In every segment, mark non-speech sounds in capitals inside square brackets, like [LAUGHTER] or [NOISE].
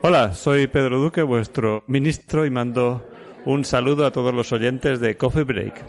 Hola, soy Pedro Duque, vuestro ministro, y mando un saludo a todos los oyentes de Coffee Break.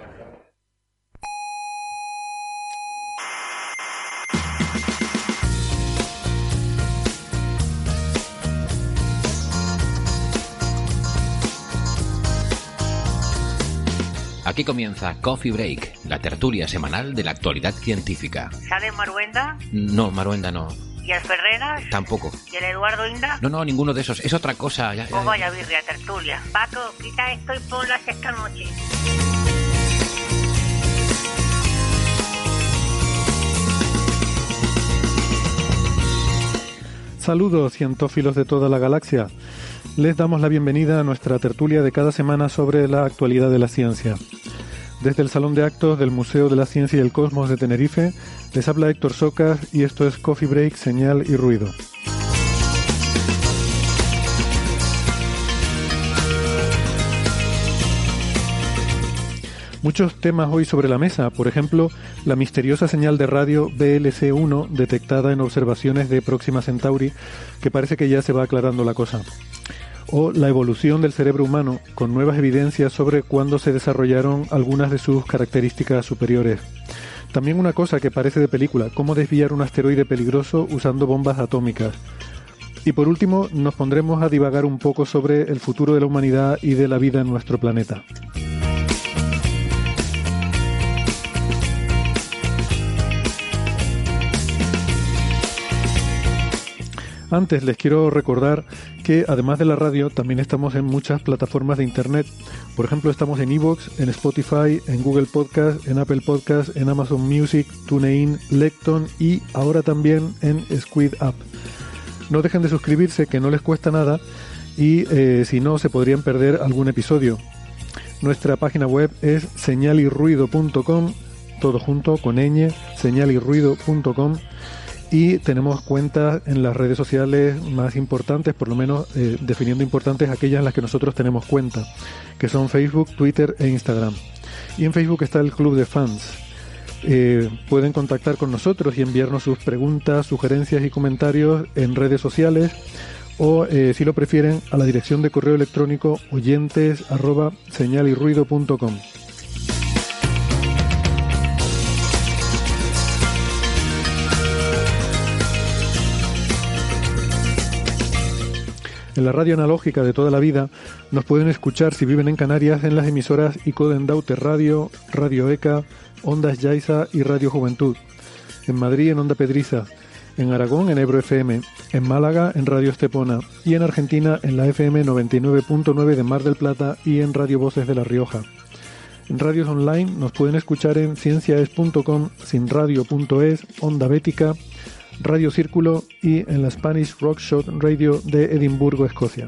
Aquí comienza Coffee Break, la tertulia semanal de la actualidad científica. ¿Sale Maruenda? No, Maruenda no. ¿Y el Ferreras? Tampoco. ¿Y el Eduardo Inda? No, no, ninguno de esos. Es otra cosa. Ya, ya, ya. vaya birria, tertulia. Paco, quita esto y pon la sexta noche. Saludos cientófilos de toda la galaxia. Les damos la bienvenida a nuestra tertulia de cada semana sobre la actualidad de la ciencia. Desde el Salón de Actos del Museo de la Ciencia y el Cosmos de Tenerife, les habla Héctor Socas y esto es Coffee Break, Señal y Ruido. Muchos temas hoy sobre la mesa, por ejemplo, la misteriosa señal de radio BLC1 detectada en observaciones de Próxima Centauri, que parece que ya se va aclarando la cosa. O la evolución del cerebro humano, con nuevas evidencias sobre cuándo se desarrollaron algunas de sus características superiores. También una cosa que parece de película, cómo desviar un asteroide peligroso usando bombas atómicas. Y por último, nos pondremos a divagar un poco sobre el futuro de la humanidad y de la vida en nuestro planeta. Antes les quiero recordar que además de la radio también estamos en muchas plataformas de internet. Por ejemplo, estamos en Evox, en Spotify, en Google Podcast, en Apple Podcast, en Amazon Music, TuneIn, Lecton y ahora también en Squid App. No dejen de suscribirse, que no les cuesta nada y eh, si no se podrían perder algún episodio. Nuestra página web es señalirruido.com, todo junto con ñ, señalirruido.com y tenemos cuentas en las redes sociales más importantes, por lo menos eh, definiendo importantes aquellas en las que nosotros tenemos cuenta, que son Facebook, Twitter e Instagram. Y en Facebook está el Club de Fans. Eh, pueden contactar con nosotros y enviarnos sus preguntas, sugerencias y comentarios en redes sociales o, eh, si lo prefieren, a la dirección de correo electrónico oyentes arroba señalirruido.com. En la radio analógica de toda la vida nos pueden escuchar si viven en Canarias en las emisoras Icoden Daute Radio, Radio ECA, Ondas Yaiza y Radio Juventud. En Madrid en Onda Pedriza, en Aragón en Ebro FM, en Málaga en Radio Estepona y en Argentina en la FM 99.9 de Mar del Plata y en Radio Voces de La Rioja. En radios online nos pueden escuchar en cienciaes.com, sinradio.es, Onda Bética, Radio Círculo y en la Spanish Rock Shot Radio de Edimburgo, Escocia.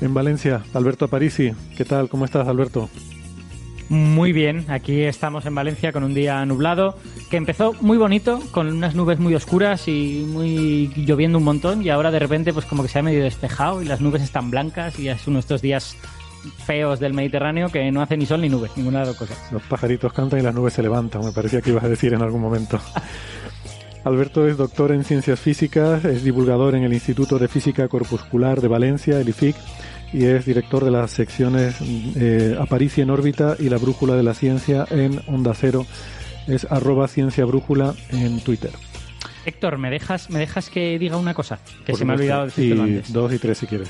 En Valencia, Alberto Aparici. ¿Qué tal? ¿Cómo estás, Alberto? Muy bien, aquí estamos en Valencia con un día nublado que empezó muy bonito, con unas nubes muy oscuras y muy lloviendo un montón y ahora de repente pues como que se ha medio despejado y las nubes están blancas y es uno de estos días feos del Mediterráneo que no hace ni sol ni nubes, ninguna de las dos cosas. Los pajaritos cantan y las nubes se levantan, me parecía que ibas a decir en algún momento. [LAUGHS] Alberto es doctor en ciencias físicas, es divulgador en el Instituto de Física Corpuscular de Valencia, el IFIC, y es director de las secciones eh, Aparici en órbita y la Brújula de la Ciencia en Onda Cero. Es arroba ciencia brújula en Twitter. Héctor, ¿me dejas, ¿me dejas que diga una cosa? Que Por se me ha olvidado decirlo antes. dos y tres si quieres.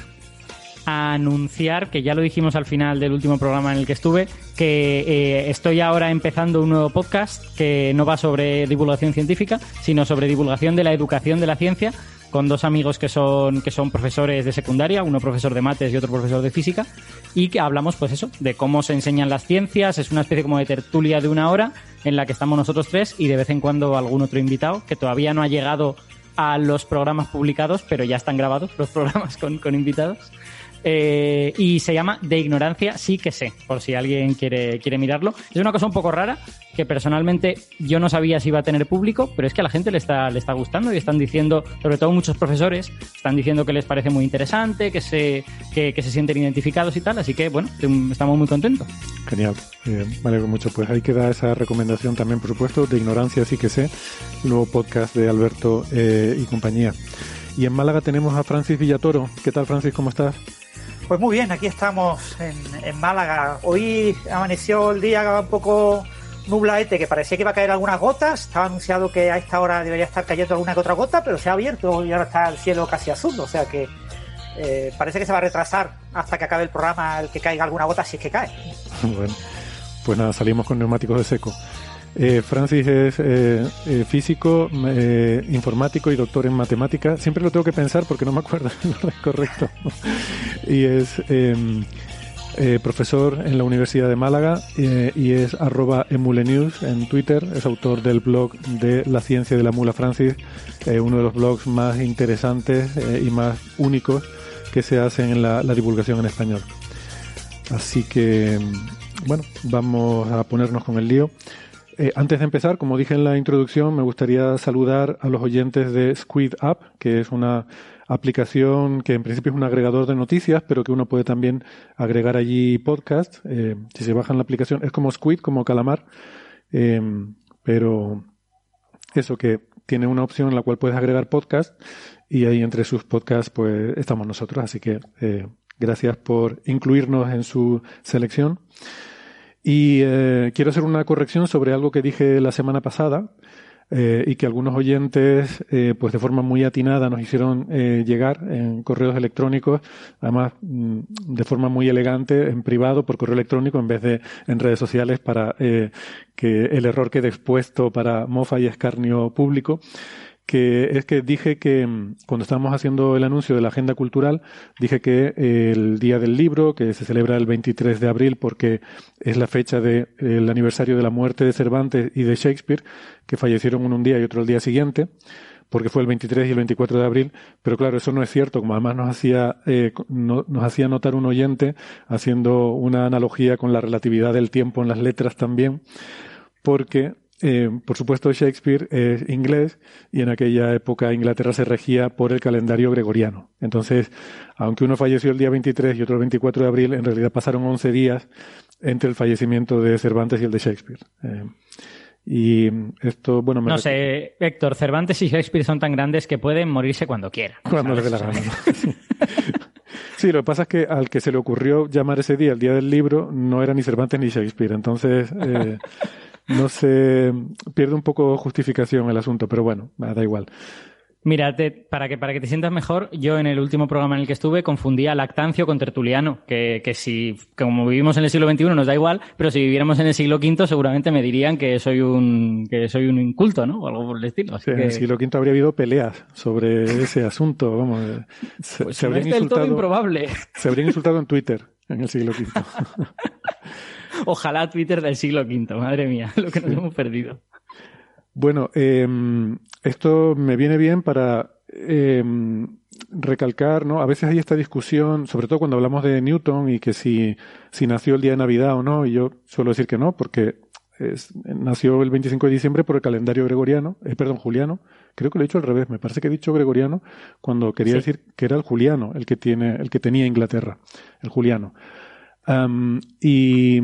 anunciar, que ya lo dijimos al final del último programa en el que estuve, que eh, estoy ahora empezando un nuevo podcast que no va sobre divulgación científica, sino sobre divulgación de la educación de la ciencia, con dos amigos que son, que son profesores de secundaria, uno profesor de mates y otro profesor de física, y que hablamos, pues eso, de cómo se enseñan las ciencias. Es una especie como de tertulia de una hora en la que estamos nosotros tres y de vez en cuando algún otro invitado que todavía no ha llegado a los programas publicados, pero ya están grabados los programas con, con invitados. Eh, y se llama De Ignorancia sí que sé, por si alguien quiere, quiere mirarlo. Es una cosa un poco rara, que personalmente yo no sabía si iba a tener público, pero es que a la gente le está, le está gustando y están diciendo, sobre todo muchos profesores, están diciendo que les parece muy interesante, que se, que, que se sienten identificados y tal, así que bueno, estamos muy contentos. Genial, eh, me alegro mucho. Pues ahí queda esa recomendación también, por supuesto, de Ignorancia sí que sé, nuevo podcast de Alberto eh, y compañía. Y en Málaga tenemos a Francis Villatoro. ¿Qué tal, Francis? ¿Cómo estás? Pues muy bien, aquí estamos en, en Málaga. Hoy amaneció el día un poco nublaete, que parecía que iba a caer algunas gotas. Estaba anunciado que a esta hora debería estar cayendo alguna que otra gota, pero se ha abierto y ahora está el cielo casi azul. O sea que eh, parece que se va a retrasar hasta que acabe el programa el que caiga alguna gota si es que cae. [LAUGHS] Bueno, pues nada, salimos con neumáticos de seco. Eh, Francis es eh, físico, informático y doctor en matemática. Siempre lo tengo que pensar porque no me acuerdo [LAUGHS] el orden correcto. [LAUGHS] y es em, eh, profesor en la Universidad de Málaga eh, y es arroba emulenews en Twitter. Es autor del blog de la ciencia de la mula Francis, eh, uno de los blogs más interesantes y más únicos que se hacen en la, divulgación en español. Así que, bueno, vamos a ponernos con el lío. Antes de empezar, como dije en la introducción, me gustaría saludar a los oyentes de Squid App, que es una aplicación que en principio es un agregador de noticias, pero que uno puede también agregar allí podcast. Eh, si se bajan la aplicación, es como Squid, como calamar, eh, pero eso que tiene una opción en la cual puedes agregar podcast y ahí entre sus podcasts pues estamos nosotros, así que eh, gracias por incluirnos en su selección. Y quiero hacer una corrección sobre algo que dije la semana pasada eh, y que algunos oyentes, eh, pues de forma muy atinada, nos hicieron eh, llegar en correos electrónicos, además mm, de forma muy elegante, en privado, por correo electrónico, en vez de en redes sociales, para eh, que el error quede expuesto para mofa y escarnio público que es que dije que mm, cuando estábamos haciendo el anuncio de la agenda cultural, dije que eh, el día del libro, que se celebra el 23 de abril porque es la fecha del de, aniversario de la muerte de Cervantes y de Shakespeare, que fallecieron un día y otro el día siguiente, porque fue el 23 y el 24 de abril, pero claro, eso no es cierto, como además nos hacía, eh, no, nos hacía notar un oyente haciendo una analogía con la relatividad del tiempo en las letras también, porque eh, por supuesto, Shakespeare es inglés y en aquella época Inglaterra se regía por el calendario gregoriano. Entonces, aunque uno falleció el día 23 y otro el 24 de abril, en realidad pasaron 11 días entre el fallecimiento de Cervantes y el de Shakespeare. Eh, y esto, bueno, me No sé, Héctor, Cervantes y Shakespeare son tan grandes que pueden morirse cuando quieran. Cuando les dé la gana. [LAUGHS] Sí, lo que pasa es que al que se le ocurrió llamar ese día el día del libro no era ni Cervantes ni Shakespeare. Entonces, eh, no se pierde un poco justificación el asunto, pero bueno, da igual. Mira, te, para, que, para que te sientas mejor, yo en el último programa en el que estuve confundía Lactancio con Tertuliano, que, que si, como vivimos en el siglo XXI nos da igual, pero si viviéramos en el siglo V seguramente me dirían que soy un, que soy un inculto, ¿no? O algo por el estilo. Así Sí, que... En el siglo V habría habido peleas sobre ese asunto, vamos. eh, Se, Pues se habrían es del todo insultado, improbable. se habrían insultado en Twitter en el siglo V. [LAUGHS] [LAUGHS] Ojalá Twitter del siglo V, madre mía, [LAUGHS] lo que nos hemos perdido. Bueno, eh, esto me viene bien para eh, recalcar, ¿no? A veces hay esta discusión, sobre todo cuando hablamos de Newton y que si, si nació el día de Navidad o no, y yo suelo decir que no, porque es- nació el 25 de diciembre por el calendario gregoriano, eh, perdón, juliano. Creo que lo he dicho al revés, me parece que he dicho gregoriano cuando quería Sí. decir que era el juliano el que tiene, el que tenía Inglaterra, el juliano. Y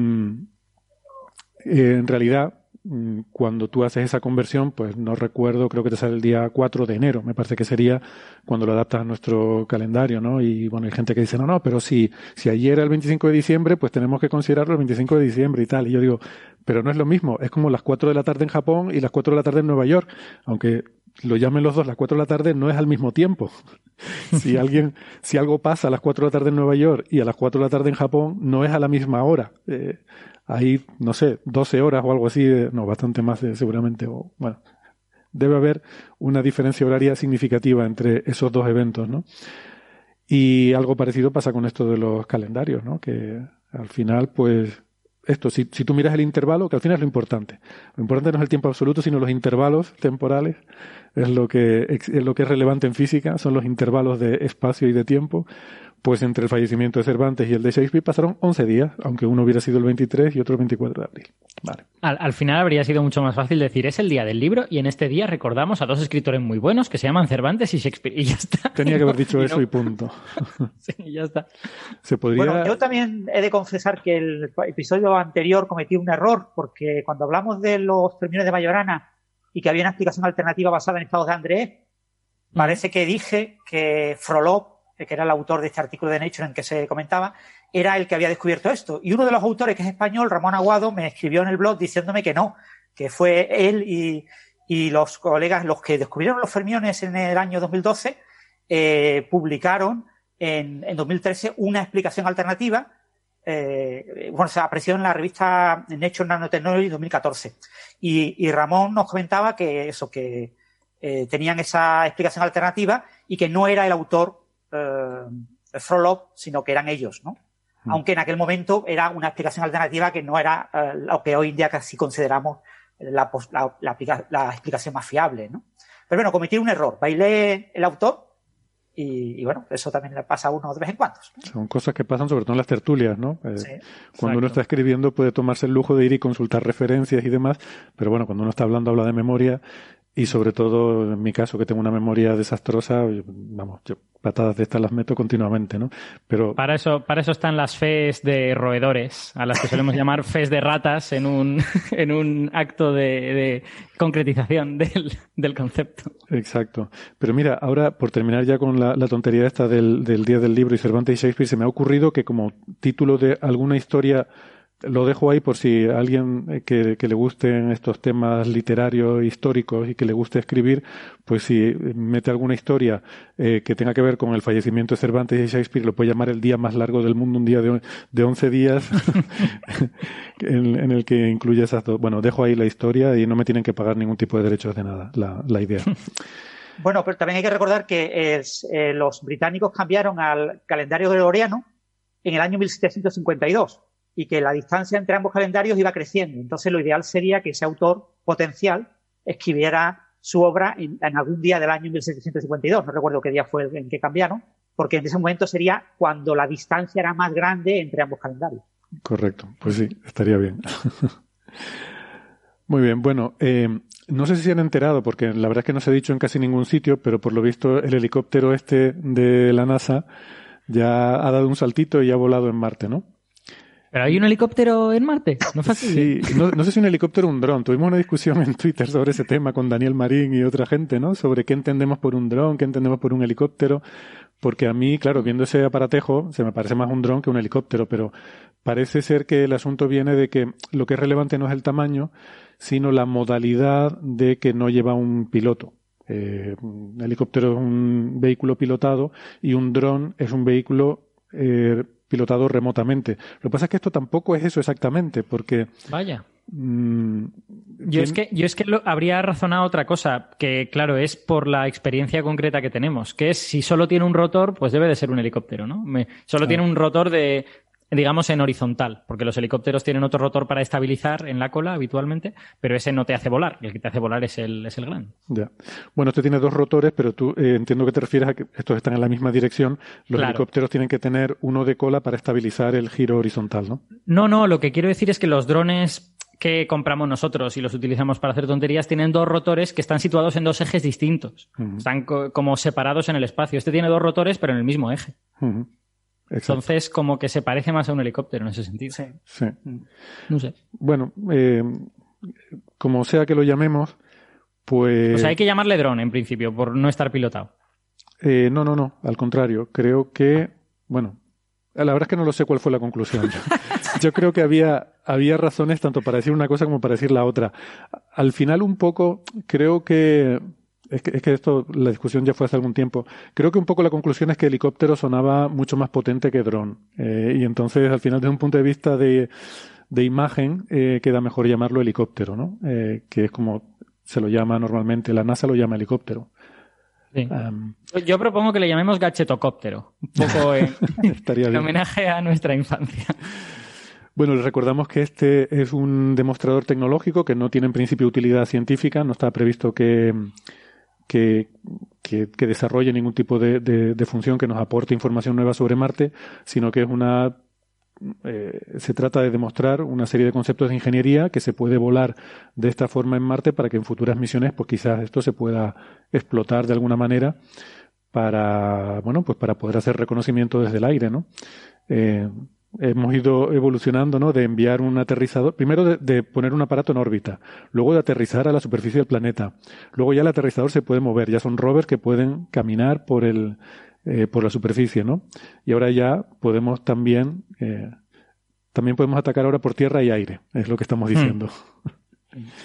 eh, en realidad, mm, cuando tú haces esa conversión, pues no recuerdo, creo que te sale el día 4 de enero, me parece que sería cuando lo adaptas a nuestro calendario, ¿no? Y bueno, hay gente que dice, no, no, pero si, si ayer era el 25 de diciembre, pues tenemos que considerarlo el 25 de diciembre y tal. Y yo digo, pero no es lo mismo, es como las 4 de la tarde en Japón y las 4 de la tarde en Nueva York, aunque lo llamen los dos las 4 de la tarde, no es al mismo tiempo. [LAUGHS] Si alguien, si algo pasa a las 4 de la tarde en Nueva York y a las 4 de la tarde en Japón, no es a la misma hora. Eh, hay, no sé, 12 horas o algo así, de- no, bastante más eh, seguramente, o bueno, debe haber una diferencia horaria significativa entre esos dos eventos, ¿no? Y algo parecido pasa con esto de los calendarios, ¿no? Que al final, pues, esto, si, si tú miras el intervalo, que al final es lo importante. Lo importante no es el tiempo absoluto, sino los intervalos temporales. Es lo que es lo que es relevante en física, son los intervalos de espacio y de tiempo pues entre el fallecimiento de Cervantes y el de Shakespeare pasaron 11 días, aunque uno hubiera sido el 23 y otro el 24 de abril. Vale. Al, final habría sido mucho más fácil decir es el día del libro y en este día recordamos a dos escritores muy buenos que se llaman Cervantes y Shakespeare y ya está. Tenía que haber dicho [LAUGHS] eso y punto. [LAUGHS] sí, ya está. Se podría... Bueno, yo también he de confesar que el episodio anterior cometí un error porque cuando hablamos de los términos de Mayorana y que había una explicación alternativa basada en estados de André, parece que dije que Frollo que era el autor de este artículo de Nature en que se comentaba, era el que había descubierto esto. Y uno de los autores, que es español, Ramón Aguado, me escribió en el blog diciéndome que no, que fue él y, los colegas, los que descubrieron los fermiones en el año 2012, eh, publicaron en, en 2013 una explicación alternativa eh, bueno, se apareció en la revista Nature Nanotechnology 2014. Y, y Ramón nos comentaba que eso, que eh, tenían esa explicación alternativa y que no era el autor eh, sino que eran ellos, ¿no? Mm. Aunque en aquel momento era una explicación alternativa que no era eh, lo que hoy en día casi consideramos la, la, explicación más fiable, ¿no? Pero bueno, cometí un error. Bailé el autor y, bueno, eso también le pasa a uno de vez en cuando. Son cosas que pasan sobre todo en las tertulias, ¿no? Eh, cuando uno está escribiendo puede tomarse el lujo de ir y consultar referencias y demás, pero bueno, cuando uno está hablando habla de memoria y sobre todo, en mi caso, que tengo una memoria desastrosa, vamos, yo patadas de estas las meto continuamente, ¿no? Pero... Para eso, para eso están las fes de roedores, a las que solemos llamar [LAUGHS] fes de ratas en un, [LAUGHS] en un acto de, de concretización [LAUGHS] del, del, concepto. Exacto. Pero mira, ahora, por terminar ya con la, la tontería esta del, del Día del Libro y Cervantes y Shakespeare, se me ha ocurrido que como título de alguna historia lo dejo ahí por si alguien eh, que, que, le gusten estos temas literarios, históricos y que le guste escribir, pues si mete alguna historia eh, que tenga que ver con el fallecimiento de Cervantes y Shakespeare, lo puede llamar el día más largo del mundo, un día de, de 11 días [LAUGHS] en, el que incluye esas dos. Bueno, dejo ahí la historia y no me tienen que pagar ningún tipo de derechos de nada, la, la idea. [LAUGHS] Bueno, pero también hay que recordar que es, eh, los británicos cambiaron al calendario gregoriano en el año 1752 y que la distancia entre ambos calendarios iba creciendo. Entonces, lo ideal sería que ese autor potencial escribiera su obra en, algún día del año 1752. No recuerdo qué día fue en que cambiaron, porque en ese momento sería cuando la distancia era más grande entre ambos calendarios. Correcto, pues sí, estaría bien. [LAUGHS] Muy bien, bueno, eh, no sé si se han enterado, porque la verdad es que no se ha dicho en casi ningún sitio, pero por lo visto el helicóptero este de la NASA ya ha dado un saltito y ha volado en Marte, ¿no? ¿Pero hay un helicóptero en Marte? No Sí, no, sé si un helicóptero o un dron. Tuvimos una discusión en Twitter sobre ese tema con Daniel Marín y otra gente, ¿no? Sobre qué entendemos por un dron, qué entendemos por un helicóptero. Porque a mí, claro, viendo ese aparatejo, se me parece más un dron que un helicóptero, pero parece ser que el asunto viene de que lo que es relevante no es el tamaño, sino la modalidad de que no lleva un piloto. Eh, un helicóptero es un vehículo pilotado y un dron es un vehículo eh, pilotado remotamente. Lo que pasa es que esto tampoco es eso exactamente, porque... Vaya. Mm, yo, es que, yo es que lo, habría razonado otra cosa, que claro, es por la experiencia concreta que tenemos, que es si solo tiene un rotor, pues debe de ser un helicóptero, ¿no? solo tiene un rotor de, digamos, en horizontal, porque los helicópteros tienen otro rotor para estabilizar en la cola habitualmente, pero ese no te hace volar, el que te hace volar es el, es el gran. Ya. Bueno, este tiene dos rotores, pero tú eh, entiendo que te refieres a que estos están en la misma dirección. Los helicópteros tienen que tener uno de cola para estabilizar el giro horizontal, ¿no? No, no, lo que quiero decir es que los drones que compramos nosotros y los utilizamos para hacer tonterías tienen dos rotores que están situados en dos ejes distintos. Están como separados en el espacio. Este tiene dos rotores, pero en el mismo eje. Entonces, como que se parece más a un helicóptero en ese sentido. Sí. Mm. No sé. Bueno, eh, como sea que lo llamemos, pues. O sea, hay que llamarle dron en principio, por no estar pilotado. Eh, no, no, no. Al contrario. Creo que. Bueno, la verdad es que no lo sé cuál fue la conclusión. [LAUGHS] Yo creo que había, había razones tanto para decir una cosa como para decir la otra. Al final, un poco, creo que es que, es que esto, la discusión ya fue hace algún tiempo. Creo que un poco la conclusión es que helicóptero sonaba mucho más potente que dron. Eh, y entonces, al final, desde un punto de vista de, de imagen, eh, queda mejor llamarlo helicóptero, ¿no? Eh, que es como se lo llama normalmente, la NASA lo llama helicóptero. Um, Yo propongo que le llamemos gachetocóptero, un poco [LAUGHS] en, en homenaje a nuestra infancia. Bueno, les recordamos que este es un demostrador tecnológico que no tiene en principio utilidad científica, no está previsto que, que, que, desarrolle ningún tipo de, de, función que nos aporte información nueva sobre Marte, sino que es una eh, se trata de demostrar una serie de conceptos de ingeniería que se puede volar de esta forma en Marte para que en futuras misiones, pues quizás esto se pueda explotar de alguna manera para, bueno, pues para poder hacer reconocimiento desde el aire, ¿no? Eh, hemos ido evolucionando, ¿no? De enviar un aterrizador, primero de, poner un aparato en órbita, luego de aterrizar a la superficie del planeta, luego ya el aterrizador se puede mover, ya son rovers que pueden caminar por el, eh, por la superficie, ¿no? Y ahora ya podemos también, eh, también podemos atacar ahora por tierra y aire, es lo que estamos hmm. diciendo.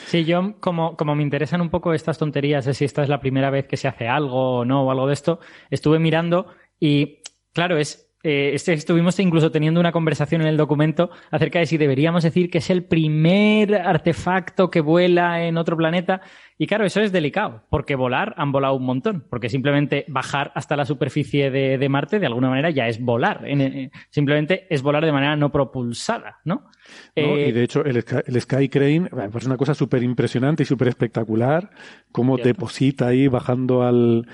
Sí, yo como, como me interesan un poco estas tonterías de si esta es la primera vez que se hace algo o no o algo de esto, estuve mirando y claro, es eh, este, estuvimos incluso teniendo una conversación en el documento acerca de si deberíamos decir que es el primer artefacto que vuela en otro planeta. Y claro, eso es delicado, porque volar han volado un montón, porque simplemente bajar hasta la superficie de, Marte de alguna manera ya es volar. simplemente es volar de manera no propulsada, ¿no? y eh, de hecho, el, Sky Crane es una cosa súper impresionante y súper espectacular, cómo deposita ahí bajando al,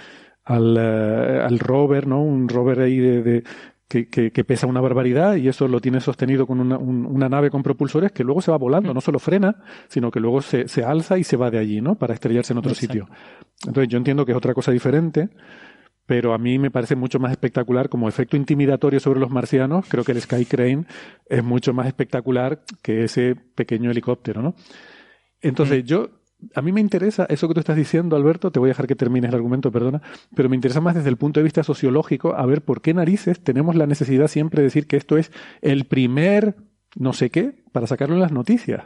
al, eh, al rover, ¿no? Un rover ahí de, que, pesa una barbaridad y eso lo tiene sostenido con una, nave con propulsores que luego se va volando, mm. no solo frena, sino que luego se, alza y se va de allí, ¿no? Para estrellarse en otro sitio. Entonces yo entiendo que es otra cosa diferente, pero a mí me parece mucho más espectacular como efecto intimidatorio sobre los marcianos. Creo que el Sky Crane es mucho más espectacular que ese pequeño helicóptero, ¿no? Entonces mm. yo a mí me interesa eso que tú estás diciendo, Alberto, te voy a dejar que termines el argumento, perdona, pero me interesa más desde el punto de vista sociológico a ver por qué narices tenemos la necesidad siempre de decir que esto es el primer no sé qué para sacarlo en las noticias.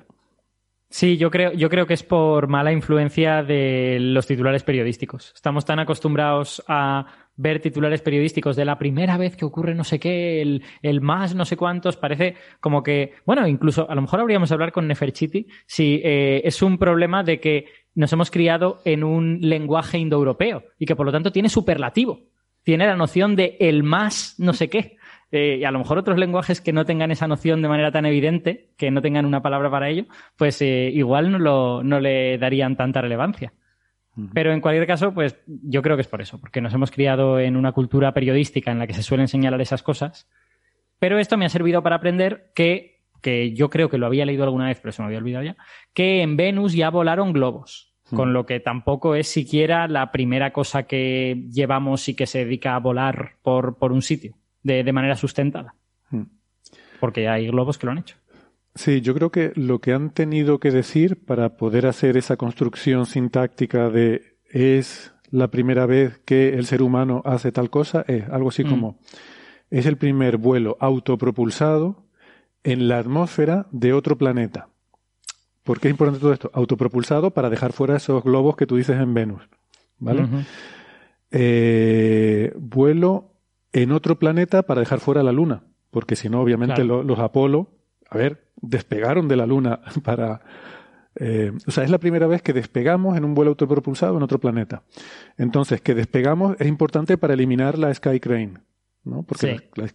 Sí, yo creo, yo creo que es por mala influencia de los titulares periodísticos. Estamos tan acostumbrados a ver titulares periodísticos de la primera vez que ocurre no sé qué, el, el más no sé cuántos, parece como que, bueno, incluso a lo mejor habríamos de hablar con Neferchiti si eh, es un problema de que nos hemos criado en un lenguaje indoeuropeo y que por lo tanto tiene superlativo, tiene la noción de el más no sé qué. Eh, y a lo mejor otros lenguajes que no tengan esa noción de manera tan evidente, que no tengan una palabra para ello, pues eh, igual no, lo, no le darían tanta relevancia. Pero en cualquier caso, pues yo creo que es por eso, porque nos hemos criado en una cultura periodística en la que se suelen señalar esas cosas. Pero esto me ha servido para aprender que, que yo creo que lo había leído alguna vez, pero se me había olvidado ya, que en Venus ya volaron globos. Con lo que tampoco es siquiera la primera cosa que llevamos y que se dedica a volar por, por un sitio de, de manera sustentada. Porque hay globos que lo han hecho. Sí, yo creo que lo que han tenido que decir para poder hacer esa construcción sintáctica de es la primera vez que el ser humano hace tal cosa es algo así mm. como es el primer vuelo autopropulsado en la atmósfera de otro planeta. ¿Por qué es importante todo esto? Autopropulsado para dejar fuera esos globos que tú dices en Venus. ¿Vale? Eh, vuelo en otro planeta para dejar fuera la Luna. Porque si no, obviamente los Apolo, a ver, despegaron de la Luna [LAUGHS] para... Eh, o sea, es la primera vez que despegamos en un vuelo autopropulsado en otro planeta. Entonces, que despegamos es importante para eliminar la Sky Crane. ¿no? Porque la,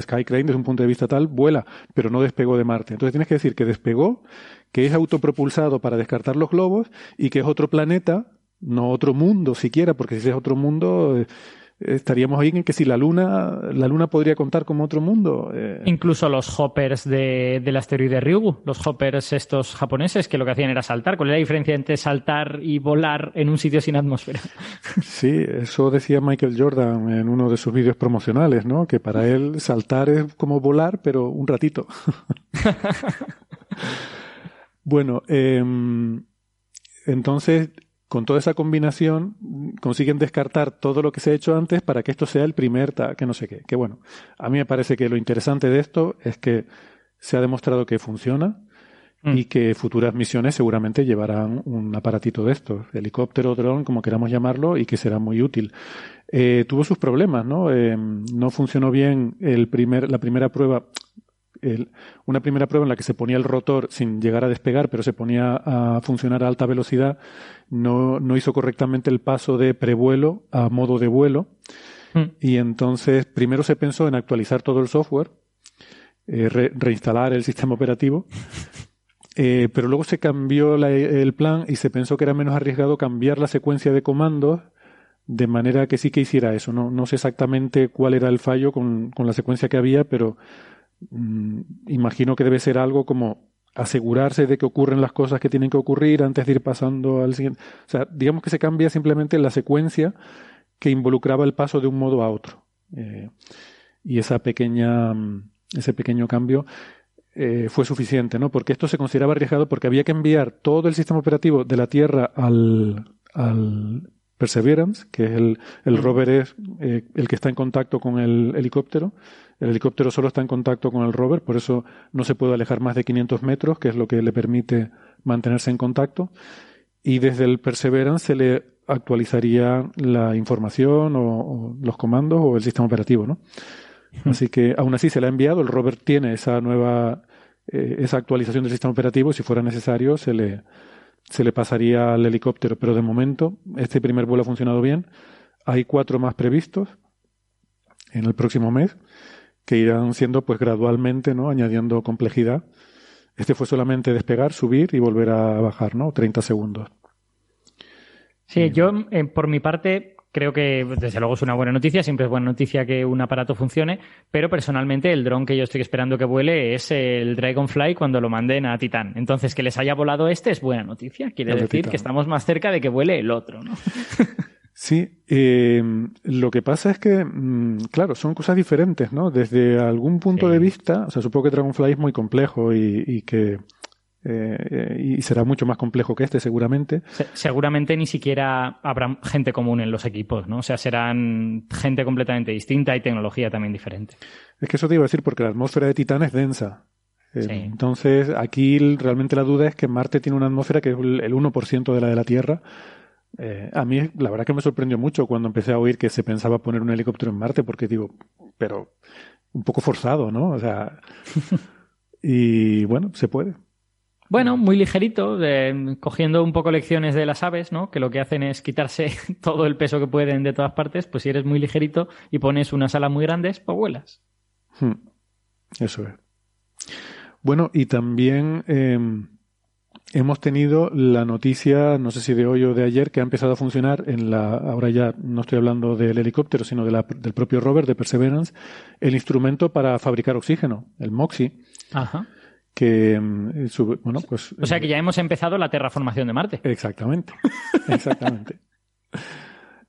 Sky Crane, desde un punto de vista tal, vuela, pero no despegó de Marte. Entonces tienes que decir que despegó, que es autopropulsado para descartar los globos y que es otro planeta, no otro mundo siquiera, porque si es otro mundo, eh, estaríamos ahí en que si la luna, la luna podría contar como otro mundo. Eh. Incluso los hoppers de, del asteroide Ryugu, los hoppers estos japoneses que lo que hacían era saltar. ¿Cuál es la diferencia entre saltar y volar en un sitio sin atmósfera? [LAUGHS] Sí, eso decía Michael Jordan en uno de sus vídeos promocionales, ¿no? Que para él saltar es como volar, pero un ratito. [LAUGHS] bueno, em, entonces con toda esa combinación consiguen descartar todo lo que se ha hecho antes para que esto sea el primer que no sé qué. Que bueno, a mí me parece que lo interesante de esto es que se ha demostrado que funciona mm. y que futuras misiones seguramente llevarán un aparatito de estos, helicóptero, dron, como queramos llamarlo, y que será muy útil. Eh, tuvo sus problemas, ¿no? Eh, no funcionó bien el primer, la primera prueba el- una primera prueba en la que se ponía el rotor sin llegar a despegar, pero se ponía a funcionar a alta velocidad, no, no hizo correctamente el paso de prevuelo a modo de vuelo. Mm. Y entonces primero se pensó en actualizar todo el software, eh, re- reinstalar el sistema operativo, [LAUGHS] eh, pero luego se cambió la- el plan y se pensó que era menos arriesgado cambiar la secuencia de comandos de manera que sí que hiciera eso. No, no sé exactamente cuál era el fallo con, con la secuencia que había, pero imagino que debe ser algo como asegurarse de que ocurren las cosas que tienen que ocurrir antes de ir pasando al siguiente. O sea, digamos que se cambia simplemente la secuencia que involucraba el paso de un modo a otro. Eh, y esa pequeña, mm, ese pequeño cambio eh, fue suficiente, ¿no? Porque esto se consideraba arriesgado porque había que enviar todo el sistema operativo de la Tierra al Perseverance, que es el, el rover es eh, el que está en contacto con el helicóptero. El helicóptero solo está en contacto con el rover, por eso no se puede alejar más de 500 metros, que es lo que le permite mantenerse en contacto. Y desde el Perseverance se le actualizaría la información o, o los comandos o el sistema operativo, ¿no? Así que aún así se le ha enviado, el rover tiene esa nueva, eh, esa actualización del sistema operativo, si fuera necesario se le, se le pasaría al helicóptero, pero de momento este primer vuelo ha funcionado bien. Hay cuatro más previstos en el próximo mes que irán siendo pues gradualmente, ¿no? añadiendo complejidad. Este fue solamente despegar, subir y volver a bajar, ¿no? 30 segundos. Sí, yo eh, por mi parte creo que desde luego es una buena noticia, siempre es buena noticia que un aparato funcione, pero personalmente el dron que yo estoy esperando que vuele es el Dragonfly cuando lo manden a Titan. Entonces que les haya volado este es buena noticia, quiere El decir que estamos más cerca de que vuele el otro, ¿no? [LAUGHS] Sí, eh, lo que pasa es que, mm, claro, son cosas diferentes, ¿no? Desde algún punto Sí. de vista, o sea, supongo que Dragonfly es muy complejo y, y que eh, y será mucho más complejo que este, seguramente. Se- Seguramente ni siquiera habrá gente común en los equipos, ¿no? O sea, serán gente completamente distinta y tecnología también diferente. Es que eso te iba a decir porque la atmósfera de Titán es densa. Eh, Sí. Entonces, aquí realmente la duda es que Marte tiene una atmósfera que es el el 1% de la de la Tierra. Eh, a mí, la verdad que me sorprendió mucho cuando empecé a oír que se pensaba poner un helicóptero en Marte, porque digo, pero un poco forzado, ¿no? O sea, [LAUGHS] y bueno, se puede. Bueno, muy ligerito, eh, cogiendo un poco lecciones de las aves, ¿no? Que lo que hacen es quitarse [LAUGHS] todo el peso que pueden de todas partes, pues si eres muy ligerito y pones unas alas muy grandes, pues vuelas. Hmm. Eso es. Bueno, y también eh, hemos tenido la noticia, no sé si de hoy o de ayer, que ha empezado a funcionar en la, ahora ya no estoy hablando del helicóptero, sino de la- del propio rover de Perseverance, el instrumento para fabricar oxígeno, el MOXIE, Ajá. Que, mm, su- bueno, pues... O sea que ya hemos empezado la terraformación de Marte. Exactamente, [LAUGHS] exactamente.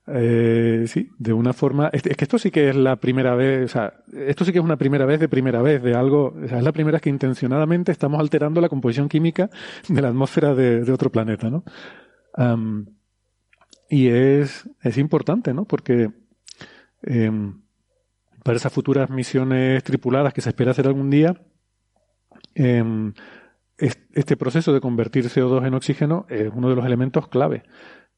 Eh, sí, de una forma. Es, que esto sí que es la primera vez, o sea, esto sí que es una primera vez de primera vez de algo. O sea, es la primera vez que intencionadamente estamos alterando la composición química de la atmósfera de, de otro planeta, ¿no? Y es, es importante, ¿no? Porque em, para esas futuras misiones tripuladas que se espera hacer algún día, em, es- este proceso de convertir CO2 en oxígeno es uno de los elementos clave.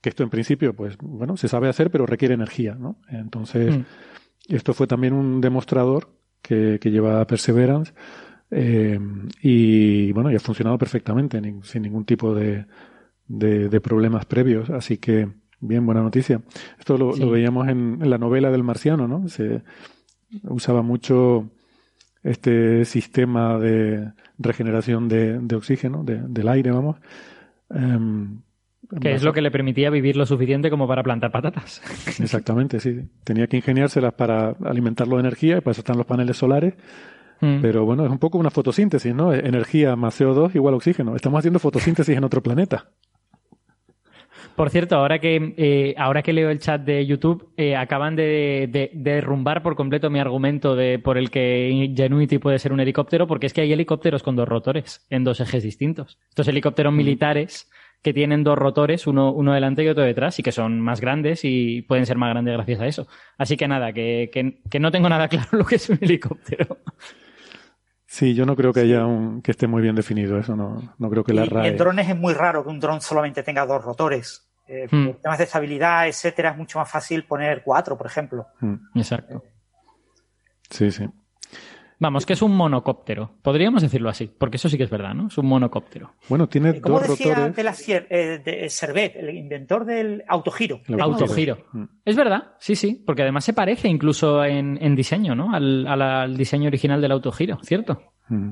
Que esto en principio, pues, bueno, se sabe hacer, pero requiere energía, ¿no? Entonces, Mm. esto fue también un demostrador que, que lleva Perseverance eh, y, bueno, y ha funcionado perfectamente, ni- sin ningún tipo de, de, de problemas previos. Así que, bien, buena noticia. Esto lo, Sí. lo veíamos en, en la novela del marciano, ¿no? Se usaba mucho este sistema de regeneración de, de oxígeno, de- del aire, vamos. Em, Que es lo que le permitía vivir lo suficiente como para plantar patatas. [LAUGHS] Exactamente, sí. Tenía que ingeniárselas para alimentarlo de energía y para eso están los paneles solares. Mm. Pero bueno, es un poco una fotosíntesis, ¿no? Energía más CO2 igual oxígeno. Estamos haciendo fotosíntesis en otro planeta. Por cierto, ahora que, eh, ahora que leo el chat de YouTube, eh, acaban de, de- de derrumbar por completo mi argumento de por el que Ingenuity puede ser un helicóptero, porque es que hay helicópteros con dos rotores en dos ejes distintos. Estos helicópteros militares que tienen dos rotores, uno, uno delante y otro detrás, y que son más grandes y pueden ser más grandes gracias a eso. Así que nada, que, que- que no tengo nada [LAUGHS] claro lo que es un helicóptero. Sí, yo no creo que haya un que esté muy bien definido eso. No, no creo que la y, RAE. en drones es muy raro que un dron solamente tenga dos rotores. Eh, Hmm. Por temas de estabilidad, etcétera, es mucho más fácil poner cuatro, por ejemplo. Mm, Exacto. Sí, sí. Vamos, que es un monocóptero. Podríamos decirlo así, porque eso sí que es verdad, ¿no? Es un monocóptero. Bueno, tiene ¿Cómo dos decía rotores. de la Cier- eh, de Servet, el inventor del autogiro? El Autogiro. Mm. Es verdad, sí, sí, porque además se parece incluso en, en diseño, ¿no? Al, al- al diseño original del autogiro, ¿cierto? Mm.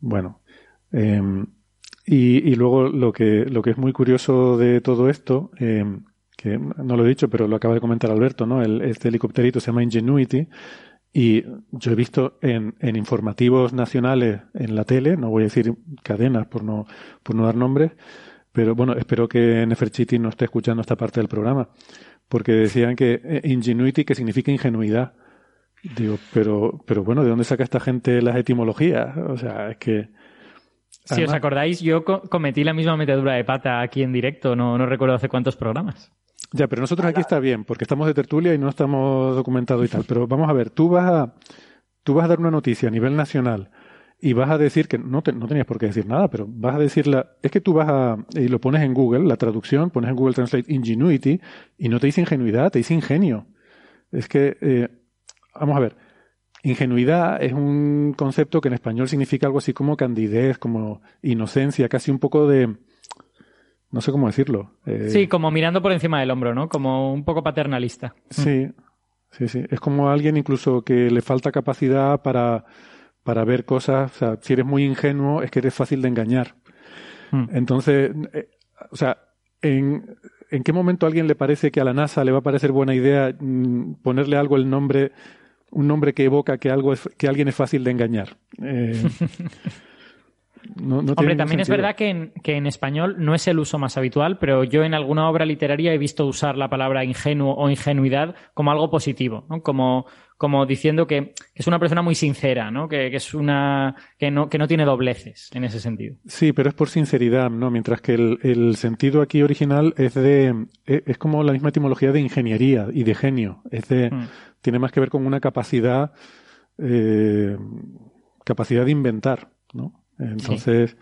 Bueno, eh, y, y luego lo que, lo que es muy curioso de todo esto, eh, que no lo he dicho, pero lo acaba de comentar Alberto, ¿no? El, este helicópterito se llama Ingenuity y yo he visto en, en informativos nacionales en la tele, no voy a decir cadenas por no, por no dar nombres, pero bueno, espero que Neferchiti no esté escuchando esta parte del programa, porque decían que eh, Ingenuity, que significa ingenuidad. Digo, pero, pero bueno, ¿de dónde saca esta gente las etimologías? O sea, es que. Si os acordáis, yo co- cometí la misma metedura de pata aquí en directo, no, no recuerdo hace cuántos programas. Ya, pero nosotros aquí está bien, porque estamos de tertulia y no estamos documentados y tal. Pero vamos a ver, tú vas a, tú vas a dar una noticia a nivel nacional y vas a decir que no, te- no tenías por qué decir nada, pero vas a decirla. Es que tú vas a. y lo pones en Google, la traducción, pones en Google Translate Ingenuity y no te dice ingenuidad, te dice ingenio. Es que. eh, vamos a ver. Ingenuidad es un concepto que en español significa algo así como candidez, como inocencia, casi un poco de. No sé cómo decirlo. eh, Sí, como mirando por encima del hombro, ¿no? Como un poco paternalista. Sí, sí, sí. Es como alguien incluso que le falta capacidad para, para ver cosas. O sea, si eres muy ingenuo, es que eres fácil de engañar. Mm. Entonces, eh, o sea, ¿en, ¿en qué momento a alguien le parece que a la NASA le va a parecer buena idea mm, ponerle algo el nombre, un nombre que evoca que algo es, que alguien es fácil de engañar? Eh, [LAUGHS] no- no tiene Hombre, también es verdad que en, que en español no es el uso más habitual, pero yo en alguna obra literaria he visto usar la palabra ingenuo o ingenuidad como algo positivo, ¿no? Como, como diciendo que, es una persona muy sincera, ¿no? Que, que es una que no, que no tiene dobleces en ese sentido. Sí, pero es por sinceridad, ¿no? Mientras que el, el sentido aquí original es de, es, es como la misma etimología de ingeniería y de genio. Es de, Mm. tiene más que ver con una capacidad, eh, capacidad de inventar, ¿no? Entonces,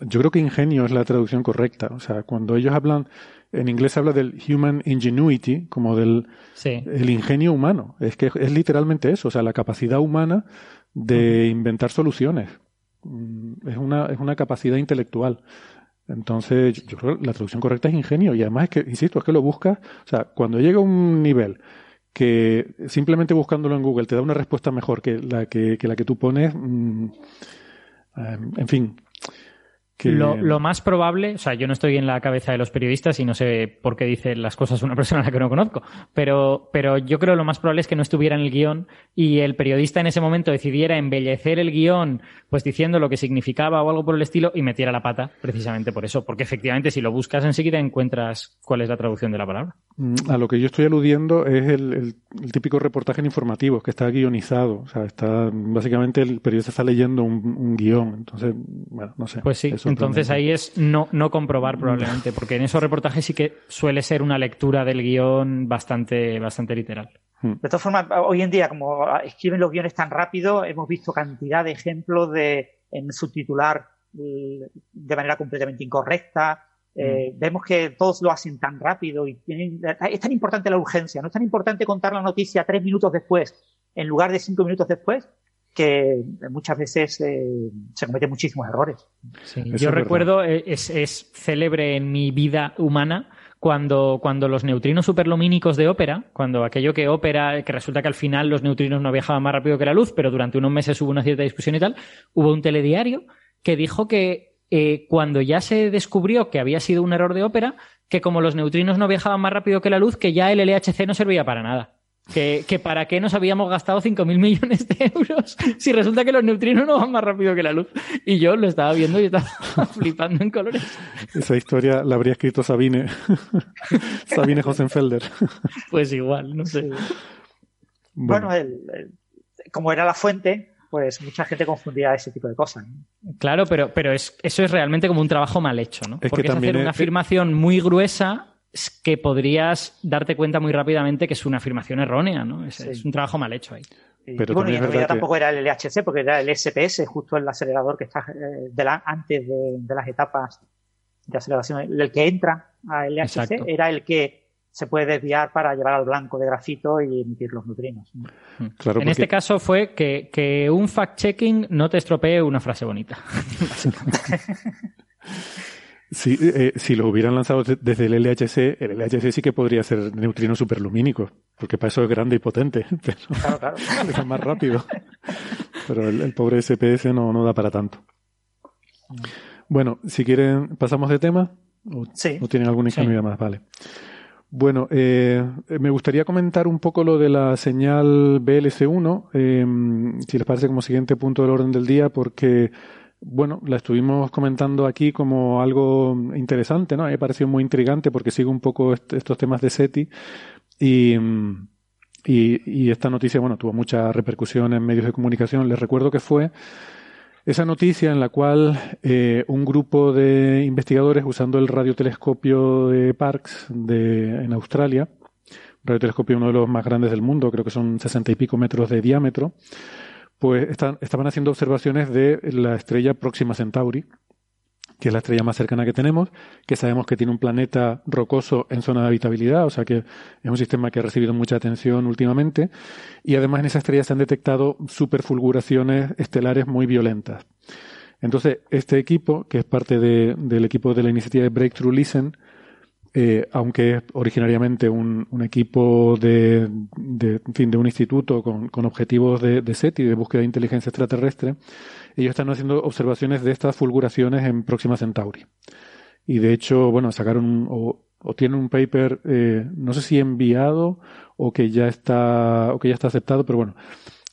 yo creo que ingenio es la traducción correcta. O sea, cuando ellos hablan, en inglés se habla del human ingenuity, como del Sí. el ingenio humano. Es que es literalmente eso, o sea, la capacidad humana de inventar soluciones. Mm, Es una, es una capacidad intelectual. Entonces, yo- yo creo que la traducción correcta es ingenio. Y además es que, insisto, es que lo buscas, o sea, cuando llega a un nivel que simplemente buscándolo en Google te da una respuesta mejor que la que, que la que tú pones, mm, eh, en fin. Que, Lo, lo más probable, o sea, yo no estoy en la cabeza de los periodistas y no sé por qué dice las cosas una [LAUGHS] persona a la que no conozco, pero, pero yo creo lo más probable es que no estuviera en el guion y el periodista en ese momento decidiera embellecer el guion, pues diciendo lo que significaba o algo por el estilo y metiera la pata precisamente por eso, porque efectivamente si lo buscas enseguida encuentras cuál es la traducción de la palabra. Mm, A lo que yo estoy aludiendo es el, el- el típico reportaje en informativos que está guionizado. O sea, está básicamente el periodista está leyendo un, un guion. Entonces, bueno, no sé. Pues sí, entonces ahí es no, no comprobar probablemente, porque en esos reportajes sí que suele ser una lectura del guion bastante, bastante literal. De todas formas, hoy en día, como escriben los guiones tan rápido, hemos visto cantidad de ejemplos de en subtitular eh, de manera completamente incorrecta. Eh, Vemos que todos lo hacen tan rápido y tienen, es tan importante la urgencia, no es tan importante contar la noticia tres minutos después en lugar de cinco minutos después que muchas veces eh, se cometen muchísimos errores. Sí, yo es recuerdo, eh, es, es célebre en mi vida humana cuando, cuando los neutrinos superlumínicos de ópera, cuando aquello que ópera, que resulta que al final los neutrinos no viajaban más rápido que la luz, pero durante unos meses hubo una cierta discusión y tal, hubo un telediario que dijo que eh, cuando ya se descubrió que había sido un error de ópera, que como los neutrinos no viajaban más rápido que la luz, que ya el LHC no servía para nada. Que, que para qué nos habíamos gastado 5.000 millones de euros si resulta que los neutrinos no van más rápido que la luz. Y yo lo estaba viendo y estaba [LAUGHS] flipando en colores. Esa historia la habría escrito Sabine. [LAUGHS] Sabine Hosenfelder. Pues igual, no sé. Bueno, el- el- como era la fuente, pues mucha gente confundía ese tipo de cosas. ¿no? Claro, pero, pero es, eso es realmente como un trabajo mal hecho, ¿no? que Porque es también hacer una es- afirmación muy gruesa es que podrías darte cuenta muy rápidamente que es una afirmación errónea, ¿no? Es, Sí. es un trabajo mal hecho ahí. Pero y bueno, también y es en verdad realidad que- tampoco era el LHC, porque era el SPS, justo el acelerador que está eh, de la- antes de, de las etapas de aceleración. El que entra a LHC Exacto. era el que se puede desviar para llevar al blanco de grafito y emitir los neutrinos. Claro, en este porque- caso fue que, que un fact-checking no te estropee una frase bonita. [LAUGHS] [LAUGHS] Sí, eh, si lo hubieran lanzado de- desde el LHC, el LHC sí que podría ser neutrinos superlumínicos, porque para eso es grande y potente, [LAUGHS] pero Claro, claro. [LAUGHS] es más rápido. Pero el, el pobre SPS no, no da para tanto. Bueno, si quieren, pasamos de tema. ¿O, Sí. o tienen alguna Sí. ingenuidad más? Vale. Bueno, eh, me gustaría comentar un poco lo de la señal BLC1, eh, si les parece como siguiente punto del orden del día, porque, bueno, la estuvimos comentando aquí como algo interesante, ¿no? Me pareció muy intrigante porque sigo un poco est- estos temas de SETI y, esta noticia, bueno, tuvo mucha repercusión en medios de comunicación. Les recuerdo que fue esa noticia en la cual eh, un grupo de investigadores usando el radiotelescopio de Parkes de, en Australia, radiotelescopio uno de los más grandes del mundo, creo que son sesenta y pico metros de diámetro, pues están, estaban haciendo observaciones de la estrella Próxima Centauri, que es la estrella más cercana que tenemos, que sabemos que tiene un planeta rocoso en zona de habitabilidad, o sea que es un sistema que ha recibido mucha atención últimamente, y además en esa estrella se han detectado superfulguraciones estelares muy violentas. Entonces, este equipo, que es parte de- del equipo de la iniciativa de Breakthrough Listen, eh, aunque es originariamente un, un equipo de, de, fin, de un instituto con, objetivos de, de SETI, de búsqueda de inteligencia extraterrestre, ellos están haciendo observaciones de estas fulguraciones en Próxima Centauri. Y de hecho, bueno, sacaron o, o tienen un paper, eh, no sé si enviado o que ya está, o que ya está aceptado, pero bueno,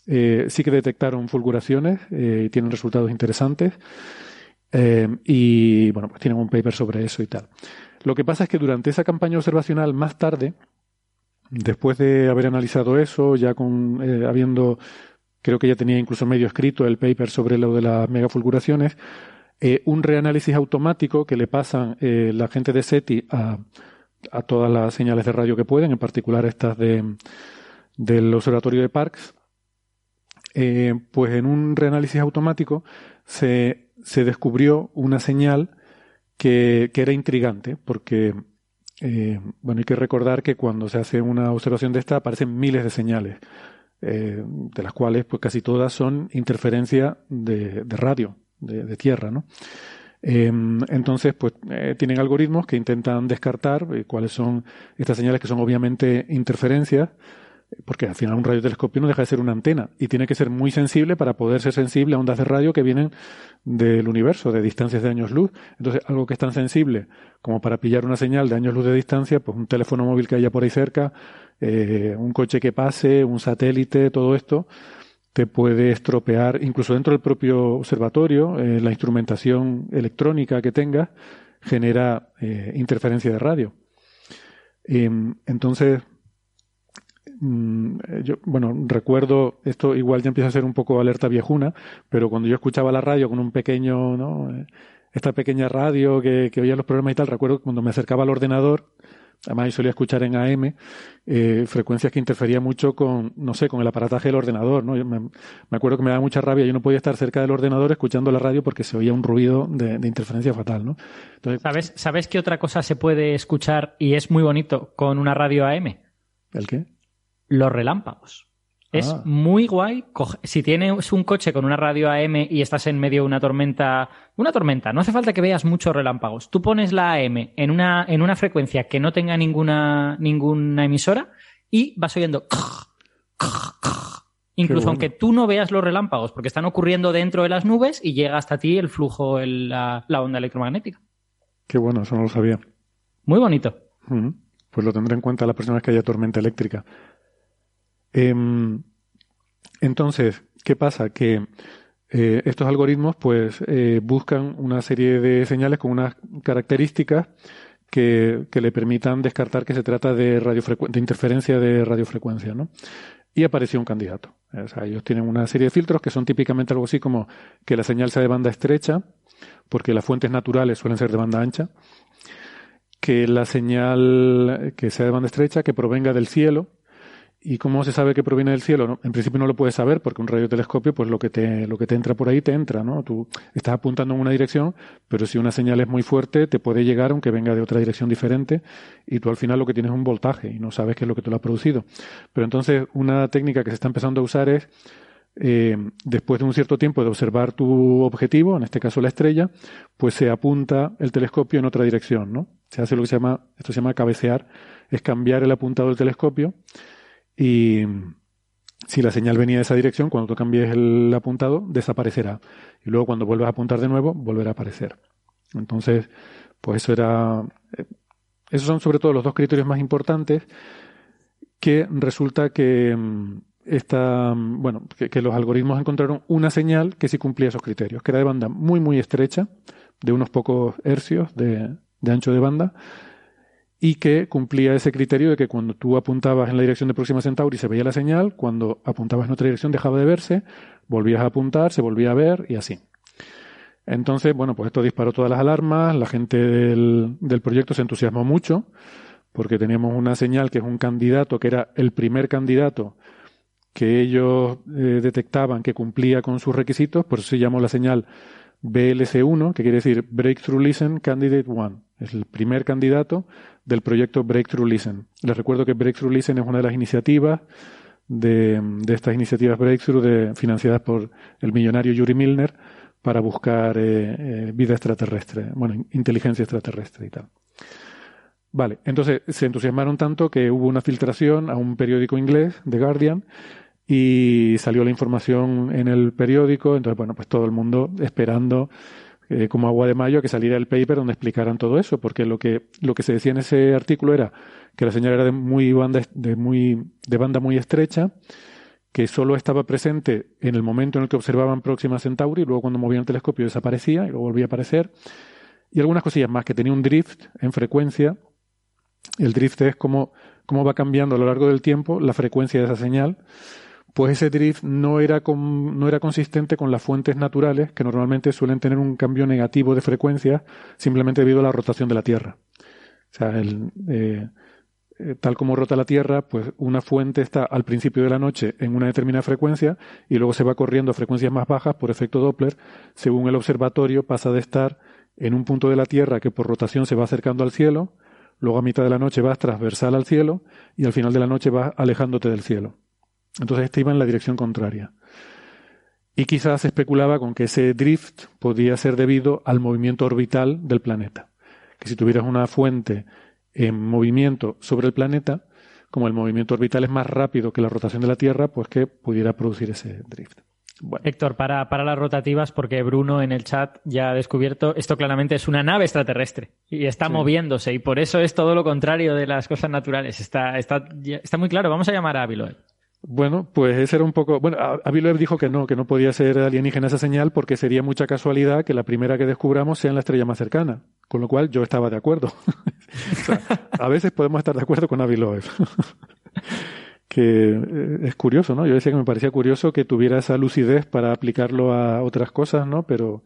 eh, sí que detectaron fulguraciones eh, y tienen resultados interesantes. Y bueno, pues tienen un paper sobre eso y tal. Lo que pasa es que durante esa campaña observacional, más tarde, después de haber analizado eso, ya con eh, habiendo, creo que ya tenía incluso medio escrito el paper sobre lo de las megafulguraciones, eh, un reanálisis automático que le pasan eh, la gente de SETI a, a todas las señales de radio que pueden, en particular estas de, del observatorio de Parkes, eh, pues en un reanálisis automático se, se descubrió una señal que, era intrigante, porque, eh, bueno, hay que recordar que cuando se hace una observación de esta aparecen miles de señales, eh, de las cuales pues casi todas son interferencia de, radio, de, tierra, ¿no? Eh, entonces, pues eh, tienen algoritmos que intentan descartar cuáles son estas señales que son obviamente interferencias, porque al final un radiotelescopio no deja de ser una antena y tiene que ser muy sensible para poder ser sensible a ondas de radio que vienen del universo, de distancias de años luz. Entonces, algo que es tan sensible como para pillar una señal de años luz de distancia, pues un teléfono móvil que haya por ahí cerca, eh, un coche que pase, un satélite, todo esto te puede estropear, incluso dentro del propio observatorio, eh, la instrumentación electrónica que tengas genera eh, interferencia de radio. Em, entonces, Mm, eh, yo, bueno, recuerdo, esto igual ya empieza a ser un poco alerta viejuna, pero cuando yo escuchaba la radio con un pequeño, ¿no? Eh, Esta pequeña radio que, que oía los programas y tal, recuerdo cuando me acercaba al ordenador, además yo solía escuchar en AM, eh, frecuencias que interfería mucho con, no sé, con el aparataje del ordenador, ¿no? Yo me, me acuerdo que me daba mucha rabia, yo no podía estar cerca del ordenador escuchando la radio porque se oía un ruido de, de interferencia fatal, ¿no? Entonces, ¿Sabes, ¿Sabes qué otra cosa se puede escuchar y es muy bonito con una radio AM? ¿el qué? Los relámpagos. Es Ah. muy guay. Si tienes un coche con una radio AM y estás en medio de una tormenta, una tormenta, no hace falta que veas muchos relámpagos. Tú pones la AM en una, en una frecuencia que no tenga ninguna, ninguna emisora y vas oyendo. [LAUGHS] Incluso bueno. aunque tú no veas los relámpagos, porque están ocurriendo dentro de las nubes y llega hasta ti el flujo, el- la, la onda electromagnética. Qué bueno, eso no lo sabía. Muy bonito. Pues lo tendré en cuenta la próxima vez que haya tormenta eléctrica. Em, entonces, ¿qué pasa? Que eh, estos algoritmos pues eh, buscan una serie de señales con unas características que, que le permitan descartar que se trata de, de interferencia de radiofrecuencia, ¿no? Y apareció un candidato. Ellos tienen una serie de filtros que son típicamente algo así como que la señal sea de banda estrecha, porque las fuentes naturales suelen ser de banda ancha, que la señal que sea de banda estrecha, que provenga del cielo ¿Y cómo se sabe que proviene del cielo? En principio no lo puedes saber porque un radiotelescopio, pues lo que te, lo que te entra por ahí te entra, ¿no? Tú estás apuntando en una dirección, pero si una señal es muy fuerte, te puede llegar aunque venga de otra dirección diferente y tú al final lo que tienes es un voltaje y no sabes qué es lo que te lo ha producido. Pero entonces una técnica que se está empezando a usar es, eh, después de un cierto tiempo de observar tu objetivo, en este caso la estrella, pues se apunta el telescopio en otra dirección, ¿no? Se hace lo que se llama, esto se llama cabecear, es cambiar el apuntado del telescopio y si la señal venía de esa dirección, cuando tú cambies el apuntado, desaparecerá. Y luego cuando vuelvas a apuntar de nuevo, volverá a aparecer. Entonces, pues eso era... Eh, esos son sobre todo los dos criterios más importantes que resulta que mm, esta, mm, bueno, que, los algoritmos encontraron una señal que sí cumplía esos criterios, que era de banda muy, muy estrecha, de unos pocos hercios de ancho de banda, y que cumplía ese criterio de que cuando tú apuntabas en la dirección de Próxima Centauri se veía la señal, cuando apuntabas en otra dirección dejaba de verse, volvías a apuntar, se volvía a ver y así. Entonces, bueno, pues esto disparó todas las alarmas, la gente del, del proyecto se entusiasmó mucho, porque teníamos una señal que es un candidato, que era el primer candidato que ellos eh, detectaban que cumplía con sus requisitos, por eso se llamó la señal BLC1, que quiere decir Breakthrough Listen Candidate 1. Es el primer candidato del proyecto Breakthrough Listen. Les recuerdo que Breakthrough Listen es una de las iniciativas de, estas iniciativas Breakthrough de, financiadas por el millonario Yuri Milner para buscar eh, eh, vida extraterrestre, bueno, inteligencia extraterrestre y tal. Vale, entonces se entusiasmaron tanto que hubo una filtración a un periódico inglés, The Guardian, y salió la información en el periódico, entonces bueno, pues todo el mundo esperando eh, como agua de mayo que saliera el paper donde explicaran todo eso, porque lo que, lo que se decía en ese artículo era que la señal era de muy banda, de muy, de banda muy estrecha, que solo estaba presente en el momento en el que observaban Próxima Centauri, y luego cuando movían el telescopio desaparecía y luego volvía a aparecer, y algunas cosillas más, que tenía un drift en frecuencia. El drift es como, cómo va cambiando a lo largo del tiempo la frecuencia de esa señal pues ese drift no era, no era consistente con las fuentes naturales, que normalmente suelen tener un cambio negativo de frecuencia simplemente debido a la rotación de la Tierra. O sea, el, eh, eh, tal como rota la Tierra, pues una fuente está al principio de la noche en una determinada frecuencia y luego se va corriendo a frecuencias más bajas por efecto Doppler. Según el observatorio, pasa de estar en un punto de la Tierra que por rotación se va acercando al cielo, luego a mitad de la noche vas transversal al cielo y al final de la noche vas alejándote del cielo. Entonces este iba en la dirección contraria. Y quizás se especulaba con que ese drift podía ser debido al movimiento orbital del planeta. Que si tuvieras una fuente en movimiento sobre el planeta, como el movimiento orbital es más rápido que la rotación de la Tierra, pues que pudiera producir ese drift. Héctor, para, para las rotativas, porque Bruno en el chat ya ha descubierto, esto claramente es una nave extraterrestre y está moviéndose y por eso es todo lo contrario de las cosas naturales. Está, está, está muy claro. Vamos a llamar a Aviloe. Bueno, pues ese era un poco. Bueno, Aviloev dijo que no, que no podía ser alienígena esa señal porque sería mucha casualidad que la primera que descubramos sea en la estrella más cercana. Con lo cual yo estaba de acuerdo. [LAUGHS] a veces podemos estar de acuerdo con Aviloev. [LAUGHS] que eh, es curioso, ¿no? Yo decía que me parecía curioso que tuviera esa lucidez para aplicarlo a otras cosas, ¿no? Pero,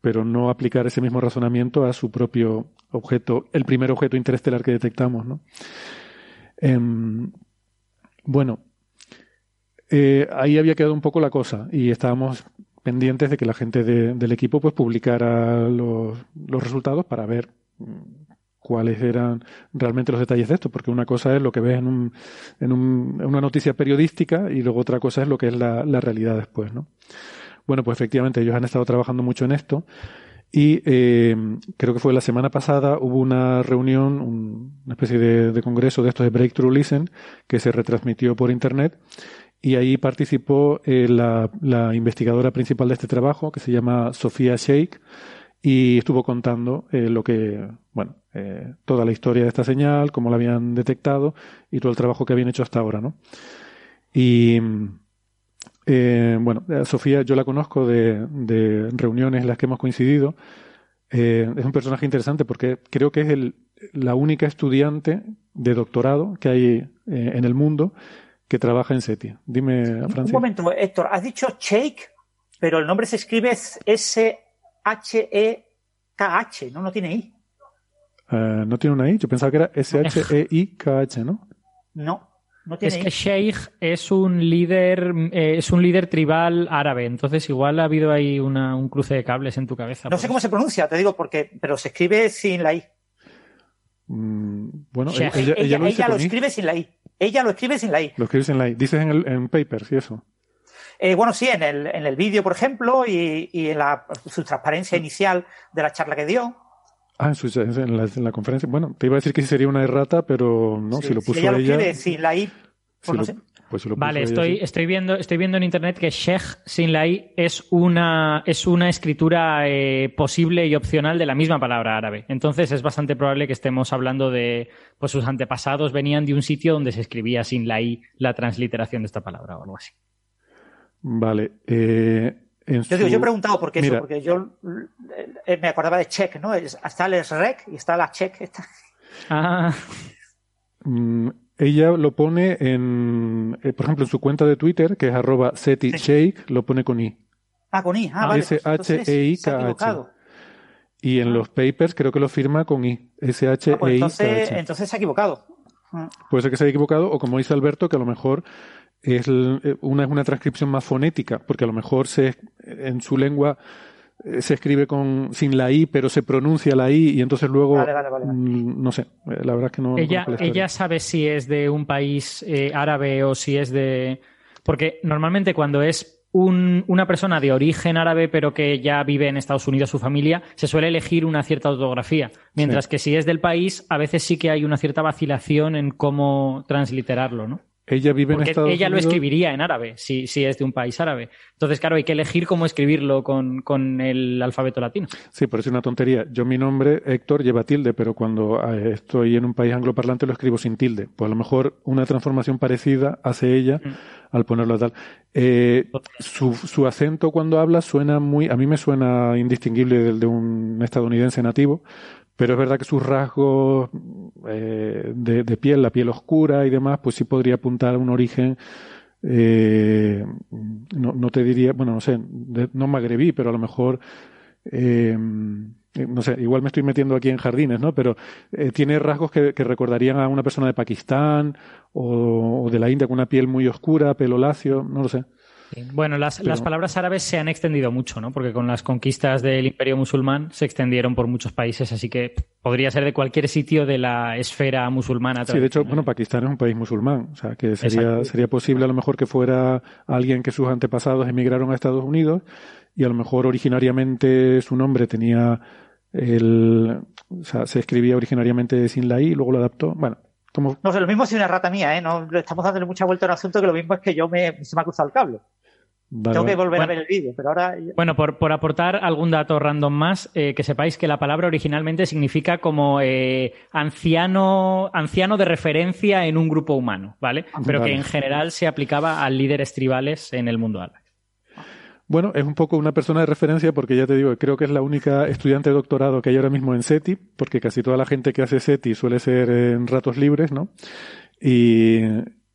pero no aplicar ese mismo razonamiento a su propio objeto, el primer objeto interestelar que detectamos, ¿no? Em, bueno, eh, ahí había quedado un poco la cosa y estábamos pendientes de que la gente del equipo pues publicara los, resultados para ver mm, cuáles eran realmente los detalles de esto, porque una cosa es lo que ves en, un, un, una noticia periodística y luego otra cosa es lo que es la, realidad después, ¿no? Bueno, pues efectivamente ellos han estado trabajando mucho en esto y eh, creo que fue la semana pasada hubo una reunión, una especie de, de congreso de estos de Breakthrough Listen que se retransmitió por internet y ahí participó eh, la, investigadora principal de este trabajo, que se llama Sofía Sheikh, y estuvo contando eh, lo que, bueno, eh, toda la historia de esta señal, cómo la habían detectado y todo el trabajo que habían hecho hasta ahora, ¿no? Y, bueno, Sofía yo la conozco de, de, reuniones en las que hemos coincidido. es un personaje interesante porque creo que es el, la única estudiante de doctorado que hay en el mundo que trabaja en SETI. Dime, Francis. Un momento, Héctor, has dicho Shake, pero el nombre se escribe S-H-E-K-H, ¿no? No tiene I. Eh, no tiene una I, yo pensaba que era S-H-E-I-K-H, ¿no? No. No tiene Es que I. Sheikh es un líder, eh, es un líder tribal árabe, entonces igual ha habido ahí una- un cruce de cables en tu cabeza. No sé cómo eso. se pronuncia, te digo, porque, pero se escribe sin la I. Mm, bueno, Sheikh. ella, ella lo ella lo escribe sin la I. Ella lo escribe sin la I. Lo escribes en la I. Dices en, el, en papers y eso. Eh, bueno, sí, en el, en el vídeo, por ejemplo, y, y en la, su transparencia inicial de la charla que dio. Ah, en, su- en la, en la conferencia. Bueno, te iba a decir que sí sería una errata, pero no, Sí, si lo puso ella lo ella. escribe sin la I. si Pues no lo- sé. Pues lo Vale, estoy, viendo, estoy viendo en internet que Sheikh sin la I es una, es una escritura eh, posible y opcional de la misma palabra árabe. Entonces es bastante probable que estemos hablando de, pues sus antepasados venían de un sitio donde se escribía sin la I la transliteración de esta palabra o algo así. Vale. eh, en Yo digo, su- yo he preguntado por qué eso, porque yo eh, me acordaba de check, ¿no? Es- Está el rec y está la check. Esta. Ah, Mm, ella lo pone en, eh, por ejemplo, en su cuenta de Twitter, que es arroba SetiShake, lo pone con I. Ah, con I. Ah, Ah, vale. S pues entonces E. Y en los papers creo que lo firma con I. S H Ah, pues E I K entonces, H. entonces se ha equivocado. Mm. Puede ser que se haya equivocado, o como dice Alberto, que a lo mejor es eh, una es una transcripción más fonética, porque a lo mejor se, en su lengua se escribe con sin la i, pero se pronuncia la i y entonces luego Vale, vale, vale, mm, no sé, eh, la verdad es que no. ella, ella sabe si es de un país eh, árabe o si es de. Porque normalmente cuando es un- una persona de origen árabe pero que ya vive en Estados Unidos su familia, se suele elegir una cierta ortografía. Mientras que si es del país, a veces sí que hay una cierta vacilación en cómo transliterarlo, ¿no? Ella vive en Estados ella lo escribiría en árabe, si, si es de un país árabe. Entonces, claro, hay que elegir cómo escribirlo con, con el alfabeto latino. Sí, parece una tontería. Yo mi nombre, Héctor, lleva tilde, pero cuando eh, estoy en un país angloparlante lo escribo sin tilde. Pues a lo mejor una transformación parecida hace ella Mm. al ponerlo tal. Eh, su, su acento cuando habla suena muy, a mí me suena indistinguible del de un estadounidense nativo, pero es verdad que sus rasgos eh, de, piel, la piel oscura y demás, pues sí podría apuntar a un origen eh, no, no te diría, bueno, no sé, de- no magrebí, pero a lo mejor, eh, no sé, igual me estoy metiendo aquí en jardines, ¿no? Pero eh, tiene rasgos que, que recordarían a una persona de Pakistán o, o de la India con una piel muy oscura, pelo lacio, no lo sé. Bueno, las, Pero- las palabras árabes se han extendido mucho, ¿no? Porque con las conquistas del Imperio musulmán se extendieron por muchos países, así que podría ser de cualquier sitio de la esfera musulmana. Sí, de hecho, bueno, Pakistán es un país musulmán, o sea, que sería, sería posible a lo mejor que fuera alguien que sus antepasados emigraron a Estados Unidos y a lo mejor originariamente su nombre tenía el, o sea, se escribía originariamente sin la I y luego lo adaptó. Bueno, como, No sé, lo mismo si una rata mía, ¿eh? No, estamos dándole mucha vuelta a un asunto que lo mismo es que yo me, se me ha cruzado el cable. vale, Tengo que volver a ver el vídeo, pero ahora... Bueno, por, por aportar algún dato random más, eh, que sepáis que la palabra originalmente significa como eh, anciano, anciano de referencia en un grupo humano, ¿vale? Pero Vale. que en general se aplicaba a líderes tribales en el mundo árabe. Bueno, es un poco una persona de referencia porque ya te digo, creo que es la única estudiante de doctorado que hay ahora mismo en SETI, porque casi toda la gente que hace SETI suele ser en ratos libres, ¿no? Y,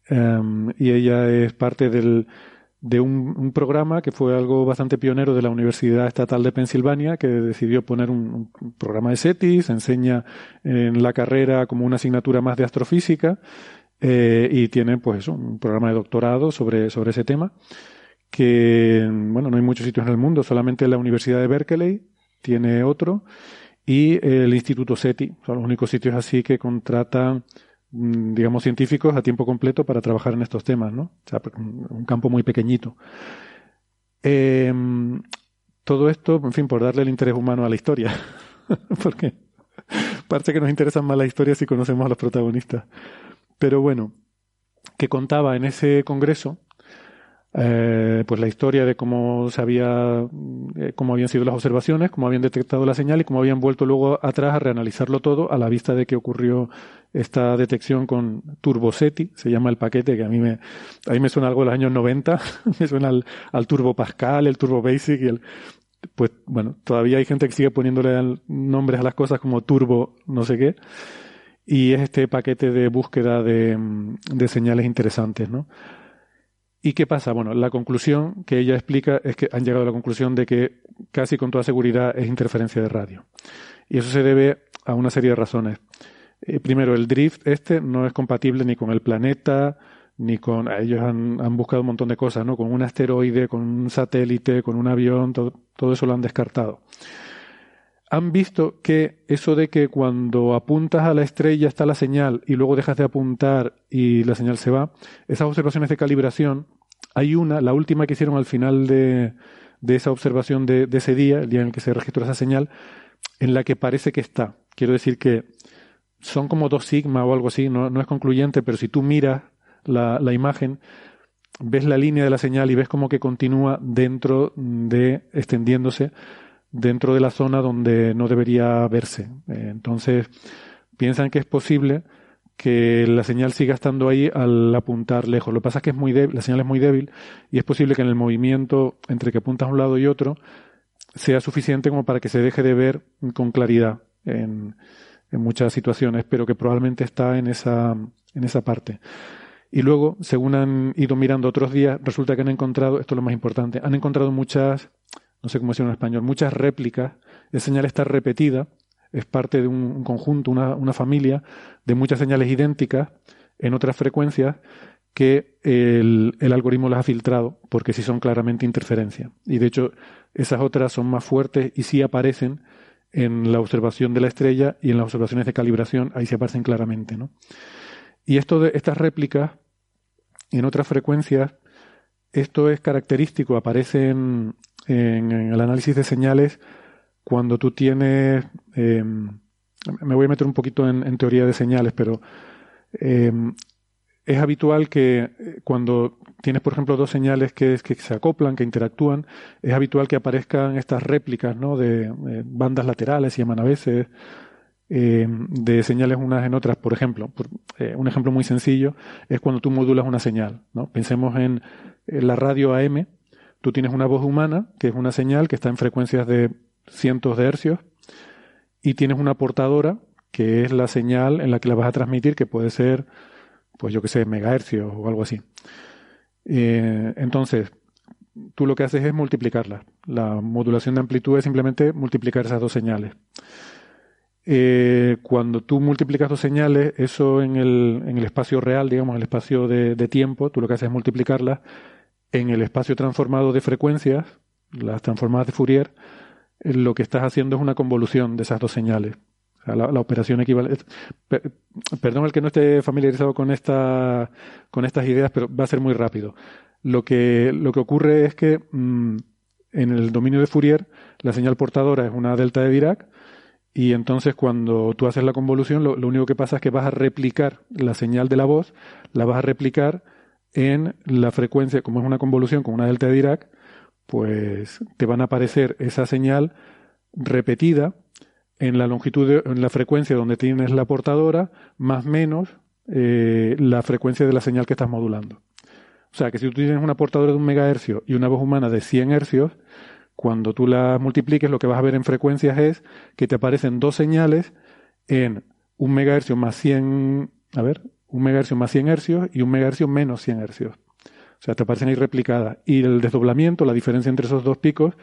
em, ella es parte del, de un, programa que fue algo bastante pionero de la Universidad Estatal de Pensilvania, que decidió poner un, programa de SETI, se enseña en la carrera como una asignatura más de astrofísica, eh, y tiene pues un programa de doctorado sobre, sobre ese tema que, bueno, no hay muchos sitios en el mundo, solamente la Universidad de Berkeley tiene otro y el Instituto SETI, son los únicos sitios así que contratan, mm, digamos, científicos a tiempo completo para trabajar en estos temas, ¿no? O sea, un campo muy pequeñito. Eh, todo esto, en fin, por darle el interés humano a la historia, [LAUGHS] porque parece que nos interesan más las historias si conocemos a los protagonistas. Pero bueno, que contaba en ese congreso eh, pues la historia de cómo se había eh, cómo habían sido las observaciones, cómo habían detectado la señal y cómo habían vuelto luego atrás a reanalizarlo todo a la vista de que ocurrió esta detección con TurboSeti, se llama el paquete que a mí me a mí me suena algo de los años 90, [LAUGHS] me suena al, al Turbo Pascal, el Turbo Basic y el pues bueno, todavía hay gente que sigue poniéndole nombres a las cosas como Turbo no sé qué y es este paquete de búsqueda de, mm, de señales interesantes, ¿no? ¿Y qué pasa? Bueno, la conclusión que ella explica es que han llegado a la conclusión de que casi con toda seguridad es interferencia de radio. Y eso se debe a una serie de razones. Eh, primero, el drift este no es compatible ni con el planeta, ni con ellos han, han, buscado un montón de cosas, ¿no? Con un asteroide, con un satélite, con un avión, todo, todo eso lo han descartado. Han visto que eso de que cuando apuntas a la estrella está la señal y luego dejas de apuntar y la señal se va, esas observaciones de calibración, hay una, la última que hicieron al final de, de esa observación de, de, ese día, el día en el que se registró esa señal, en la que parece que está. Quiero decir que son como dos sigma o algo así, no, es concluyente, pero si tú miras la, la, imagen, ves la línea de la señal y ves como que continúa dentro de, extendiéndose dentro de la zona donde no debería verse. Eh, entonces, piensan que es posible que la señal siga estando ahí al apuntar lejos. Lo que pasa es que es muy débil, la señal es muy débil y es posible que en el movimiento entre que apuntas a un lado y otro sea suficiente como para que se deje de ver con claridad en, muchas situaciones, pero que probablemente está en esa, en esa parte. Y luego, según han ido mirando otros días, resulta que han encontrado, esto es lo más importante, han encontrado muchas, no sé cómo decirlo en español, muchas réplicas. La señal está repetida, es parte de un, conjunto, una, familia de muchas señales idénticas en otras frecuencias que el, algoritmo las ha filtrado, porque sí son claramente interferencias. Y de hecho, esas otras son más fuertes y sí aparecen en la observación de la estrella y en las observaciones de calibración, ahí se aparecen claramente, ¿no? Y esto de estas réplicas en otras frecuencias, esto es característico, aparece en, el análisis de señales cuando tú tienes, eh, me voy a meter un poquito en, teoría de señales, pero eh, es habitual que eh, cuando tienes, por ejemplo, dos señales que, que, se acoplan, que interactúan, es habitual que aparezcan estas réplicas ¿no? de eh, bandas laterales, se llaman a veces, eh, de señales unas en otras. Por ejemplo, por, eh, un ejemplo muy sencillo es cuando tú modulas una señal. ¿no? Pensemos en, en la radio AM. Tú tienes una voz humana, que es una señal que está en frecuencias de cientos de hercios, y tienes una portadora, que es la señal en la que la vas a transmitir, que puede ser, pues yo que sé, megahercios o algo así. Eh, entonces, tú lo que haces es multiplicarla. La modulación de amplitud es simplemente multiplicar esas dos señales. Eh, cuando tú multiplicas dos señales, eso en el, en el espacio real, digamos, el espacio de, de, tiempo, tú lo que haces es multiplicarlas en el espacio transformado de frecuencias, las transformadas de Fourier, eh, lo que estás haciendo es una convolución de esas dos señales. La, operación equivalente. Perdón el que no esté familiarizado con, esta, con estas ideas, pero va a ser muy rápido. Lo que, lo que ocurre es que mmm, en el dominio de Fourier la señal portadora es una delta de Dirac y entonces cuando tú haces la convolución lo, lo único que pasa es que vas a replicar la señal de la voz, la vas a replicar en la frecuencia, como es una convolución con una delta de Dirac, pues te van a aparecer esa señal repetida en la longitud, de, en la frecuencia donde tienes la portadora, más menos eh, la frecuencia de la señal que estás modulando. O sea que si tú tienes una portadora de un megahercio y una voz humana de 100 hercios, cuando tú la multipliques, lo que vas a ver en frecuencias es que te aparecen dos señales en un megahercio más 100, a ver, un megahercio más 100 hercios y un megahercio menos 100 hercios. O sea, te aparecen ahí replicadas. Y el desdoblamiento, la diferencia entre esos dos picos,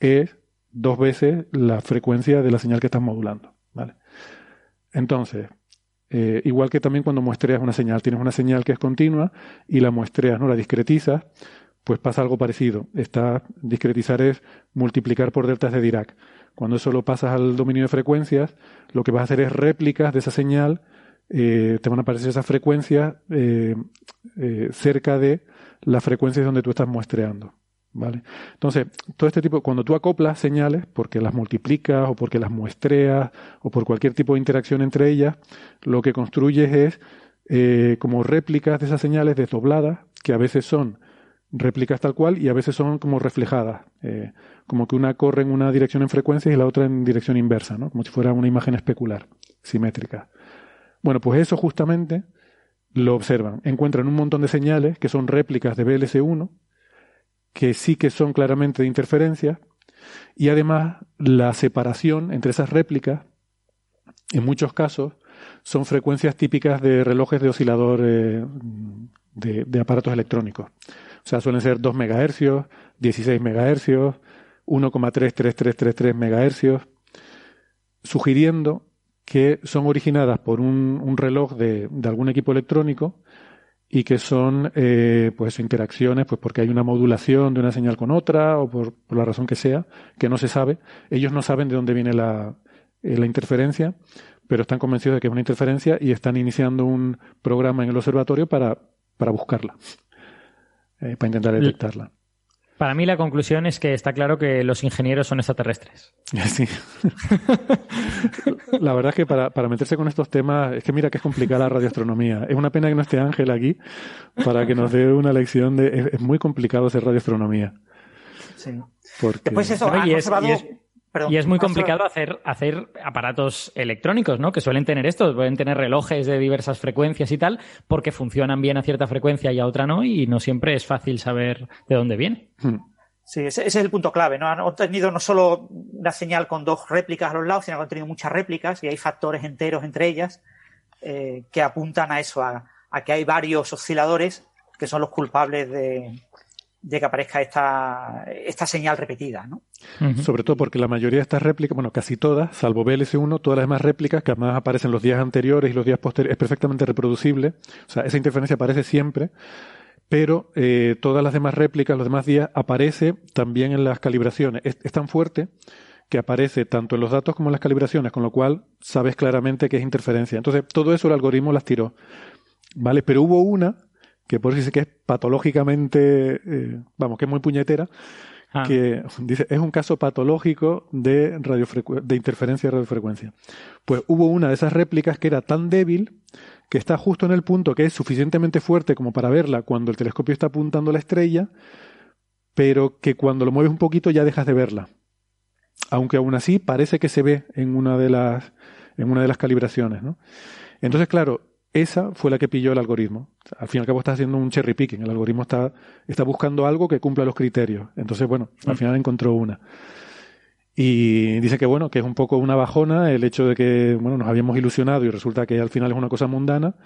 es dos veces la frecuencia de la señal que estás modulando. ¿vale? Entonces, eh, igual que también cuando muestreas una señal, tienes una señal que es continua y la muestreas, ¿no? La discretizas, pues pasa algo parecido. Esta discretizar es multiplicar por deltas de Dirac. Cuando eso lo pasas al dominio de frecuencias, lo que vas a hacer es réplicas de esa señal, eh, te van a aparecer esas frecuencias eh, eh, cerca de las frecuencias donde tú estás muestreando. ¿Vale? Entonces, todo este tipo, cuando tú acoplas señales, porque las multiplicas o porque las muestreas o por cualquier tipo de interacción entre ellas, lo que construyes es eh, como réplicas de esas señales desdobladas, que a veces son réplicas tal cual y a veces son como reflejadas, eh, como que una corre en una dirección en frecuencia y la otra en dirección inversa, ¿no? como si fuera una imagen especular, simétrica. Bueno, pues eso justamente lo observan. Encuentran un montón de señales que son réplicas de BLC1, que sí que son claramente de interferencia, y además la separación entre esas réplicas, en muchos casos, son frecuencias típicas de relojes de oscilador eh, de, de, aparatos electrónicos. O sea, suelen ser 2 MHz, 16 MHz, 1,33333 MHz, sugiriendo que son originadas por un, un reloj de, de, algún equipo electrónico y que son eh, pues interacciones pues porque hay una modulación de una señal con otra o por, la razón que sea que no se sabe. Ellos no saben de dónde viene la, eh, la interferencia pero están convencidos de que es una interferencia y están iniciando un programa en el observatorio para, para buscarla eh, para intentar detectarla para mí la conclusión es que está claro que los ingenieros son extraterrestres. [LAUGHS] Sí. la verdad es que para, para, meterse con estos temas, es que mira que es complicada la radioastronomía. Es una pena que no esté Ángel aquí para que nos dé una lección de... Es, muy complicado hacer radioastronomía. Sí. Porque... Después eso, y es, y es muy complicado hacer, hacer aparatos electrónicos, ¿no? Que suelen tener esto, pueden tener relojes de diversas frecuencias y tal, porque funcionan bien a cierta frecuencia y a otra no, y no siempre es fácil saber de dónde viene. Hmm. Sí, ese, es el punto clave, ¿no? Han tenido no solo una señal con dos réplicas a los lados, sino que han tenido muchas réplicas y hay factores enteros entre ellas eh, que apuntan a eso, a que hay varios osciladores que son los culpables de, de que aparezca esta, esta señal repetida, ¿no? Sobre todo porque la mayoría de estas réplicas, bueno, casi todas, salvo BLS1, todas las demás réplicas que además aparecen los días anteriores y los días posteriores, es perfectamente reproducible. O sea, esa interferencia aparece siempre, pero eh, todas las demás réplicas, los demás días, aparece también en las calibraciones. Es, es, tan fuerte que aparece tanto en los datos como en las calibraciones, con lo cual sabes claramente que es interferencia. Entonces, todo eso el algoritmo las tiró. ¿Vale? Pero hubo una que por eso dice que es patológicamente, eh, vamos, que es muy puñetera, ah. que dice, es un caso patológico de, de interferencia de radiofrecuencia. Pues hubo una de esas réplicas que era tan débil que está justo en el punto que es suficientemente fuerte como para verla cuando el telescopio está apuntando a la estrella, pero que cuando lo mueves un poquito ya dejas de verla. Aunque aún así parece que se ve en una de las, en una de las calibraciones, ¿no? Entonces, claro, esa fue la que pilló el algoritmo. Al fin y al cabo está haciendo un cherry picking. El algoritmo está, está buscando algo que cumpla los criterios. Entonces, bueno, al mm. final encontró una. Y dice que bueno, que es un poco una bajona el hecho de que, bueno, nos habíamos ilusionado y resulta que al final es una cosa mundana,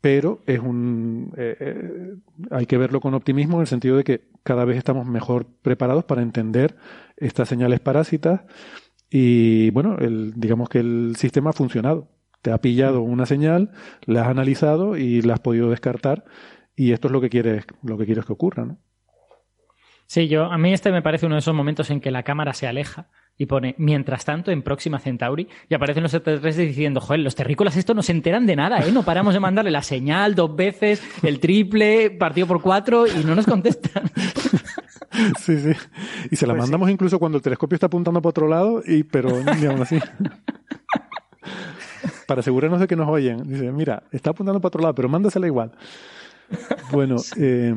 pero es un, eh, eh, hay que verlo con optimismo en el sentido de que cada vez estamos mejor preparados para entender estas señales parásitas y bueno, el, digamos que el sistema ha funcionado. Te ha pillado una señal, la has analizado y la has podido descartar y esto es lo que quieres, lo que quieres que ocurra, ¿no? Sí, yo, a mí este me parece uno de esos momentos en que la cámara se aleja y pone, mientras tanto, en Próxima Centauri, y aparecen los extraterrestres diciendo, joder, los terrícolas esto no se enteran de nada, ¿eh? No paramos de mandarle la señal dos veces, el triple, partido por cuatro, y no nos contestan. [LAUGHS] Sí, sí. Y se la pues mandamos incluso cuando el telescopio está apuntando para otro lado, y pero ni aún así [LAUGHS] para asegurarnos de que nos oyen. Dice, mira, está apuntando para otro lado, pero mándasela igual. Bueno, [LAUGHS] eh,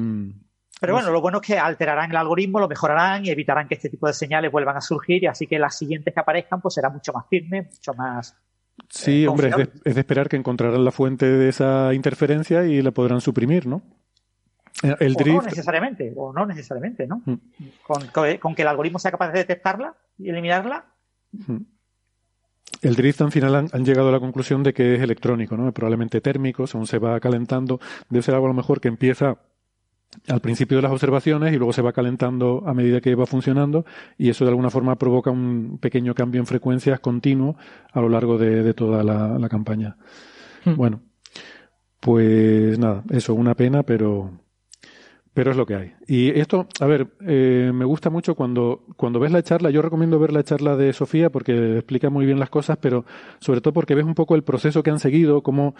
pero bueno, lo bueno es que alterarán el algoritmo, lo mejorarán y evitarán que este tipo de señales vuelvan a surgir y así que las siguientes que aparezcan pues serán mucho más firmes, mucho más... Sí, eh, hombre, es de, esperar que encontrarán la fuente de esa interferencia y la podrán suprimir, ¿no? El drift... O no necesariamente, o no necesariamente, ¿no? Mm. Con, que el algoritmo sea capaz de detectarla y eliminarla, mm el drift al final han, llegado a la conclusión de que es electrónico, ¿no? Probablemente térmico, según se va calentando, debe ser algo a lo mejor que empieza al principio de las observaciones y luego se va calentando a medida que va funcionando y eso de alguna forma provoca un pequeño cambio en frecuencias continuo a lo largo de, toda la, campaña. Hmm. Bueno, pues nada, eso, una pena, pero, pero es lo que hay. Y esto, a ver, eh, me gusta mucho cuando, cuando ves la charla, yo recomiendo ver la charla de Sofía porque explica muy bien las cosas, pero sobre todo porque ves un poco el proceso que han seguido, cómo,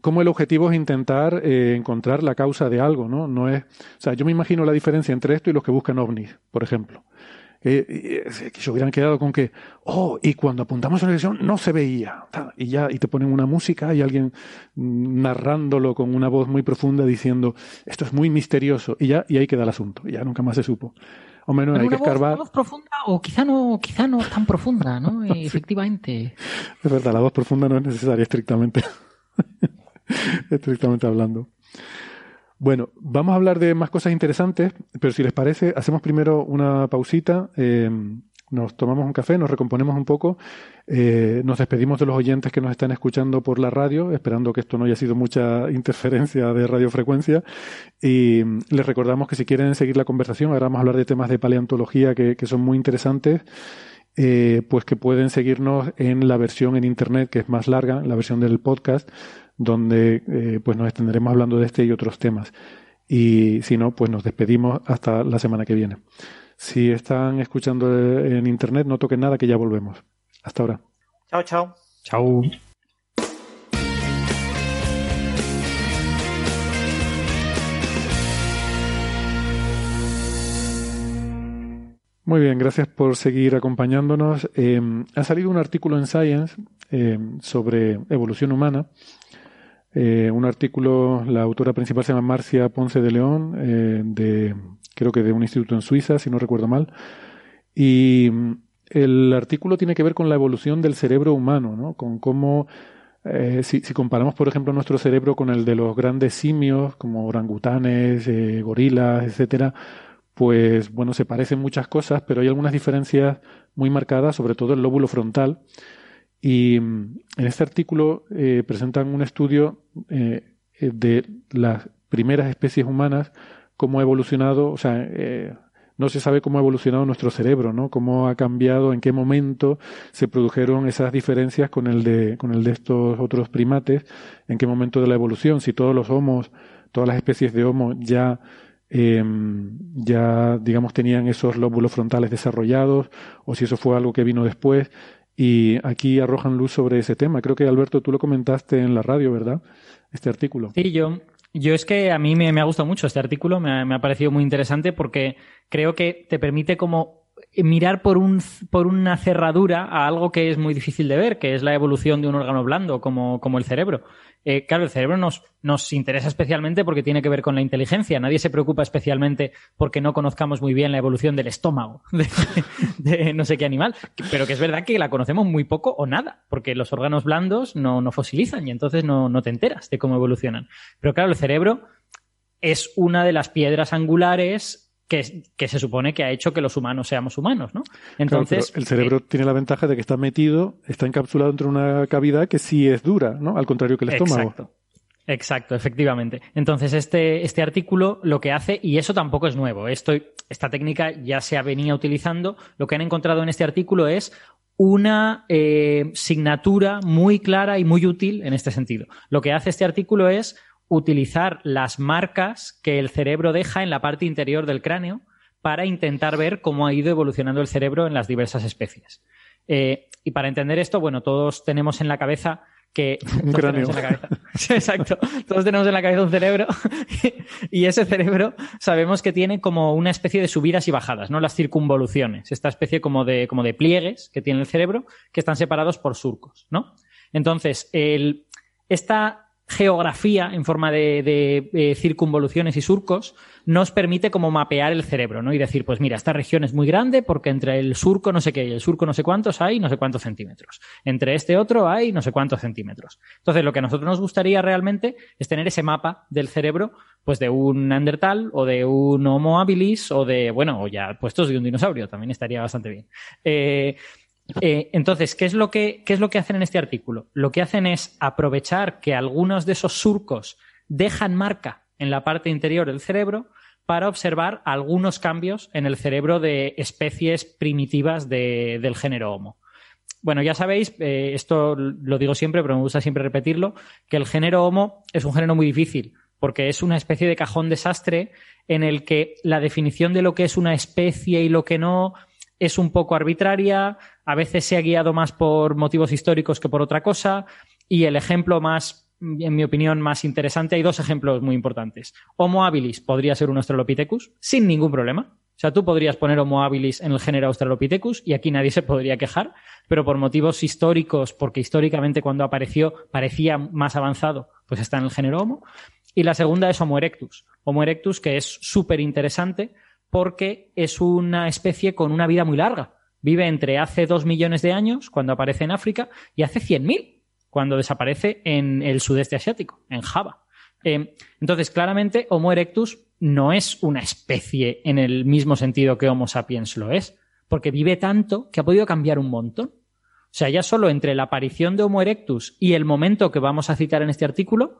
cómo el objetivo es intentar eh, encontrar la causa de algo, ¿no? No es, o sea, yo me imagino la diferencia entre esto y los que buscan ovnis, por ejemplo. Eh, que se hubieran quedado con que, oh, y cuando apuntamos a la dirección no se veía. Y ya, y te ponen una música y alguien narrándolo con una voz muy profunda diciendo, esto es muy misterioso. Y ya, y ahí queda el asunto. Y ya nunca más se supo. O menos hay que escarbar. Voz, profunda, o quizá no, quizá no tan profunda, ¿no? [LAUGHS] Efectivamente. Es verdad, la voz profunda no es necesaria estrictamente. [LAUGHS] estrictamente hablando. Bueno, vamos a hablar de más cosas interesantes, pero si les parece, hacemos primero una pausita, eh, nos tomamos un café, nos recomponemos un poco, eh, nos despedimos de los oyentes que nos están escuchando por la radio, esperando que esto no haya sido mucha [LAUGHS] interferencia de radiofrecuencia, y les recordamos que si quieren seguir la conversación, ahora vamos a hablar de temas de paleontología que, son muy interesantes. Eh, pues que pueden seguirnos en la versión en internet que es más larga, la versión del podcast, donde eh, pues nos extenderemos hablando de este y otros temas. Y si no, pues nos despedimos hasta la semana que viene. Si están escuchando en internet, no toquen nada, que ya volvemos. Hasta ahora. Chao, chao. Chao. Muy bien, gracias por seguir acompañándonos. Eh, ha salido un artículo en Science eh, sobre evolución humana. Eh, un artículo, la autora principal se llama Marcia Ponce de León, eh, de, creo que de un instituto en Suiza, si no recuerdo mal. Y mm, el artículo tiene que ver con la evolución del cerebro humano, ¿no? Con cómo, eh, si, si, comparamos, por ejemplo, nuestro cerebro con el de los grandes simios, como orangutanes, gorilas, etcétera, pues bueno, se parecen muchas cosas, pero hay algunas diferencias muy marcadas, sobre todo el lóbulo frontal. Y mm, en este artículo eh, presentan un estudio eh, de las primeras especies humanas, cómo ha evolucionado, o sea, eh, no se sabe cómo ha evolucionado nuestro cerebro, ¿no? Cómo ha cambiado, en qué momento se produjeron esas diferencias con el de, con el de estos otros primates, en qué momento de la evolución, si todos los homos, todas las especies de homo ya eh, ya, digamos, tenían esos lóbulos frontales desarrollados o si eso fue algo que vino después. Y aquí arrojan luz sobre ese tema. Creo que, Alberto, tú lo comentaste en la radio, ¿verdad? Este artículo. Sí, yo, yo es que a mí me, ha gustado mucho este artículo, me ha parecido muy interesante porque creo que te permite como mirar por, un, por una cerradura a algo que es muy difícil de ver, que es la evolución de un órgano blando como, como el cerebro. Eh, claro, el cerebro nos, nos interesa especialmente porque tiene que ver con la inteligencia. Nadie se preocupa especialmente porque no conozcamos muy bien la evolución del estómago [LAUGHS] de, de, no sé qué animal. Pero que es verdad que la conocemos muy poco o nada, porque los órganos blandos no, no fosilizan y entonces no, no te enteras de cómo evolucionan. Pero claro, el cerebro es una de las piedras angulares que, que, se supone que ha hecho que los humanos seamos humanos, ¿no? Entonces, claro, el cerebro eh, tiene la ventaja de que está metido, está encapsulado dentro de una cavidad que sí es dura, ¿no? Al contrario que el estómago. Exacto. Exacto, efectivamente. Entonces, este, este artículo lo que hace, y eso tampoco es nuevo, esto, esta técnica ya se venía utilizando, lo que han encontrado en este artículo es una eh, signatura muy clara y muy útil en este sentido. Lo que hace este artículo es utilizar las marcas que el cerebro deja en la parte interior del cráneo para intentar ver cómo ha ido evolucionando el cerebro en las diversas especies. Eh, y para entender esto, bueno, todos tenemos en la cabeza que... [LAUGHS] Un cráneo. [LAUGHS] Sí, exacto. Todos tenemos en la cabeza un cerebro [LAUGHS] y ese cerebro sabemos que tiene como una especie de subidas y bajadas, ¿no? Las circunvoluciones, esta especie como de, como de pliegues que tiene el cerebro que están separados por surcos, ¿no? Entonces, el, esta geografía en forma de, de, circunvoluciones y surcos nos permite como mapear el cerebro, ¿no? Y decir, pues mira, esta región es muy grande porque entre el surco no sé qué y el surco no sé cuántos hay no sé cuántos centímetros. Entre este otro hay no sé cuántos centímetros. Entonces, lo que a nosotros nos gustaría realmente es tener ese mapa del cerebro, pues de un Neandertal o de un Homo habilis o de, bueno, o ya puestos de un dinosaurio, también estaría bastante bien. Eh, eh, entonces, ¿qué es, lo que, ¿qué es lo que hacen en este artículo? Lo que hacen es aprovechar que algunos de esos surcos dejan marca en la parte interior del cerebro para observar algunos cambios en el cerebro de especies primitivas de, del género Homo. Bueno, ya sabéis, eh, esto lo digo siempre, pero me gusta siempre repetirlo, que el género Homo es un género muy difícil, porque es una especie de cajón desastre en el que la definición de lo que es una especie y lo que no es un poco arbitraria, a veces se ha guiado más por motivos históricos que por otra cosa, y el ejemplo más, en mi opinión, más interesante, hay dos ejemplos muy importantes. Homo habilis podría ser un Australopithecus sin ningún problema. O sea, tú podrías poner Homo habilis en el género Australopithecus y aquí nadie se podría quejar, pero por motivos históricos, porque históricamente cuando apareció parecía más avanzado, pues está en el género Homo. Y la segunda es Homo erectus. Homo erectus, que es súper interesante porque es una especie con una vida muy larga. Vive entre hace dos millones de años, cuando aparece en África, y hace cien mil, cuando desaparece en el sudeste asiático, en Java. Eh, entonces, claramente, Homo erectus no es una especie en el mismo sentido que Homo sapiens lo es, porque vive tanto que ha podido cambiar un montón. O sea, ya solo entre la aparición de Homo erectus y el momento que vamos a citar en este artículo,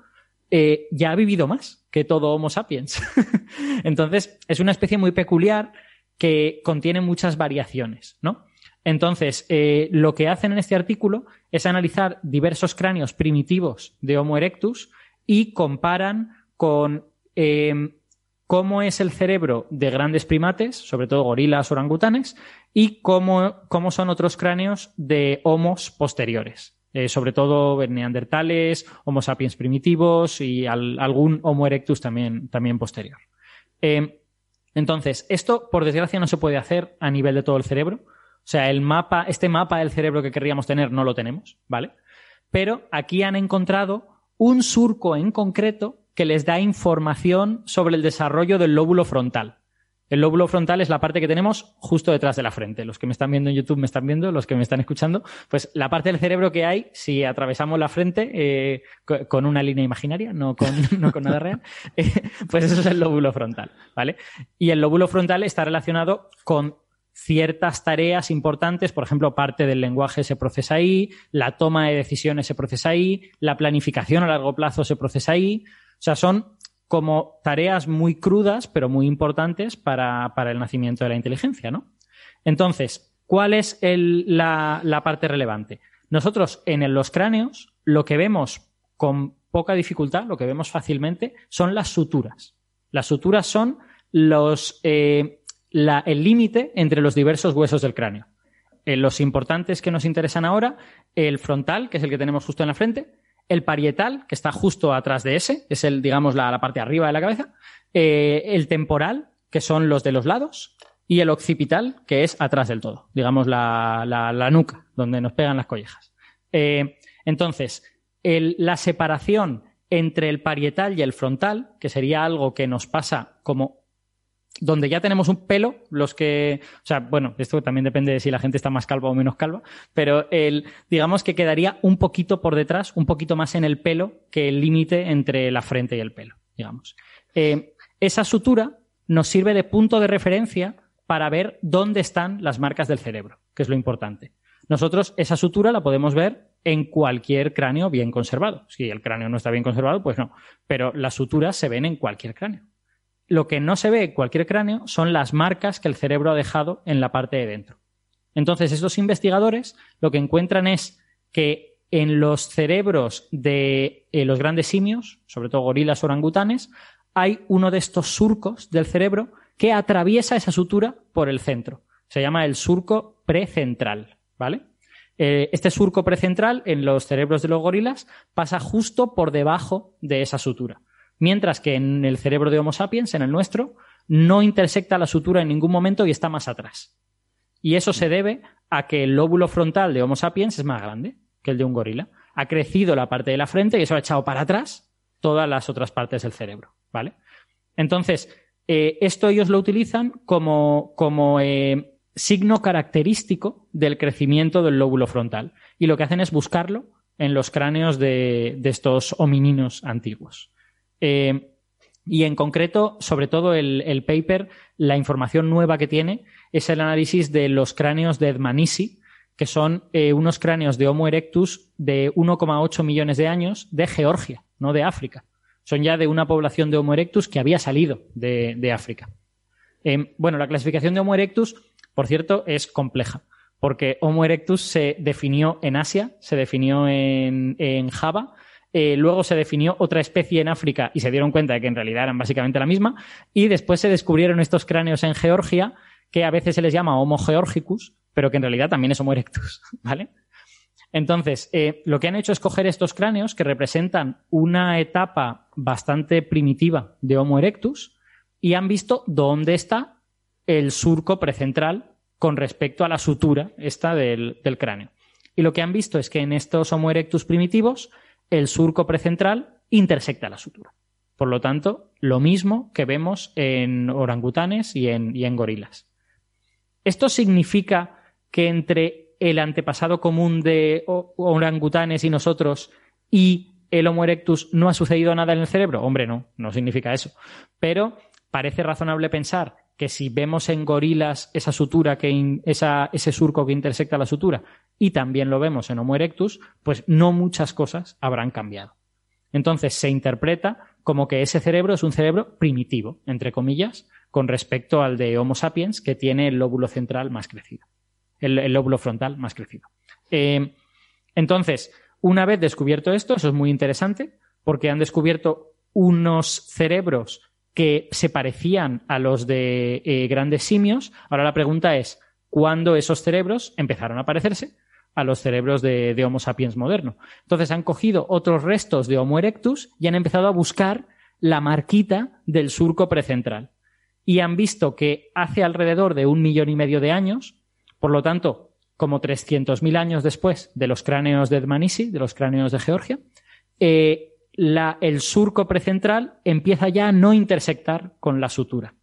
eh, ya ha vivido más que todo Homo sapiens. [LAUGHS] Entonces, es una especie muy peculiar que contiene muchas variaciones, ¿no? Entonces, eh, lo que hacen en este artículo es analizar diversos cráneos primitivos de Homo erectus y comparan con eh, cómo es el cerebro de grandes primates, sobre todo gorilas, orangutanes, y cómo, cómo son otros cráneos de homos posteriores. Eh, sobre todo neandertales, Homo sapiens primitivos y al- algún Homo erectus también, también posterior. Eh, entonces, esto, por desgracia, no se puede hacer a nivel de todo el cerebro. O sea, el mapa, este mapa del cerebro que querríamos tener no lo tenemos, ¿vale? Pero aquí han encontrado un surco en concreto que les da información sobre el desarrollo del lóbulo frontal. El lóbulo frontal es la parte que tenemos justo detrás de la frente. Los que me están viendo en YouTube me están viendo, los que me están escuchando, pues la parte del cerebro que hay, si atravesamos la frente eh, co- con una línea imaginaria, no con, [LAUGHS] no con nada real, eh, pues eso es el lóbulo frontal, ¿vale? Y el lóbulo frontal está relacionado con ciertas tareas importantes, por ejemplo, parte del lenguaje se procesa ahí, la toma de decisiones se procesa ahí, la planificación a largo plazo se procesa ahí. O sea, son como tareas muy crudas, pero muy importantes para, para el nacimiento de la inteligencia, ¿no? Entonces, ¿cuál es el- la, la parte relevante? Nosotros en los cráneos lo que vemos con poca dificultad, lo que vemos fácilmente, son las suturas. Las suturas son los, eh, la- el límite entre los diversos huesos del cráneo. Eh, los importantes que nos interesan ahora, el frontal, que es el que tenemos justo en la frente, el parietal, que está justo atrás de ese, es el, digamos, la, la parte de arriba de la cabeza, eh, el temporal, que son los de los lados, y el occipital, que es atrás del todo, digamos, la, la- nuca, donde nos pegan las collejas. Eh, entonces, la separación entre el parietal y el frontal, que sería algo que nos pasa como donde ya tenemos un pelo, los que, o sea, bueno, esto también depende de si la gente está más calva o menos calva, pero el, digamos que quedaría un poquito por detrás, un poquito más en el pelo que el límite entre la frente y el pelo, digamos. Eh, esa sutura nos sirve de punto de referencia para ver dónde están las marcas del cerebro, que es lo importante. Nosotros esa sutura la podemos ver en cualquier cráneo bien conservado. Si el cráneo no está bien conservado, pues no. Pero las suturas se ven en cualquier cráneo. Lo que no se ve en cualquier cráneo son las marcas que el cerebro ha dejado en la parte de dentro. Entonces, estos investigadores lo que encuentran es que en los cerebros de eh, los grandes simios, sobre todo gorilas orangutanes, hay uno de estos surcos del cerebro que atraviesa esa sutura por el centro. Se llama el surco precentral, ¿vale? Eh, este surco precentral en los cerebros de los gorilas pasa justo por debajo de esa sutura. Mientras que en el cerebro de Homo sapiens, en el nuestro, no intersecta la sutura en ningún momento y está más atrás. Y eso se debe a que el lóbulo frontal de Homo sapiens es más grande que el de un gorila. Ha crecido la parte de la frente y eso ha echado para atrás todas las otras partes del cerebro, ¿vale? Entonces, eh, esto ellos lo utilizan como, como eh, signo característico del crecimiento del lóbulo frontal. Y lo que hacen es buscarlo en los cráneos de, de estos homininos antiguos. Eh, y en concreto, sobre todo el, paper, la información nueva que tiene es el análisis de los cráneos de Edmanisi, que son eh, unos cráneos de Homo erectus de 1,8 millones de años de Georgia, no de África. Son ya de una población de Homo erectus que había salido de, África. Eh, bueno, la clasificación de Homo erectus, por cierto, es compleja, porque Homo erectus se definió en Asia, se definió en Java, eh, luego se definió otra especie en África y se dieron cuenta de que en realidad eran básicamente la misma. Y después se descubrieron estos cráneos en Georgia, que a veces se les llama Homo georgicus, pero que en realidad también es Homo erectus, [LAUGHS] ¿vale? Entonces, eh, lo que han hecho es coger estos cráneos que representan una etapa bastante primitiva de Homo erectus y han visto dónde está el surco precentral con respecto a la sutura esta del, del cráneo. Y lo que han visto es que en estos Homo erectus primitivos el surco precentral intersecta la sutura. Por lo tanto, lo mismo que vemos en orangutanes y en, gorilas. ¿Esto significa que entre el antepasado común de orangutanes y nosotros y el Homo erectus no ha sucedido nada en el cerebro? Hombre, no, no significa eso. Pero parece razonable pensar que si vemos en gorilas esa sutura, que esa, ese surco que intersecta la sutura, y también lo vemos en Homo erectus, pues no muchas cosas habrán cambiado. Entonces se interpreta como que ese cerebro es un cerebro primitivo, entre comillas, con respecto al de Homo sapiens, que tiene el lóbulo central más crecido. el, lóbulo frontal más crecido. Eh, entonces, una vez descubierto esto, eso es muy interesante, porque han descubierto unos cerebros que se parecían a los de eh, grandes simios. Ahora la pregunta es, ¿cuándo esos cerebros empezaron a parecerse a los cerebros de, Homo sapiens moderno? Entonces han cogido otros restos de Homo erectus y han empezado a buscar la marquita del surco precentral. Y han visto que hace alrededor de un millón y medio de años, por lo tanto, como 300.000 años después de los cráneos de Dmanisi, de los cráneos de Georgia, eh, el surco precentral empieza ya a no intersectar con la sutura.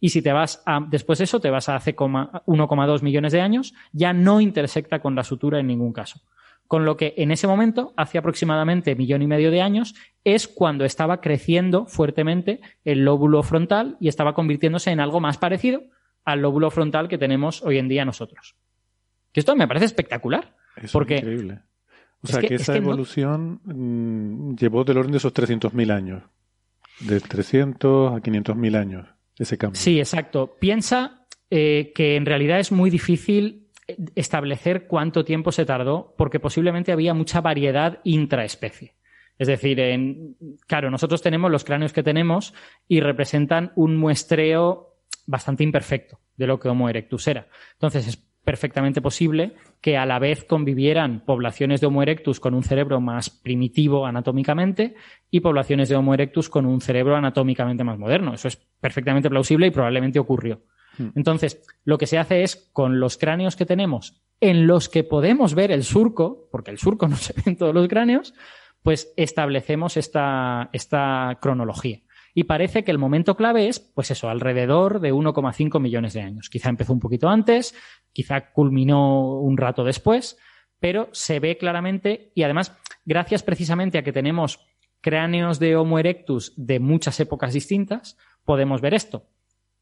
Y si te vas a, después de eso, te vas a hace coma- 1,2 millones de años, ya no intersecta con la sutura en ningún caso. Con lo que en ese momento, hace aproximadamente millón y medio de años, es cuando estaba creciendo fuertemente el lóbulo frontal y estaba convirtiéndose en algo más parecido al lóbulo frontal que tenemos hoy en día nosotros. Que esto me parece espectacular. Eso Porque- es increíble. O es sea, que- que, es esa que evolución mm, llevó del orden de esos 300.000 años. De 300 a 500.000 años, Sí, exacto. Piensa eh, que en realidad es muy difícil establecer cuánto tiempo se tardó, porque posiblemente había mucha variedad intraespecie. Es decir, en, claro, nosotros tenemos los cráneos que tenemos y representan un muestreo bastante imperfecto de lo que Homo erectus era. Entonces es perfectamente posible que a la vez convivieran poblaciones de Homo erectus con un cerebro más primitivo anatómicamente y poblaciones de Homo erectus con un cerebro anatómicamente más moderno. Eso es perfectamente plausible y probablemente ocurrió. Hmm. Entonces, lo que se hace es, con los cráneos que tenemos, en los que podemos ver el surco, porque el surco [LAUGHS] no se ve en todos los cráneos, pues establecemos esta, esta cronología. Y parece que el momento clave es, pues eso, alrededor de 1,5 millones de años. Quizá empezó un poquito antes, quizá culminó un rato después, pero se ve claramente y además, gracias precisamente a que tenemos cráneos de Homo erectus de muchas épocas distintas, podemos ver esto.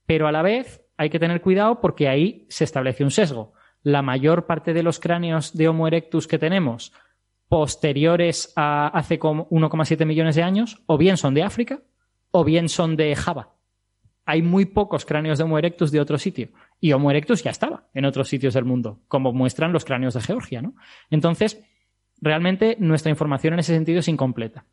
Pero a la vez hay que tener cuidado porque ahí se establece un sesgo. La mayor parte de los cráneos de Homo erectus que tenemos posteriores a hace como 1,7 millones de años, o bien son de África, o bien son de Java. Hay muy pocos cráneos de Homo erectus de otro sitio. Y Homo erectus ya estaba en otros sitios del mundo, como muestran los cráneos de Georgia, ¿no? Entonces, realmente nuestra información en ese sentido es incompleta.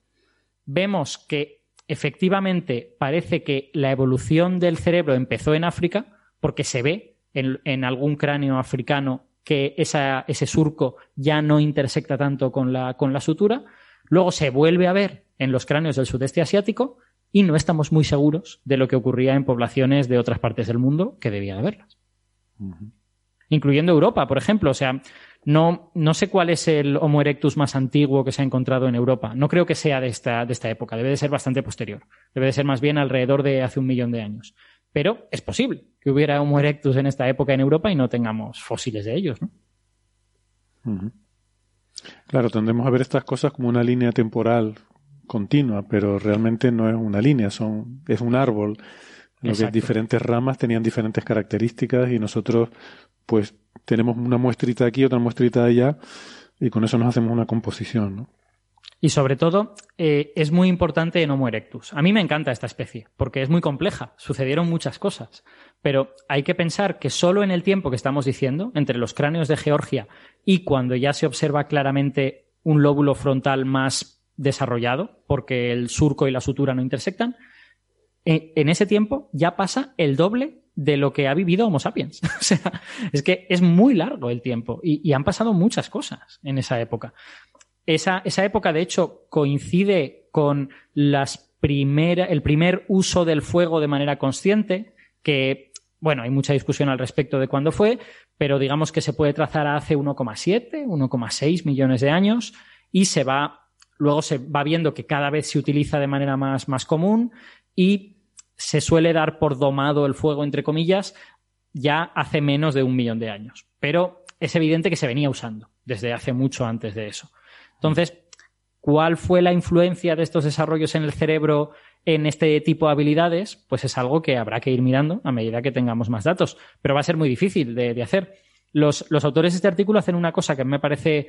Vemos que efectivamente parece que la evolución del cerebro empezó en África, porque se ve en, algún cráneo africano que ese surco ya no intersecta tanto con la, con la sutura. Luego se vuelve a ver en los cráneos del sudeste asiático y no estamos muy seguros de lo que ocurría en poblaciones de otras partes del mundo que debía de haberlas. Incluyendo Europa, por ejemplo. O sea, no, no sé cuál es el Homo erectus más antiguo que se ha encontrado en Europa. No creo que sea de esta, de esta época. Debe de ser bastante posterior. Debe de ser más bien alrededor de hace un millón de años. Pero es posible que hubiera Homo erectus en esta época en Europa y no tengamos fósiles de ellos. Claro, tendemos a ver estas cosas como una línea temporal continua, pero realmente no es una línea, son, es un árbol en lo que diferentes ramas tenían diferentes características y nosotros pues tenemos una muestrita aquí, otra muestrita allá y con eso nos hacemos una composición, ¿no? Y sobre todo, eh, es muy importante en Homo erectus. A mí me encanta esta especie, porque es muy compleja, sucedieron muchas cosas. Pero hay que pensar que solo en el tiempo que estamos diciendo, entre los cráneos de Georgia y cuando ya se observa claramente un lóbulo frontal más desarrollado, porque el surco y la sutura no intersectan, en, en ese tiempo ya pasa el doble de lo que ha vivido Homo sapiens. [LAUGHS] o sea, es que es muy largo el tiempo y, y han pasado muchas cosas en esa época. Esa, esa época, de hecho, coincide con las primera, el primer uso del fuego de manera consciente, que, bueno, hay mucha discusión al respecto de cuándo fue, pero digamos que se puede trazar a hace 1,7, 1,6 millones de años y se va, luego se va viendo que cada vez se utiliza de manera más, más común y se suele dar por domado el fuego, entre comillas, ya hace menos de un millón de años. Pero es evidente que se venía usando desde hace mucho antes de eso. Entonces, ¿cuál fue la influencia de estos desarrollos en el cerebro en este tipo de habilidades? Pues es algo que habrá que ir mirando a medida que tengamos más datos, pero va a ser muy difícil de, hacer. Los, los, autores de este artículo hacen una cosa que me parece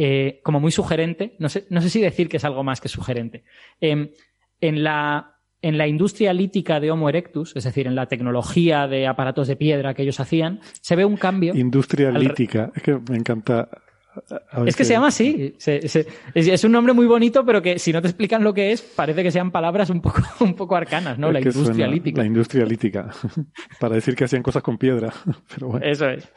eh, como muy sugerente, no sé, no sé, si decir que es algo más que sugerente. Eh, en, la, en la industria lítica de Homo erectus, es decir, en la tecnología de aparatos de piedra que ellos hacían, se ve un cambio. Industria lítica. Es que me encanta. Es que se llama así. [LAUGHS] es, un nombre muy bonito, pero que si no te explican lo que es, parece que sean palabras un poco, [LAUGHS] un poco arcanas, ¿no? la industria lítica. La industria lítica. [LAUGHS] Para decir que hacían cosas con piedra. Pero bueno. Eso es.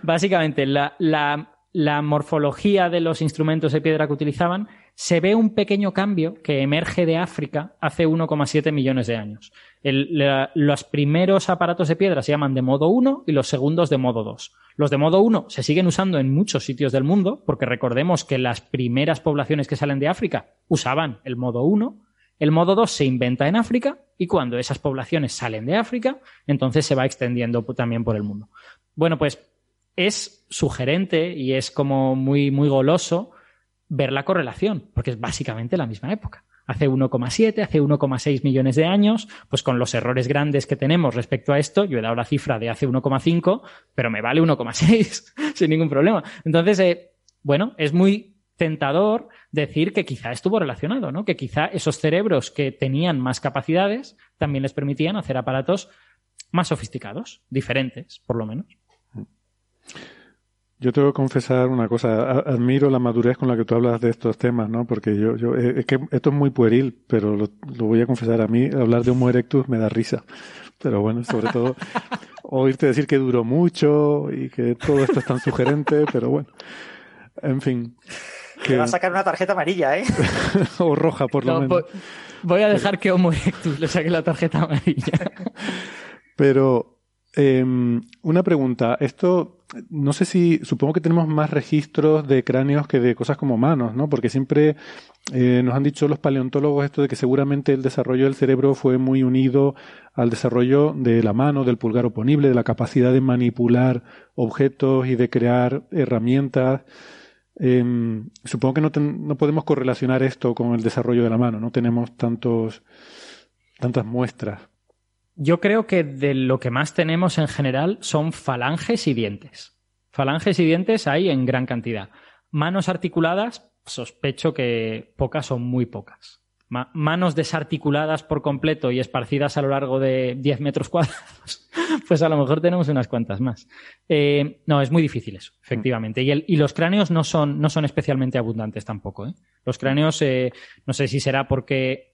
Básicamente, la, la, la morfología de los instrumentos de piedra que utilizaban se ve un pequeño cambio que emerge de África hace 1,7 millones de años. los primeros aparatos de piedra se llaman de modo 1 y los segundos de modo 2. Los de modo 1 se siguen usando en muchos sitios del mundo, porque recordemos que las primeras poblaciones que salen de África usaban el modo 1. El modo 2 se inventa en África y cuando esas poblaciones salen de África, entonces se va extendiendo también por el mundo. Bueno, pues es sugerente y es como muy, muy goloso ver la correlación, porque es básicamente la misma época. Hace 1,7, hace 1,6 millones de años, pues con los errores grandes que tenemos respecto a esto, yo he dado la cifra de hace 1,5, pero me vale 1,6 [LAUGHS] sin ningún problema. Entonces, eh, bueno, es muy tentador decir que quizá estuvo relacionado, ¿no? Que quizá esos cerebros que tenían más capacidades también les permitían hacer aparatos más sofisticados, diferentes, por lo menos. Yo tengo que confesar una cosa, admiro la madurez con la que tú hablas de estos temas, ¿no? Porque yo, yo, eh, es que esto es muy pueril, pero lo, voy a confesar, a mí hablar de Homo erectus me da risa. Pero bueno, sobre todo [LAUGHS] oírte decir que duró mucho y que todo esto es tan sugerente, pero bueno, en fin. Que... va a sacar una tarjeta amarilla, ¿eh? [LAUGHS] o roja, por lo menos. Voy a dejar que Homo erectus le saque la tarjeta amarilla. [LAUGHS] pero eh, una pregunta, esto no sé si, supongo que tenemos más registros de cráneos que de cosas como manos, ¿no? Porque siempre eh, nos han dicho los paleontólogos esto de que seguramente el desarrollo del cerebro fue muy unido al desarrollo de la mano, del pulgar oponible, de la capacidad de manipular objetos y de crear herramientas. Em, supongo que no, no podemos correlacionar esto con el desarrollo de la mano, no tenemos tantos, tantas muestras. Yo creo que de lo que más tenemos en general son falanges y dientes. Falanges y dientes hay en gran cantidad. Manos articuladas, sospecho que pocas son muy pocas. manos desarticuladas por completo y esparcidas a lo largo de 10 metros cuadrados, [LAUGHS] pues a lo mejor tenemos unas cuantas más. Eh, no, es muy difícil eso, efectivamente. Y, los cráneos no son, no son especialmente abundantes tampoco. ¿eh? Los cráneos, eh, no sé si será porque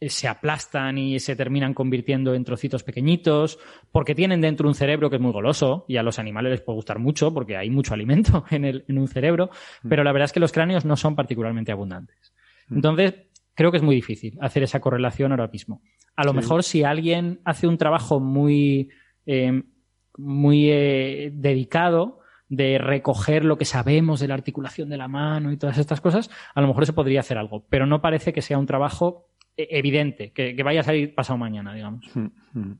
se aplastan y se terminan convirtiendo en trocitos pequeñitos, porque tienen dentro un cerebro que es muy goloso y a los animales les puede gustar mucho porque hay mucho alimento [LAUGHS] en, el, en un cerebro, mm. pero la verdad es que los cráneos no son particularmente abundantes. Mm. Entonces, creo que es muy difícil hacer esa correlación ahora mismo. A lo mejor si alguien hace un trabajo muy, eh, muy eh, dedicado, de recoger lo que sabemos de la articulación de la mano y todas estas cosas, a lo mejor se podría hacer algo, pero no parece que sea un trabajo evidente, que, vaya a salir pasado mañana, digamos. Hmm, hmm.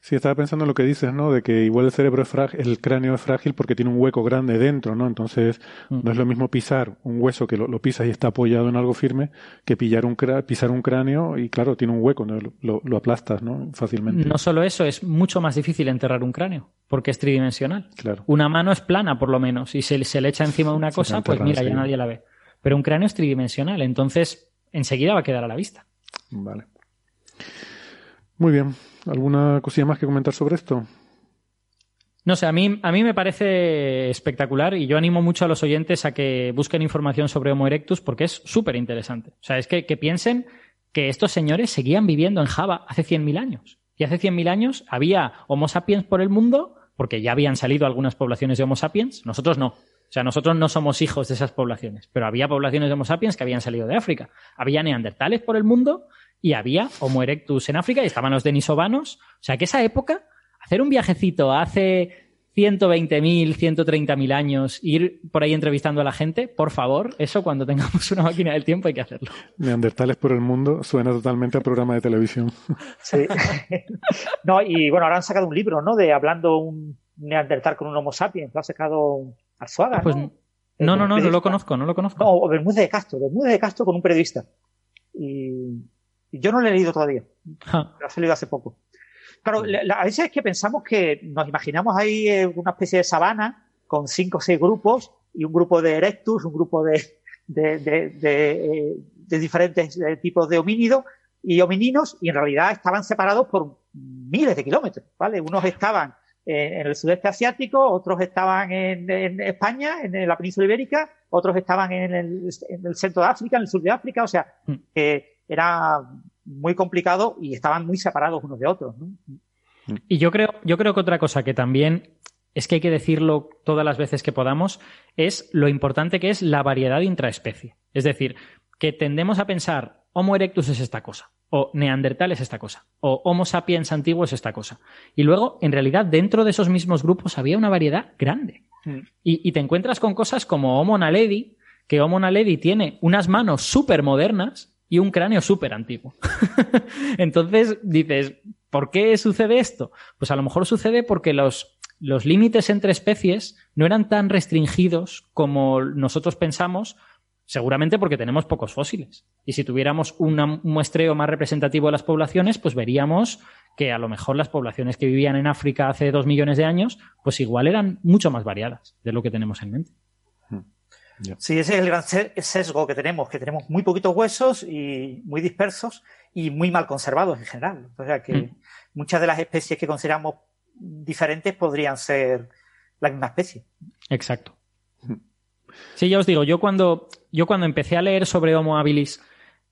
Sí, estaba pensando en lo que dices, ¿no? De que igual el cerebro es frágil, el cráneo es frágil porque tiene un hueco grande dentro, ¿no? Entonces, no es lo mismo pisar un hueso que lo, pisas y está apoyado en algo firme que pillar un pisar un cráneo y, claro, tiene un hueco, ¿no? lo, aplastas, ¿no? Fácilmente. No solo eso, es mucho más difícil enterrar un cráneo porque es tridimensional. Claro. Una mano es plana, por lo menos, y se, se le echa encima una cosa, pues mira, ya nadie la ve. Pero un cráneo es tridimensional, entonces enseguida va a quedar a la vista. Vale. Muy bien. ¿Alguna cosilla más que comentar sobre esto? No sé, a mí, a mí me parece espectacular y yo animo mucho a los oyentes a que busquen información sobre Homo erectus porque es súper interesante. O sea, es que, que, piensen que estos señores seguían viviendo en Java hace 100.000 años. Y hace 100.000 años había Homo sapiens por el mundo porque ya habían salido algunas poblaciones de Homo sapiens, nosotros no. O sea, nosotros no somos hijos de esas poblaciones, pero había poblaciones de Homo sapiens que habían salido de África. Había neandertales por el mundo y había Homo erectus en África y estaban los denisovanos. O sea, que esa época, hacer un viajecito hace 120.000, 130.000 años, ir por ahí entrevistando a la gente, por favor, eso cuando tengamos una máquina del tiempo hay que hacerlo. Neandertales por el mundo suena totalmente a programa de televisión. Sí. no, y bueno, ahora han sacado un libro, ¿no? De hablando un neandertal con un Homo sapiens. Lo ha sacado Arzuaga, ah, pues, ¿no? No, no, no, no lo conozco, no lo conozco. No, Bermúdez de Castro, Bermúdez de Castro con un periodista. Y, yo no lo he leído todavía. Lo ha salido hace poco. Claro, a veces es que pensamos que nos imaginamos ahí eh, una especie de sabana con cinco o seis grupos y un grupo de erectus, un grupo de, de, de, de, eh, de diferentes tipos de homínidos y homininos y en realidad estaban separados por miles de kilómetros, ¿vale? Unos estaban en el sudeste asiático, otros estaban en, España, en la península ibérica, otros estaban en el, centro de África, en el sur de África, o sea, mm. que era muy complicado y estaban muy separados unos de otros. Y yo creo, yo creo que otra cosa que también es que hay que decirlo todas las veces que podamos, es lo importante que es la variedad intraespecie. Es decir, que tendemos a pensar Homo erectus es esta cosa, o Neandertal es esta cosa, o Homo sapiens antiguo es esta cosa. Y luego, en realidad, dentro de esos mismos grupos había una variedad grande. Mm. Y, te encuentras con cosas como Homo naledi, que Homo naledi tiene unas manos súper modernas y un cráneo súper antiguo. [LAUGHS] Entonces dices, ¿por qué sucede esto? Pues a lo mejor sucede porque los, los límites entre especies no eran tan restringidos como nosotros pensamos Seguramente porque tenemos pocos fósiles. Y si tuviéramos un muestreo más representativo de las poblaciones, pues veríamos que a lo mejor las poblaciones que vivían en África hace dos millones de años, pues igual eran mucho más variadas de lo que tenemos en mente. Hmm. Sí, ese es el gran sesgo que tenemos, que tenemos muy poquitos huesos y muy dispersos y muy mal conservados en general. O sea que hmm. muchas de las especies que consideramos diferentes podrían ser la misma especie. Exacto. Hmm. Sí, ya os digo, yo cuando, yo cuando empecé a leer sobre Homo habilis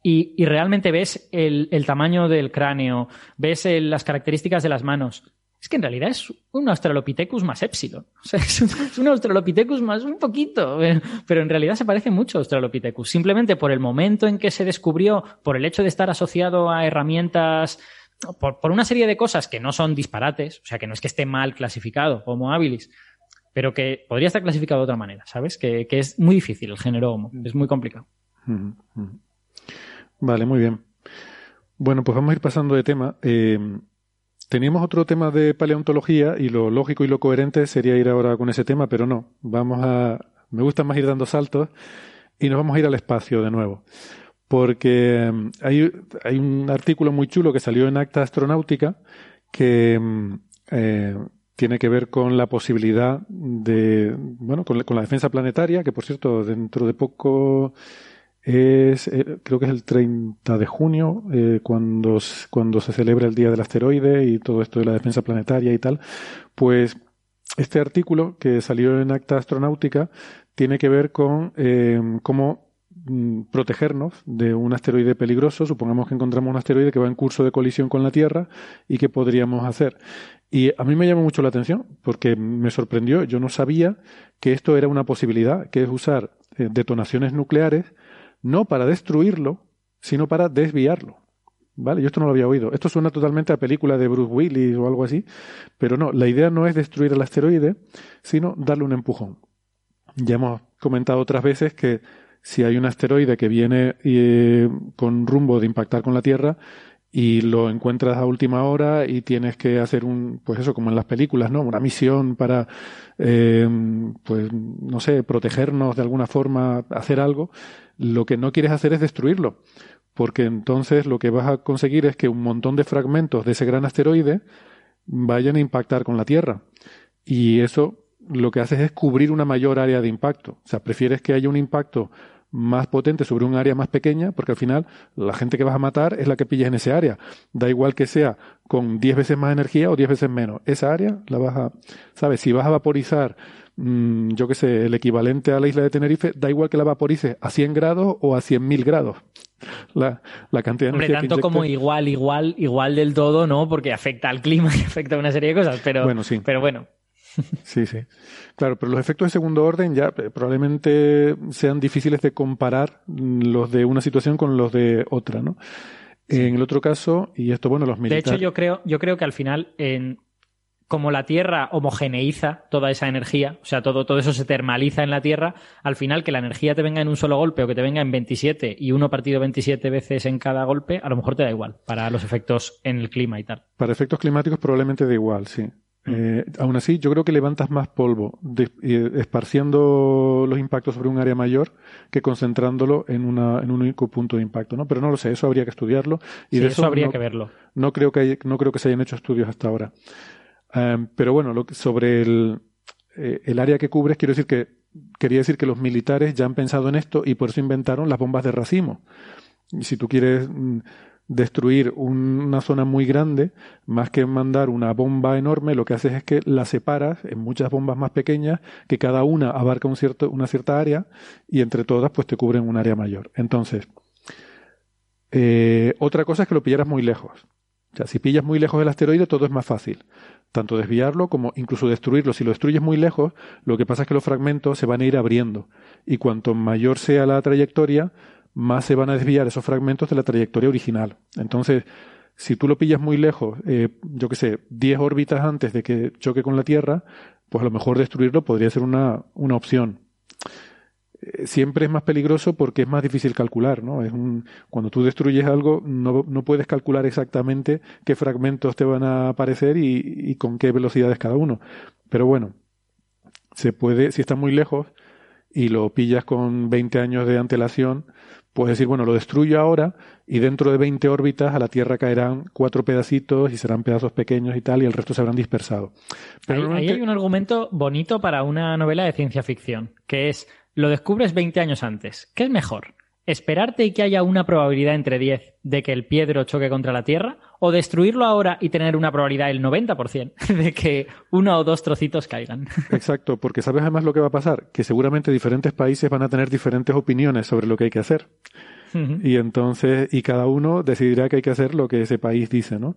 y, realmente ves el, tamaño del cráneo, ves las características de las manos, es que en realidad es un Australopithecus más epsilon. [LAUGHS] O sea, es un, Australopithecus más un poquito, pero en realidad se parece mucho a Australopithecus. Simplemente por el momento en que se descubrió, por el hecho de estar asociado a herramientas, por una serie de cosas que no son disparates, o sea, que no es que esté mal clasificado Homo habilis, pero que podría estar clasificado de otra manera, ¿sabes? Que, es muy difícil el género Homo, es muy complicado. Vale, muy bien. Bueno, pues vamos a ir pasando de tema. Eh, teníamos otro tema de paleontología y lo lógico y lo coherente sería ir ahora con ese tema, pero no. Vamos a. Me gusta más ir dando saltos y nos vamos a ir al espacio de nuevo. Porque mm, hay, hay un artículo muy chulo que salió en Acta Astronáutica que mm, eh, tiene que ver con la posibilidad de, bueno, con la, defensa planetaria, que por cierto, dentro de poco es, eh, creo que es el 30 de junio, eh, cuando, cuando se celebra el Día del Asteroide y todo esto de la defensa planetaria y tal, pues este artículo que salió en Acta Astronáutica tiene que ver con eh, cómo protegernos de un asteroide peligroso. Supongamos que encontramos un asteroide que va en curso de colisión con la Tierra y qué podríamos hacer. Y a mí me llamó mucho la atención porque me sorprendió. Yo no sabía que esto era una posibilidad, que es usar eh, detonaciones nucleares no para destruirlo, sino para desviarlo. ¿Vale? Yo esto no lo había oído. Esto suena totalmente a película de Bruce Willis o algo así, pero no, la idea no es destruir el asteroide, sino darle un empujón. Ya hemos comentado otras veces que si hay un asteroide que viene eh, con rumbo de impactar con la Tierra, y lo encuentras a última hora y tienes que hacer un, pues eso, como en las películas, ¿no? Una misión para, eh, pues, no sé, protegernos de alguna forma, hacer algo. Lo que no quieres hacer es destruirlo, porque entonces lo que vas a conseguir es que un montón de fragmentos de ese gran asteroide vayan a impactar con la Tierra. Y eso lo que haces es cubrir una mayor área de impacto. O sea, prefieres que haya un impacto más potente sobre un área más pequeña, porque al final la gente que vas a matar es la que pillas en ese área. Da igual que sea con 10 veces más energía o 10 veces menos. Esa área la vas a, ¿sabes? Si vas a vaporizar, mm, yo qué sé, el equivalente a la isla de Tenerife, da igual que la vaporices a 100 grados o a 100.000 grados. La, la cantidad de Hombre, tanto como igual, igual, igual del todo, ¿no? Porque afecta al clima [LAUGHS] y afecta a una serie de cosas, pero bueno, sí. pero bueno. Sí, sí. Claro, pero los efectos de segundo orden ya eh, probablemente sean difíciles de comparar mm, los de una situación con los de otra, ¿no? En el otro caso, y esto, bueno, los militares. De hecho, yo creo, yo creo que al final, en, como la Tierra homogeneiza toda esa energía, o sea, todo, todo eso se termaliza en la Tierra, al final que la energía te venga en un solo golpe o que te venga en 27 y uno partido 27 veces en cada golpe, a lo mejor te da igual para los efectos en el clima y tal. Para efectos climáticos probablemente da igual, sí. Eh, aún así, yo creo que levantas más polvo esparciendo los impactos sobre un área mayor que concentrándolo en, una, en un único punto de impacto, ¿no? Pero no lo sé, eso habría que estudiarlo. Y de eso, habría que verlo. No creo que, no creo que se hayan hecho estudios hasta ahora. Em, pero bueno, lo sobre el, eh, el área que cubres, quiero decir que quería decir que los militares ya han pensado en esto y por eso inventaron las bombas de racimo. Y si tú quieres destruir una zona muy grande, más que mandar una bomba enorme, lo que haces es que la separas en muchas bombas más pequeñas, que cada una abarca un cierto, una cierta área y entre todas pues te cubren un área mayor. Entonces, eh, otra cosa es que lo pillaras muy lejos. O sea, si pillas muy lejos el asteroide, todo es más fácil. Tanto desviarlo como incluso destruirlo. Si lo destruyes muy lejos, lo que pasa es que los fragmentos se van a ir abriendo. Y cuanto mayor sea la trayectoria, más se van a desviar esos fragmentos de la trayectoria original. Entonces, si tú lo pillas muy lejos, eh, yo que sé, 10 órbitas antes de que choque con la Tierra, pues a lo mejor destruirlo podría ser una, una opción. Eh, siempre es más peligroso porque es más difícil calcular, ¿no? Es un, cuando tú destruyes algo, no, no, puedes calcular exactamente qué fragmentos te van a aparecer y, y, con qué velocidades cada uno. Pero bueno, se puede, si está muy lejos y lo pillas con 20 años de antelación, puedes decir, bueno, lo destruyo ahora y dentro de 20 órbitas a la Tierra caerán cuatro pedacitos y serán pedazos pequeños y tal, y el resto se habrán dispersado. Pero ahí, ahí hay un argumento bonito para una novela de ciencia ficción, que es lo descubres 20 años antes. ¿Qué es mejor? ¿Esperarte y que haya una probabilidad entre 10 de que el piedro choque contra la Tierra? ¿O destruirlo ahora y tener una probabilidad del 90% [LAUGHS] de que uno o dos trocitos caigan? [LAUGHS] Exacto, porque sabes además lo que va a pasar, que seguramente diferentes países van a tener diferentes opiniones sobre lo que hay que hacer. Y entonces, y cada uno decidirá que hay que hacer lo que ese país dice, ¿no?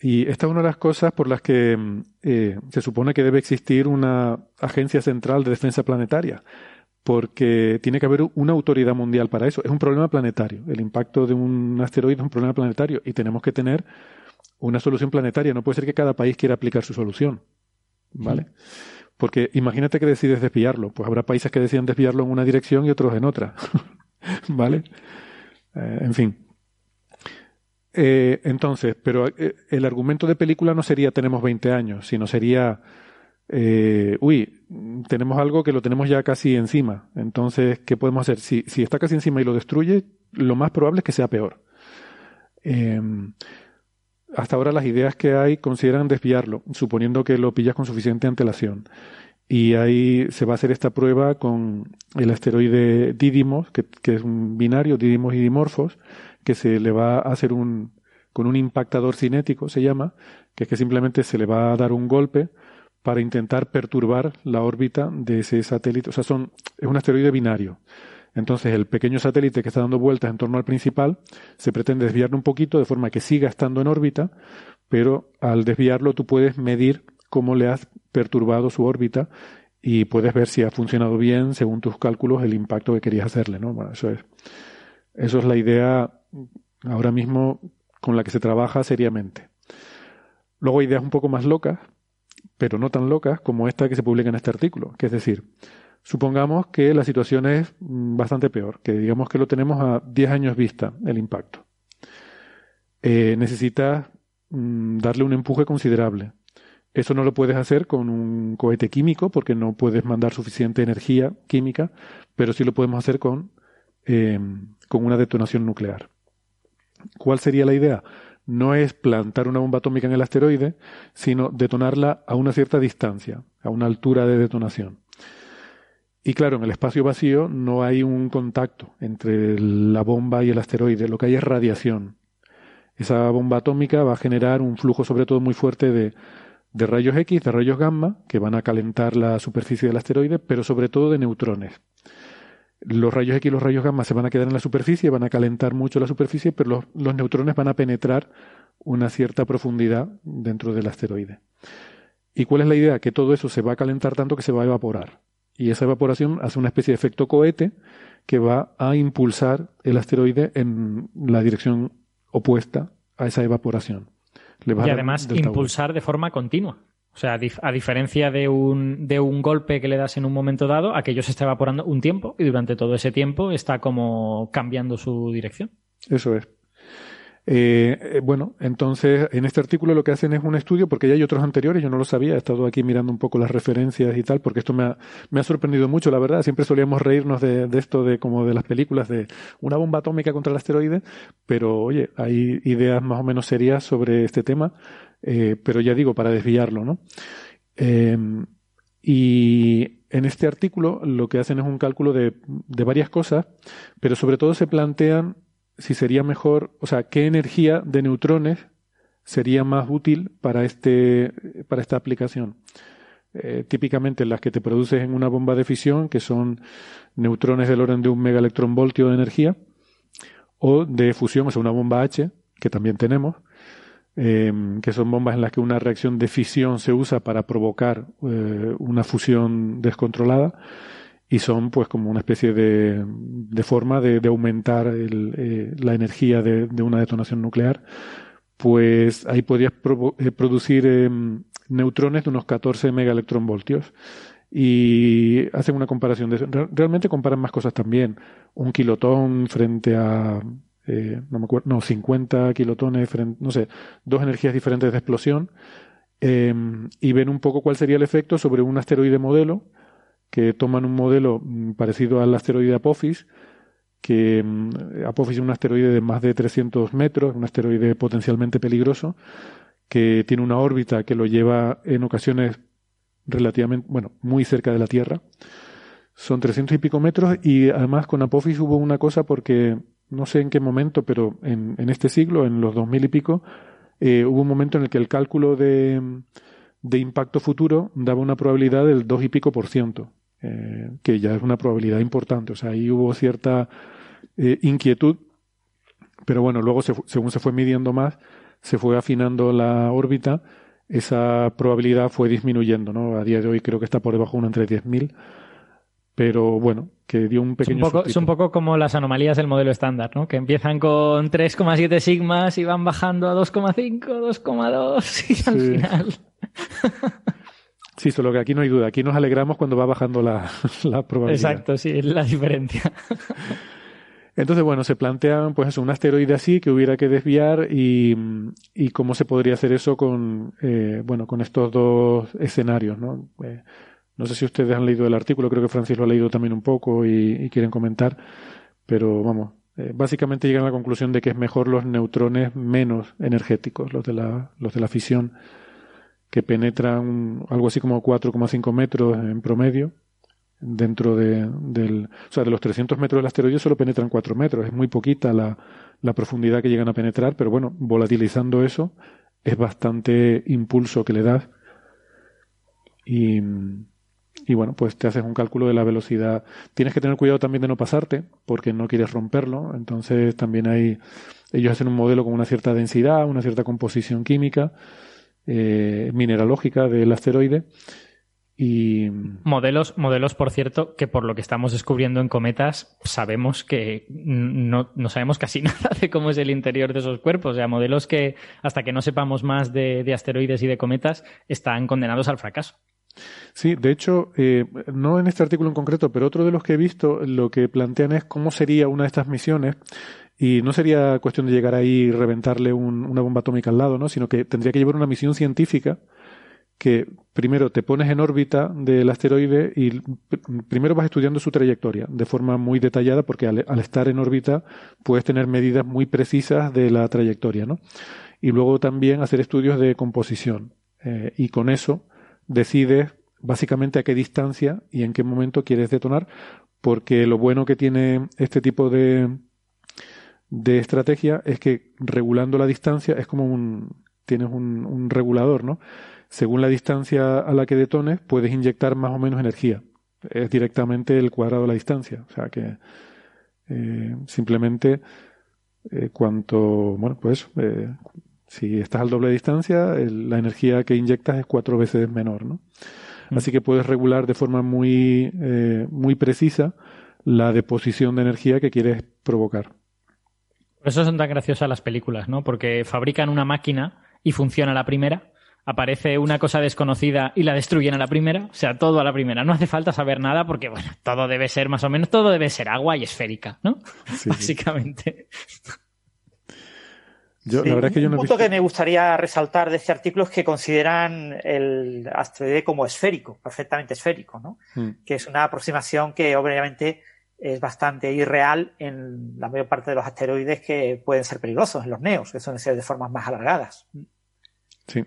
Y esta es una de las cosas por las que eh, se supone que debe existir una agencia central de defensa planetaria, porque tiene que haber una autoridad mundial para eso. Es un problema planetario. El impacto de un asteroide es un problema planetario y tenemos que tener una solución planetaria. No puede ser que cada país quiera aplicar su solución. ¿Vale? Porque imagínate que decides desviarlo. Pues habrá países que deciden desviarlo en una dirección y otros en otra. [LAUGHS] ¿Vale? Eh, en fin. Eh, entonces, pero eh, el argumento de película no sería tenemos 20 años, sino sería, eh, uy, tenemos algo que lo tenemos ya casi encima. Entonces, ¿qué podemos hacer? Si, si está casi encima y lo destruye, lo más probable es que sea peor. Em, hasta ahora las ideas que hay consideran desviarlo, suponiendo que lo pillas con suficiente antelación. Y ahí se va a hacer esta prueba con el asteroide Didymos, que, que es un binario, Didymos y Dimorphos, que se le va a hacer un, con un impactador cinético, se llama, que es que simplemente se le va a dar un golpe para intentar perturbar la órbita de ese satélite. O sea, son, es un asteroide binario. Entonces, el pequeño satélite que está dando vueltas en torno al principal se pretende desviarlo un poquito de forma que siga estando en órbita, pero al desviarlo tú puedes medir cómo le has perturbado su órbita y puedes ver si ha funcionado bien según tus cálculos el impacto que querías hacerle, ¿no? Eso es, eso es la idea ahora mismo con la que se trabaja seriamente. Luego hay ideas un poco más locas, pero no tan locas como esta que se publica en este artículo, que es decir, supongamos que la situación es mm, bastante peor, que digamos que lo tenemos a 10 años vista el impacto. Eh, necesitas mm, darle un empuje considerable. Eso no lo puedes hacer con un cohete químico porque no puedes mandar suficiente energía química, pero sí lo podemos hacer con, eh, con una detonación nuclear. ¿Cuál sería la idea? No es plantar una bomba atómica en el asteroide, sino detonarla a una cierta distancia, a una altura de detonación. Y claro, en el espacio vacío no hay un contacto entre la bomba y el asteroide, lo que hay es radiación. Esa bomba atómica va a generar un flujo sobre todo muy fuerte de, rayos X, de rayos gamma, que van a calentar la superficie del asteroide, pero sobre todo de neutrones los rayos X y los rayos gamma se van a quedar en la superficie, van a calentar mucho la superficie, pero los, neutrones van a penetrar una cierta profundidad dentro del asteroide. ¿Y cuál es la idea? Que todo eso se va a calentar tanto que se va a evaporar. Y esa evaporación hace una especie de efecto cohete que va a impulsar el asteroide en la dirección opuesta a esa evaporación. y además impulsar de forma continua. O sea, a diferencia de un, de un golpe que le das en un momento dado, aquello se está evaporando un tiempo y durante todo ese tiempo está como cambiando su dirección. Eso es. Eh, eh, bueno, entonces en este artículo lo que hacen es un estudio, porque ya hay otros anteriores, yo no lo sabía, he estado aquí mirando un poco las referencias y tal, porque esto me ha, me ha sorprendido mucho, la verdad. Siempre solíamos reírnos de, de, esto, de como de las películas de una bomba atómica contra el asteroide, pero oye, hay ideas más o menos serias sobre este tema. Eh, pero ya digo, para desviarlo, ¿no? Eh, y en este artículo lo que hacen es un cálculo de, de, varias cosas, pero sobre todo se plantean si sería mejor, o sea, qué energía de neutrones sería más útil para, este, para esta aplicación. Eh, típicamente las que te produces en una bomba de fisión, que son neutrones del orden de un megaelectronvoltio de energía, o de fusión, o sea, una bomba H, que también tenemos, em, que son bombas en las que una reacción de fisión se usa para provocar eh, una fusión descontrolada y son pues como una especie de, de forma de, aumentar eh, la energía de, una detonación nuclear, pues ahí podrías eh, producir em, neutrones de unos 14 megaelectronvoltios. Y hacen una comparación de Realmente comparan más cosas también. Un kilotón frente a eh, no me acuerdo, no, 50 kilotones, no sé, dos energías diferentes de explosión, em, y ven un poco cuál sería el efecto sobre un asteroide modelo que toman un modelo mm, parecido al asteroide Apophis, que mm, Apophis es un asteroide de más de 300 metros, un asteroide potencialmente peligroso, que tiene una órbita que lo lleva en ocasiones relativamente, bueno, muy cerca de la Tierra. Son 300 y pico metros y además con Apophis hubo una cosa porque no sé en qué momento, pero en, en este siglo, en los 2000 y pico, eh, hubo un momento en el que el cálculo de, de impacto futuro daba una probabilidad del 2 y pico por ciento, eh, que ya es una probabilidad importante. O sea, ahí hubo cierta eh, inquietud, pero bueno, luego según se fue midiendo más, se fue afinando la órbita, esa probabilidad fue disminuyendo, ¿no? A día de hoy creo que está por debajo de una entre 10.000, pero bueno, que dio un pequeño. Es un, poco, es un poco como las anomalías del modelo estándar, ¿no? Que empiezan con 3,7 sigmas y van bajando a 2,5, 2,2 y al final. [LAUGHS] Sí, solo que aquí no hay duda. Aquí nos alegramos cuando va bajando la, [LAUGHS] la probabilidad. Exacto, sí, es la diferencia. [LAUGHS] Entonces, bueno, se plantean, pues eso, un asteroide así que hubiera que desviar y, y cómo se podría hacer eso con, eh, bueno, con estos dos escenarios, ¿no? Eh, no sé si ustedes han leído el artículo, creo que Francis lo ha leído también un poco y, quieren comentar, pero vamos, eh, básicamente llegan a la conclusión de que es mejor los neutrones menos energéticos, los de la, los de la fisión, que penetran algo así como 4,5 metros en promedio dentro de, del, o sea, de los 300 metros del asteroide solo penetran 4 metros, es muy poquita la, la profundidad que llegan a penetrar, pero bueno, volatilizando eso es bastante impulso que le das y, y bueno, pues te haces un cálculo de la velocidad. Tienes que tener cuidado también de no pasarte, porque no quieres romperlo. Entonces también hay, ellos hacen un modelo con una cierta densidad, una cierta composición química, eh, mineralógica del asteroide. Y... Modelos, modelos, por cierto, que por lo que estamos descubriendo en cometas, sabemos que no, no, sabemos casi [LAUGHS] nada de cómo es el interior de esos cuerpos. O sea, modelos que, hasta que no sepamos más de, de asteroides y de cometas, están condenados al fracaso. Sí, de hecho, eh, no en este artículo en concreto, pero otro de los que he visto, lo que plantean es cómo sería una de estas misiones y no sería cuestión de llegar ahí y reventarle una bomba atómica al lado, ¿no? Sino que tendría que llevar una misión científica que primero te pones en órbita del asteroide y primero vas estudiando su trayectoria de forma muy detallada porque al, estar en órbita puedes tener medidas muy precisas de la trayectoria, ¿no? Y luego también hacer estudios de composición. Eh, y con eso decides básicamente a qué distancia y en qué momento quieres detonar, porque lo bueno que tiene este tipo de, de estrategia es que regulando la distancia es como un tienes un, regulador, ¿no? Según la distancia a la que detones, puedes inyectar más o menos energía. Es directamente el cuadrado de la distancia. O sea que eh, simplemente eh, cuanto, bueno, pues eh, si estás al doble de distancia, la energía que inyectas es cuatro veces menor, ¿no? Mm. Así que puedes regular de forma muy, muy precisa la deposición de energía que quieres provocar. Por eso son tan graciosas las películas, ¿no? Porque fabrican una máquina y funciona la primera, aparece una cosa desconocida y la destruyen a la primera, o sea, todo a la primera. No hace falta saber nada porque, bueno, todo debe ser más o menos, todo debe ser agua y esférica, ¿no? [LAUGHS] Básicamente. Yo, la verdad es que yo un punto que me gustaría resaltar de este artículo es que consideran el asteroide como esférico, perfectamente esférico, ¿no? Hmm. Que es una aproximación que obviamente es bastante irreal en la mayor parte de los asteroides que pueden ser peligrosos, en los neos, que suelen ser de formas más alargadas. Sí.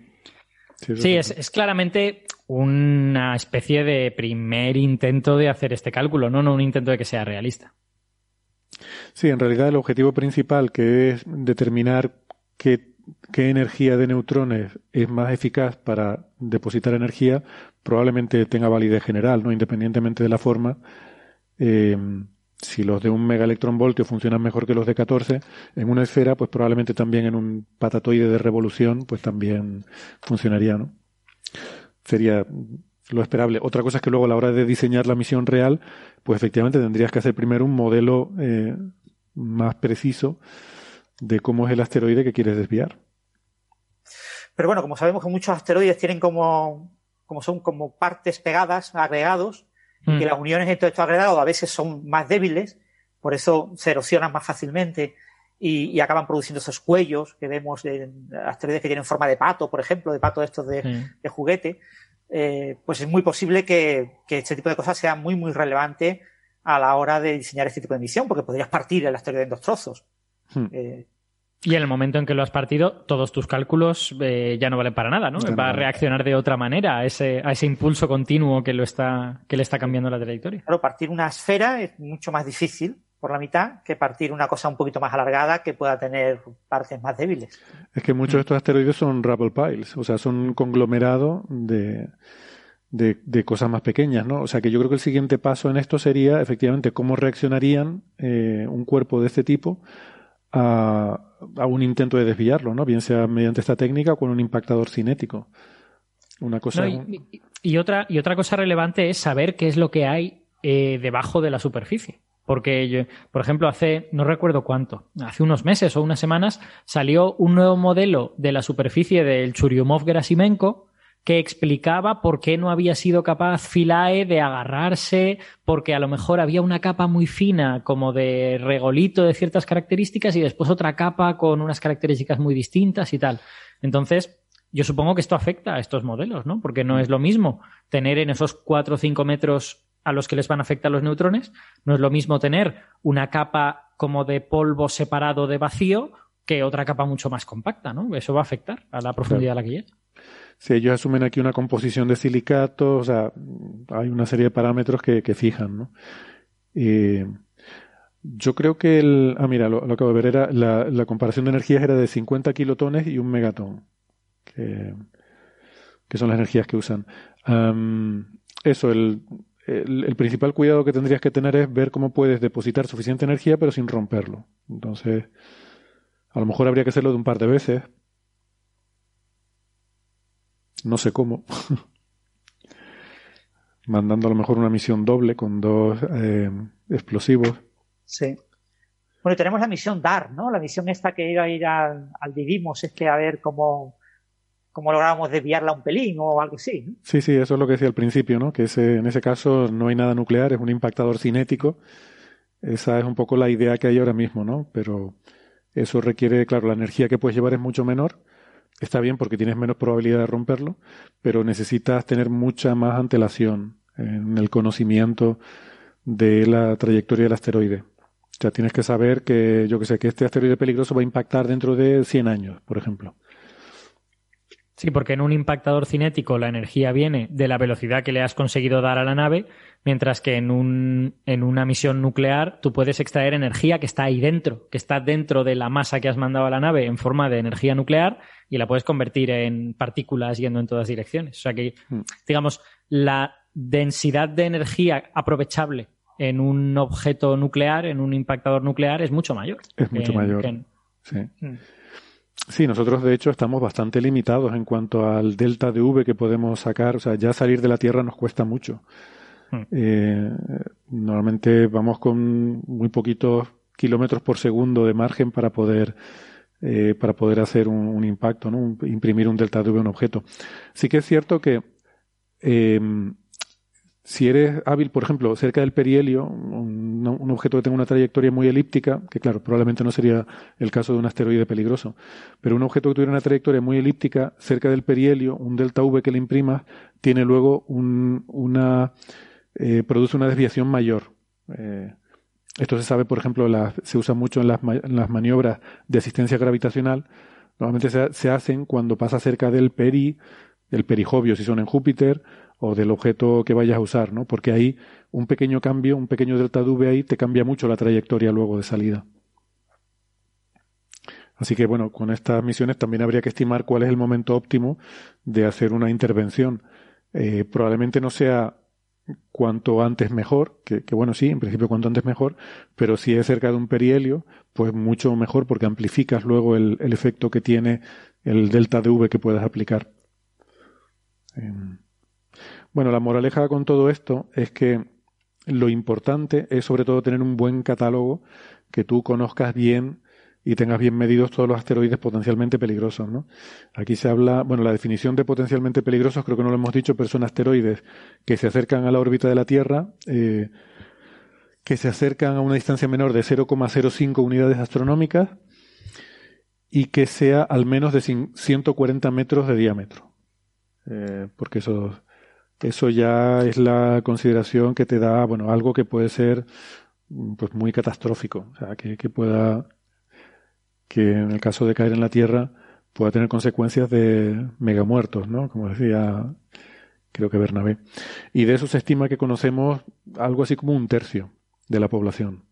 Sí, es, claramente una especie de primer intento de hacer este cálculo, no, no un intento de que sea realista. Sí, en realidad el objetivo principal, que es determinar qué, energía de neutrones es más eficaz para depositar energía, probablemente tenga validez general, no independientemente de la forma. Eh, si los de un megaelectronvoltio funcionan mejor que los de 14 en una esfera, pues probablemente también en un patatoide de revolución, pues también funcionaría, ¿no? Sería lo esperable. Otra cosa es que luego a la hora de diseñar la misión real, pues efectivamente tendrías que hacer primero un modelo eh, más preciso de cómo es el asteroide que quieres desviar. Pero bueno, como sabemos que muchos asteroides tienen como, como son como partes pegadas, agregados, y que Mm. las uniones entre estos agregados a veces son más débiles, por eso se erosionan más fácilmente y, y acaban produciendo esos cuellos que vemos en asteroides que tienen forma de pato, por ejemplo, de pato estos de, Sí. de juguete, eh, pues es muy posible que, que este tipo de cosas sea muy, muy relevante a la hora de diseñar este tipo de misión, porque podrías partir el asteroide en dos trozos. Hmm. Eh, Y en el momento en que lo has partido, todos tus cálculos eh, ya no valen para nada, ¿no? Va a reaccionar de otra manera a ese, a ese impulso continuo que lo está, que le está cambiando la trayectoria. Claro, partir una esfera es mucho más difícil por la mitad que partir una cosa un poquito más alargada que pueda tener partes más débiles. Es que muchos de estos asteroides son rubble piles, o sea, son un conglomerado de, de, de cosas más pequeñas, ¿no? O sea, que yo creo que el siguiente paso en esto sería, efectivamente, cómo reaccionarían eh, un cuerpo de este tipo a, a un intento de desviarlo, ¿no? Bien sea mediante esta técnica o con un impactador cinético. Una cosa... No, y, otra, y otra cosa relevante es saber qué es lo que hay eh, debajo de la superficie. Porque, yo- por ejemplo, hace, no recuerdo cuánto, hace unos meses o unas semanas salió un nuevo modelo de la superficie del Churyumov-Gerasimenko que explicaba por qué no había sido capaz Philae de agarrarse, porque a lo mejor había una capa muy fina como de regolito de ciertas características y después otra capa con unas características muy distintas y tal. Entonces, yo supongo que esto afecta a estos modelos, ¿no? Porque no es lo mismo tener en esos 4 o 5 metros a los que les van a afectar los neutrones, no es lo mismo tener una capa como de polvo separado de vacío que otra capa mucho más compacta, ¿no? Eso va a afectar a la profundidad a la que llega. Si ellos asumen aquí una composición de silicatos, o sea, hay una serie de parámetros que, que fijan, ¿no? Eh, yo creo que el. Ah, mira, lo, lo acabo de ver, era la, comparación de energías era de 50 kilotones y un megatón, que, son las energías que usan. Eso, el, el principal cuidado que tendrías que tener es ver cómo puedes depositar suficiente energía pero sin romperlo. Entonces, a lo mejor habría que hacerlo de un par de veces, no sé cómo. [LAUGHS] Mandando a lo mejor una misión doble con dos eh, explosivos. Sí. Bueno, tenemos la misión DAR, ¿no? La misión esta que iba a ir al, al Didymos, este a ver cómo, cómo lográbamos desviarla un pelín o algo así. ¿no? Sí, sí, eso es lo que decía al principio, ¿no? Que ese, en ese caso no hay nada nuclear, es un impactador cinético. Esa es un poco la idea que hay ahora mismo, ¿no? Pero eso requiere, claro, la energía que puedes llevar es mucho menor. Está bien porque tienes menos probabilidad de romperlo, pero necesitas tener mucha más antelación en el conocimiento de la trayectoria del asteroide. O sea, tienes que saber que, yo que sé, que este asteroide peligroso va a impactar dentro de 100 años, por ejemplo. Sí, porque en un impactador cinético la energía viene de la velocidad que le has conseguido dar a la nave, mientras que en, un, en una misión nuclear tú puedes extraer energía que está ahí dentro, que está dentro de la masa que has mandado a la nave en forma de energía nuclear y la puedes convertir en partículas yendo en todas direcciones. O sea que, Mm. digamos, la densidad de energía aprovechable en un objeto nuclear, en un impactador nuclear, es mucho mayor. Es mucho en- mayor. en- Sí. Mm. Sí, nosotros de hecho estamos bastante limitados en cuanto al delta de V que podemos sacar. O sea, ya salir de la Tierra nos cuesta mucho. Hmm. Eh, normalmente vamos con muy poquitos kilómetros por segundo de margen para poder eh, para poder hacer un, un impacto, ¿no? Un- imprimir un delta de V a un objeto. Sí que es cierto que eh, si eres hábil, por ejemplo, cerca del perihelio, un, objeto que tenga una trayectoria muy elíptica, que claro, probablemente no sería el caso de un asteroide peligroso, pero un objeto que tuviera una trayectoria muy elíptica cerca del perihelio, un delta V que le imprimas, tiene luego un, una eh, produce una desviación mayor. Eh, esto se sabe, por ejemplo, la- se usa mucho en las, en las maniobras de asistencia gravitacional. Normalmente se, se hacen cuando pasa cerca del peri, el perijovio si son en Júpiter o del objeto que vayas a usar, ¿no? Porque ahí un pequeño cambio, un pequeño delta V ahí te cambia mucho la trayectoria luego de salida. Así que bueno, con estas misiones también habría que estimar cuál es el momento óptimo de hacer una intervención. Eh, probablemente no sea cuanto antes mejor, que, bueno, sí, en principio cuanto antes mejor, pero si es cerca de un perihelio, pues mucho mejor porque amplificas luego el, efecto que tiene el delta de V que puedas aplicar. Em, bueno, la moraleja con todo esto es que lo importante es sobre todo tener un buen catálogo, que tú conozcas bien y tengas bien medidos todos los asteroides potencialmente peligrosos, ¿no? Aquí se habla, bueno, la definición de potencialmente peligrosos creo que no lo hemos dicho, pero son asteroides que se acercan a la órbita de la Tierra, eh, que se acercan a una distancia menor de 0,05 unidades astronómicas y que sea al menos de 140 metros de diámetro. Eh, porque eso, eso ya es la consideración que te da, bueno, algo que puede ser pues muy catastrófico, o sea, que, que pueda que en el caso de caer en la Tierra pueda tener consecuencias de megamuertos, ¿no? Como decía, creo que Bernabé. Y de eso se estima que conocemos algo así como un tercio de la población.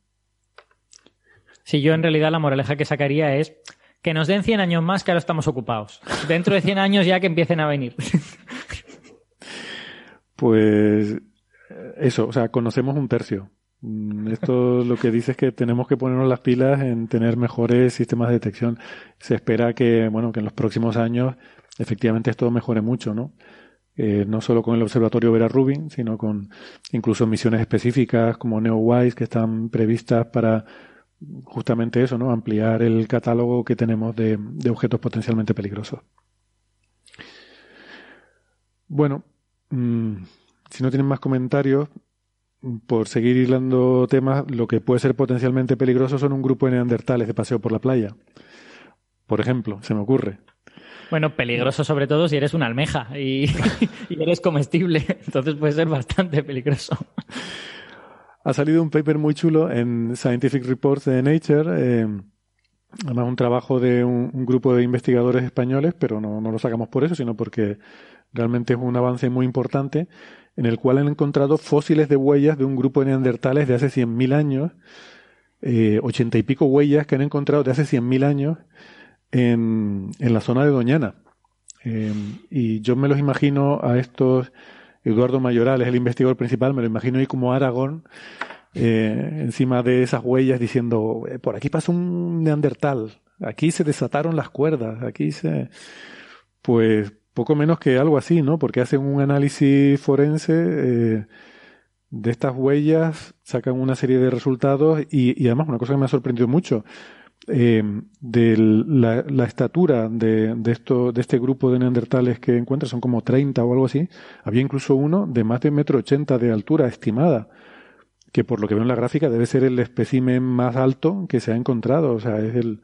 Sí, yo en realidad la moraleja que sacaría es que nos den 100 años más que ahora estamos ocupados. Dentro de 100 años ya que empiecen a venir. Pues eso, o sea, conocemos un tercio. Mm, esto [LAUGHS] lo que dice es que tenemos que ponernos las pilas en tener mejores sistemas de detección. Se espera que, bueno, que en los próximos años efectivamente esto mejore mucho, ¿no? Eh, no solo con el observatorio Vera Rubin, sino con incluso misiones específicas como NeoWise que están previstas para justamente eso, ¿no? Ampliar el catálogo que tenemos de, de objetos potencialmente peligrosos. Bueno, mmm, si no tienen más comentarios, por seguir hilando temas, lo que puede ser potencialmente peligroso son un grupo de neandertales de paseo por la playa. Por ejemplo, se me ocurre. Bueno, peligroso sobre todo si eres una almeja y, [LAUGHS] eres comestible. Entonces puede ser bastante peligroso. Ha salido un paper muy chulo en Scientific Reports de Nature. Eh, además, un trabajo de un, grupo de investigadores españoles, pero no, no lo sacamos por eso, sino porque realmente es un avance muy importante en el cual han encontrado fósiles de huellas de un grupo de neandertales de hace 100.000 años, eh, ochenta y pico huellas que han encontrado de hace 100.000 años en, la zona de Doñana. Eh, y yo me los imagino a estos, Eduardo Mayoral es el investigador principal, me lo imagino ahí como Aragón, eh, encima de esas huellas diciendo, por aquí pasó un neandertal, aquí se desataron las cuerdas, aquí se... Pues poco menos que algo así, ¿no? Porque hacen un análisis forense eh, de estas huellas, sacan una serie de resultados y, además una cosa que me ha sorprendido mucho, eh, de la, estatura de, de, esto, de este grupo de neandertales que encuentran, son como 30 o algo así, había incluso uno de más de metro ochenta de altura estimada, que por lo que veo en la gráfica debe ser el espécimen más alto que se ha encontrado, o sea, es el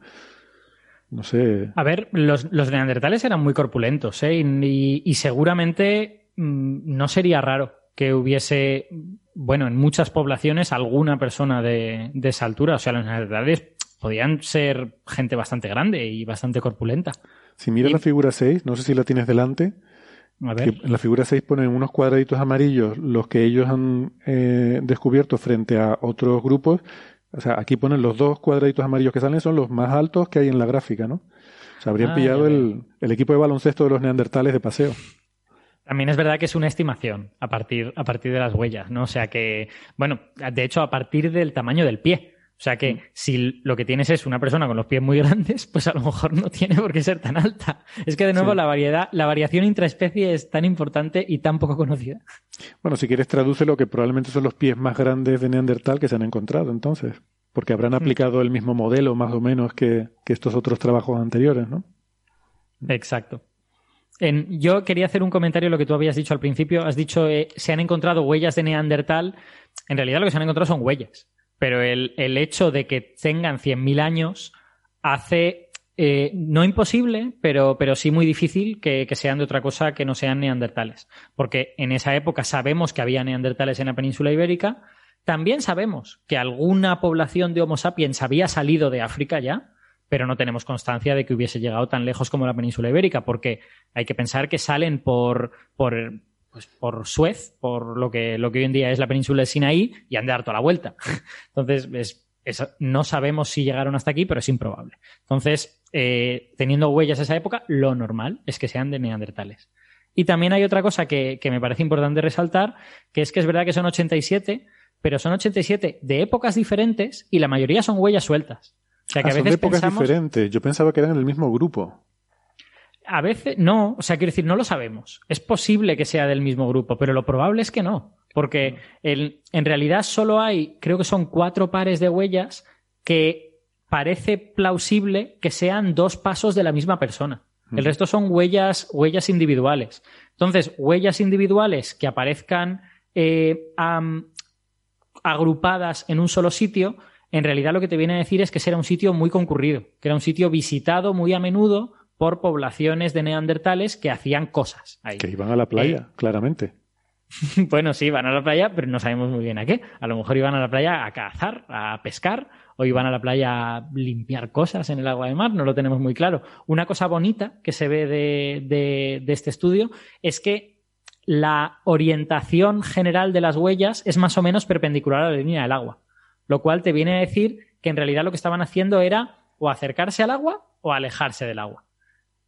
no sé. A ver, los, neandertales eran muy corpulentos, ¿eh? Y, seguramente mm, no sería raro que hubiese, bueno, en muchas poblaciones alguna persona de, esa altura. O sea, los neandertales podían ser gente bastante grande y bastante corpulenta. Si miras la figura 6, no sé si la tienes delante. A ver. en la figura 6 ponen unos cuadraditos amarillos, los que ellos han eh, descubierto frente a otros grupos, o sea, aquí ponen los dos cuadraditos amarillos que salen, son los más altos que hay en la gráfica, ¿no? O sea, habrían ah, pillado el, equipo de baloncesto de los neandertales de paseo. También es verdad que es una estimación a partir, a partir de las huellas, ¿no? O sea que, bueno, de hecho, a partir del tamaño del pie. O sea que mm. si lo que tienes es una persona con los pies muy [LAUGHS] grandes, pues a lo mejor no tiene por qué ser tan alta. Es que de nuevo la variedad, la variación intraespecie es tan importante y tan poco conocida. Bueno, si quieres traduce lo que probablemente son los pies más grandes de Neandertal que se han encontrado entonces. Porque habrán mm. aplicado el mismo modelo más o menos que, estos otros trabajos anteriores, ¿no? Exacto. yo quería hacer un comentario a lo que tú habías dicho al principio. Has dicho, eh, se han encontrado huellas de Neandertal. En realidad lo que se han encontrado son huellas pero el, hecho de que tengan 100.000 años hace eh, no imposible, pero, pero sí muy difícil que, sean de otra cosa que no sean neandertales. Porque en esa época sabemos que había neandertales en la península ibérica. También sabemos que alguna población de Homo sapiens había salido de África ya, pero no tenemos constancia de que hubiese llegado tan lejos como la península ibérica, porque hay que pensar que salen por, por, pues, por Suez, por lo que, lo que hoy en día es la península de Sinaí, y han de dar toda la vuelta. [LAUGHS] Entonces, es, es- no sabemos si llegaron hasta aquí, pero es improbable. Entonces, eh, teniendo huellas de esa época, lo normal es que sean de neandertales. Y también hay otra cosa que, que me parece importante resaltar, que es que es verdad que son 87, pero son 87 de épocas diferentes y la mayoría son huellas sueltas. O sea que Ah, a son de veces épocas pensamos, diferentes. Yo pensaba que eran el mismo grupo. A veces no, o sea, quiero decir, no lo sabemos. Es posible que sea del mismo grupo, pero lo probable es que no, porque el- en realidad solo hay, creo que son cuatro pares de huellas que parece plausible que sean dos pasos de la misma persona. El resto son huellas, huellas individuales. Entonces, huellas individuales que aparezcan eh, agrupadas en un solo sitio, en realidad lo que te viene a decir es que ese era un sitio muy concurrido, que era un sitio visitado muy a menudo por poblaciones de neandertales que hacían cosas ahí. Que iban a la playa, claramente. [LAUGHS] Bueno, sí, iban a la playa, pero no sabemos muy bien a qué. A lo mejor iban a la playa a cazar, a pescar, o iban a la playa a limpiar cosas en el agua de mar, no lo tenemos muy claro. Una cosa bonita que se ve de, de- de este estudio es que la orientación general de las huellas es más o menos perpendicular a la línea del agua, lo cual te viene a decir que en realidad lo que estaban haciendo era o acercarse al agua o alejarse del agua.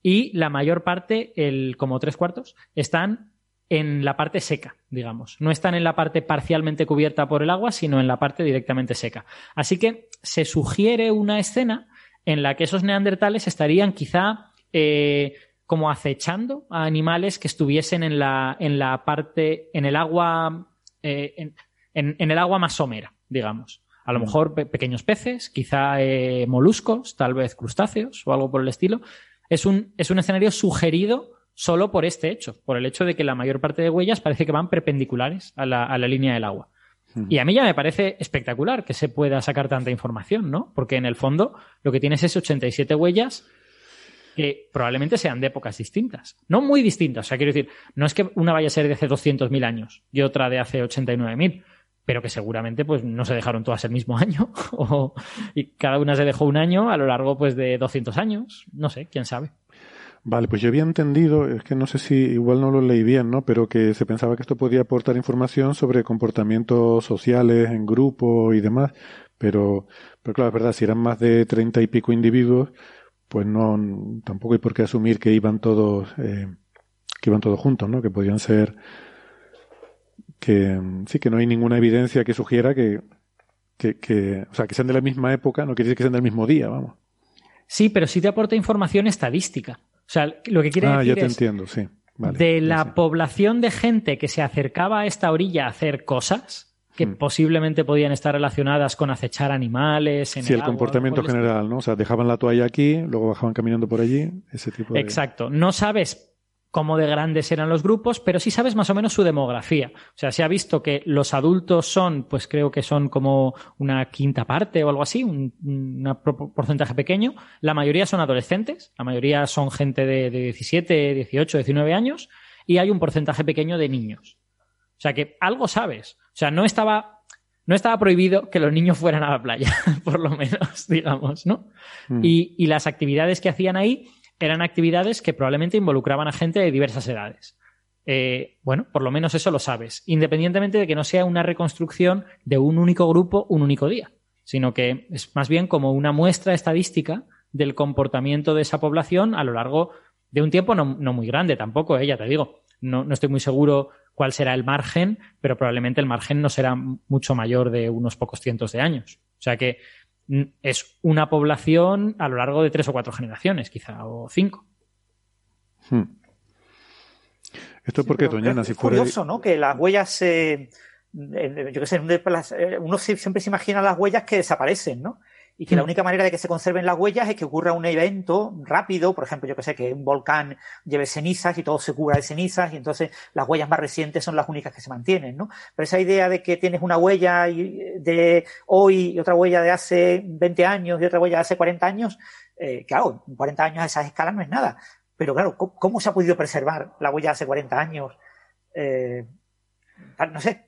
Y la mayor parte, el, como tres cuartos, están en la parte seca, digamos. No están en la parte parcialmente cubierta por el agua, sino en la parte directamente seca. Así que se sugiere una escena en la que esos neandertales estarían quizá eh, como acechando a animales que estuviesen en la, en la parte, en el agua, eh, en, en- en el agua más somera, digamos. A lo mejor pe- pequeños peces, quizá eh, moluscos, tal vez crustáceos o algo por el estilo. Es un, es un escenario sugerido solo por este hecho, por el hecho de que la mayor parte de huellas parece que van perpendiculares a la, a la línea del agua. Y a mí ya me parece espectacular que se pueda sacar tanta información, ¿no? Porque en el fondo lo que tienes es 87 huellas que probablemente sean de épocas distintas. No muy distintas. O sea, quiero decir, no es que una vaya a ser de hace 200.000 años y otra de hace 89.000, pero que seguramente pues no se dejaron todas el mismo año [LAUGHS] o- y cada una se dejó un año a lo largo pues de 200 años. No sé, quién sabe. Vale, pues yo había entendido, es que no sé si igual no lo leí bien, ¿no? Pero que se pensaba que esto podía aportar información sobre comportamientos sociales en grupo y demás. Pero, pero claro, es verdad, si eran más de treinta y pico individuos, pues no, tampoco hay por qué asumir que iban todos, eh, que iban todos juntos, ¿no? Que podían ser, que sí, que no hay ninguna evidencia que sugiera que, que, que, o sea, que sean de la misma época, no quiere decir que sean del mismo día, vamos. Sí, pero sí te aporta información estadística. O sea, lo que quiere ah, decir ya te es entiendo, sí. Vale, de la población de gente que se acercaba a esta orilla a hacer cosas que Hmm. posiblemente podían estar relacionadas con acechar animales. En Sí, el agua, comportamiento general, ¿no? O sea, dejaban la toalla aquí, luego bajaban caminando por allí, ese tipo de... Exacto. No sabes cómo de grandes eran los grupos, pero sí sabes más o menos su demografía. O sea, se ha visto que los adultos son, pues creo que son como una quinta parte o algo así, un pro- porcentaje pequeño. La mayoría son adolescentes, la mayoría son gente de, de 17, 18, 19 años, y hay un porcentaje pequeño de niños. O sea que algo sabes. O sea, no estaba, no estaba prohibido que los niños fueran a la playa, [LAUGHS] por lo menos, [LAUGHS] digamos, ¿no? Mm. Y, y las actividades que hacían ahí eran actividades que probablemente involucraban a gente de diversas edades. Eh, bueno, por lo menos eso lo sabes, independientemente de que no sea una reconstrucción de un único grupo, un único día, sino que es más bien como una muestra estadística del comportamiento de esa población a lo largo de un tiempo no, no muy grande tampoco, eh, ya te digo. No, no estoy muy seguro cuál será el margen, pero probablemente el margen no será mucho mayor de unos pocos cientos de años. O sea que es una población a lo largo de tres o cuatro generaciones, quizá, o cinco. Hmm. Esto es porque, Doñana, es si fuera... curioso, ¿no? Que las huellas, eh, eh, yo qué sé, eh, uno si- siempre se imagina las huellas que desaparecen, ¿no? Y que la Mm. única manera de que se conserven las huellas es que ocurra un evento rápido, por ejemplo, yo que sé, que un volcán lleve cenizas y todo se cubra de cenizas y entonces las huellas más recientes son las únicas que se mantienen, ¿no? Pero esa idea de que tienes una huella de hoy y otra huella de hace 20 años y otra huella de hace 40 años, eh, claro, 40 años a esas escalas no es nada. Pero claro, ¿cómo, cómo se ha podido preservar la huella de hace 40 años? Eh, no sé,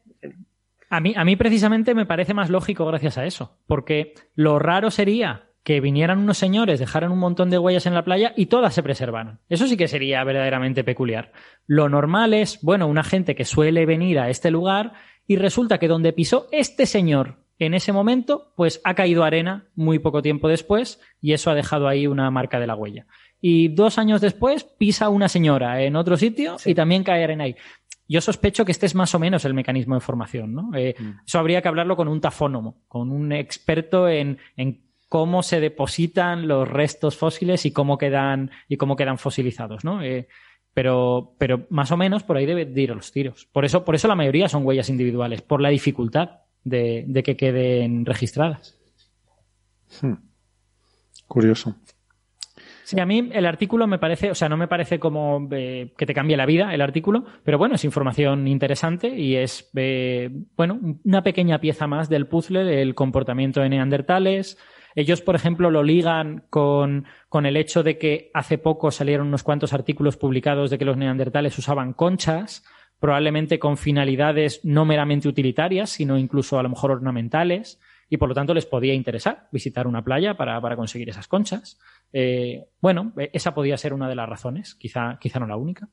A mí, a mí precisamente me parece más lógico gracias a eso, porque lo raro sería que vinieran unos señores, dejaran un montón de huellas en la playa y todas se preservaran. Eso sí que sería verdaderamente peculiar. Lo normal es, bueno, una gente que suele venir a este lugar y resulta que donde pisó este señor en ese momento, pues ha caído arena muy poco tiempo después y eso ha dejado ahí una marca de la huella. Y dos años después pisa una señora en otro sitio y también cae arena ahí. Yo sospecho que este es más o menos el mecanismo de formación, ¿no? Eh, Mm. Eso habría que hablarlo con un tafónomo, con un experto en, en cómo se depositan los restos fósiles y cómo quedan, y cómo quedan fosilizados, ¿no? Eh, pero, pero más o menos por ahí debe de ir a los tiros. Por eso, por eso la mayoría son huellas individuales, por la dificultad de, de que queden registradas. Hmm. Curioso. Sí, a mí el artículo me parece, o sea, no me parece como eh, que te cambie la vida el artículo, pero bueno, es información interesante y es, eh, bueno, una pequeña pieza más del puzzle del comportamiento de neandertales. Ellos, por ejemplo, lo ligan con, con el hecho de que hace poco salieron unos cuantos artículos publicados de que los neandertales usaban conchas, probablemente con finalidades no meramente utilitarias, sino incluso a lo mejor ornamentales, y por lo tanto les podía interesar visitar una playa para, para conseguir esas conchas. Eh, bueno, eh, esa podía ser una de las razones, quizá, quizá no la única.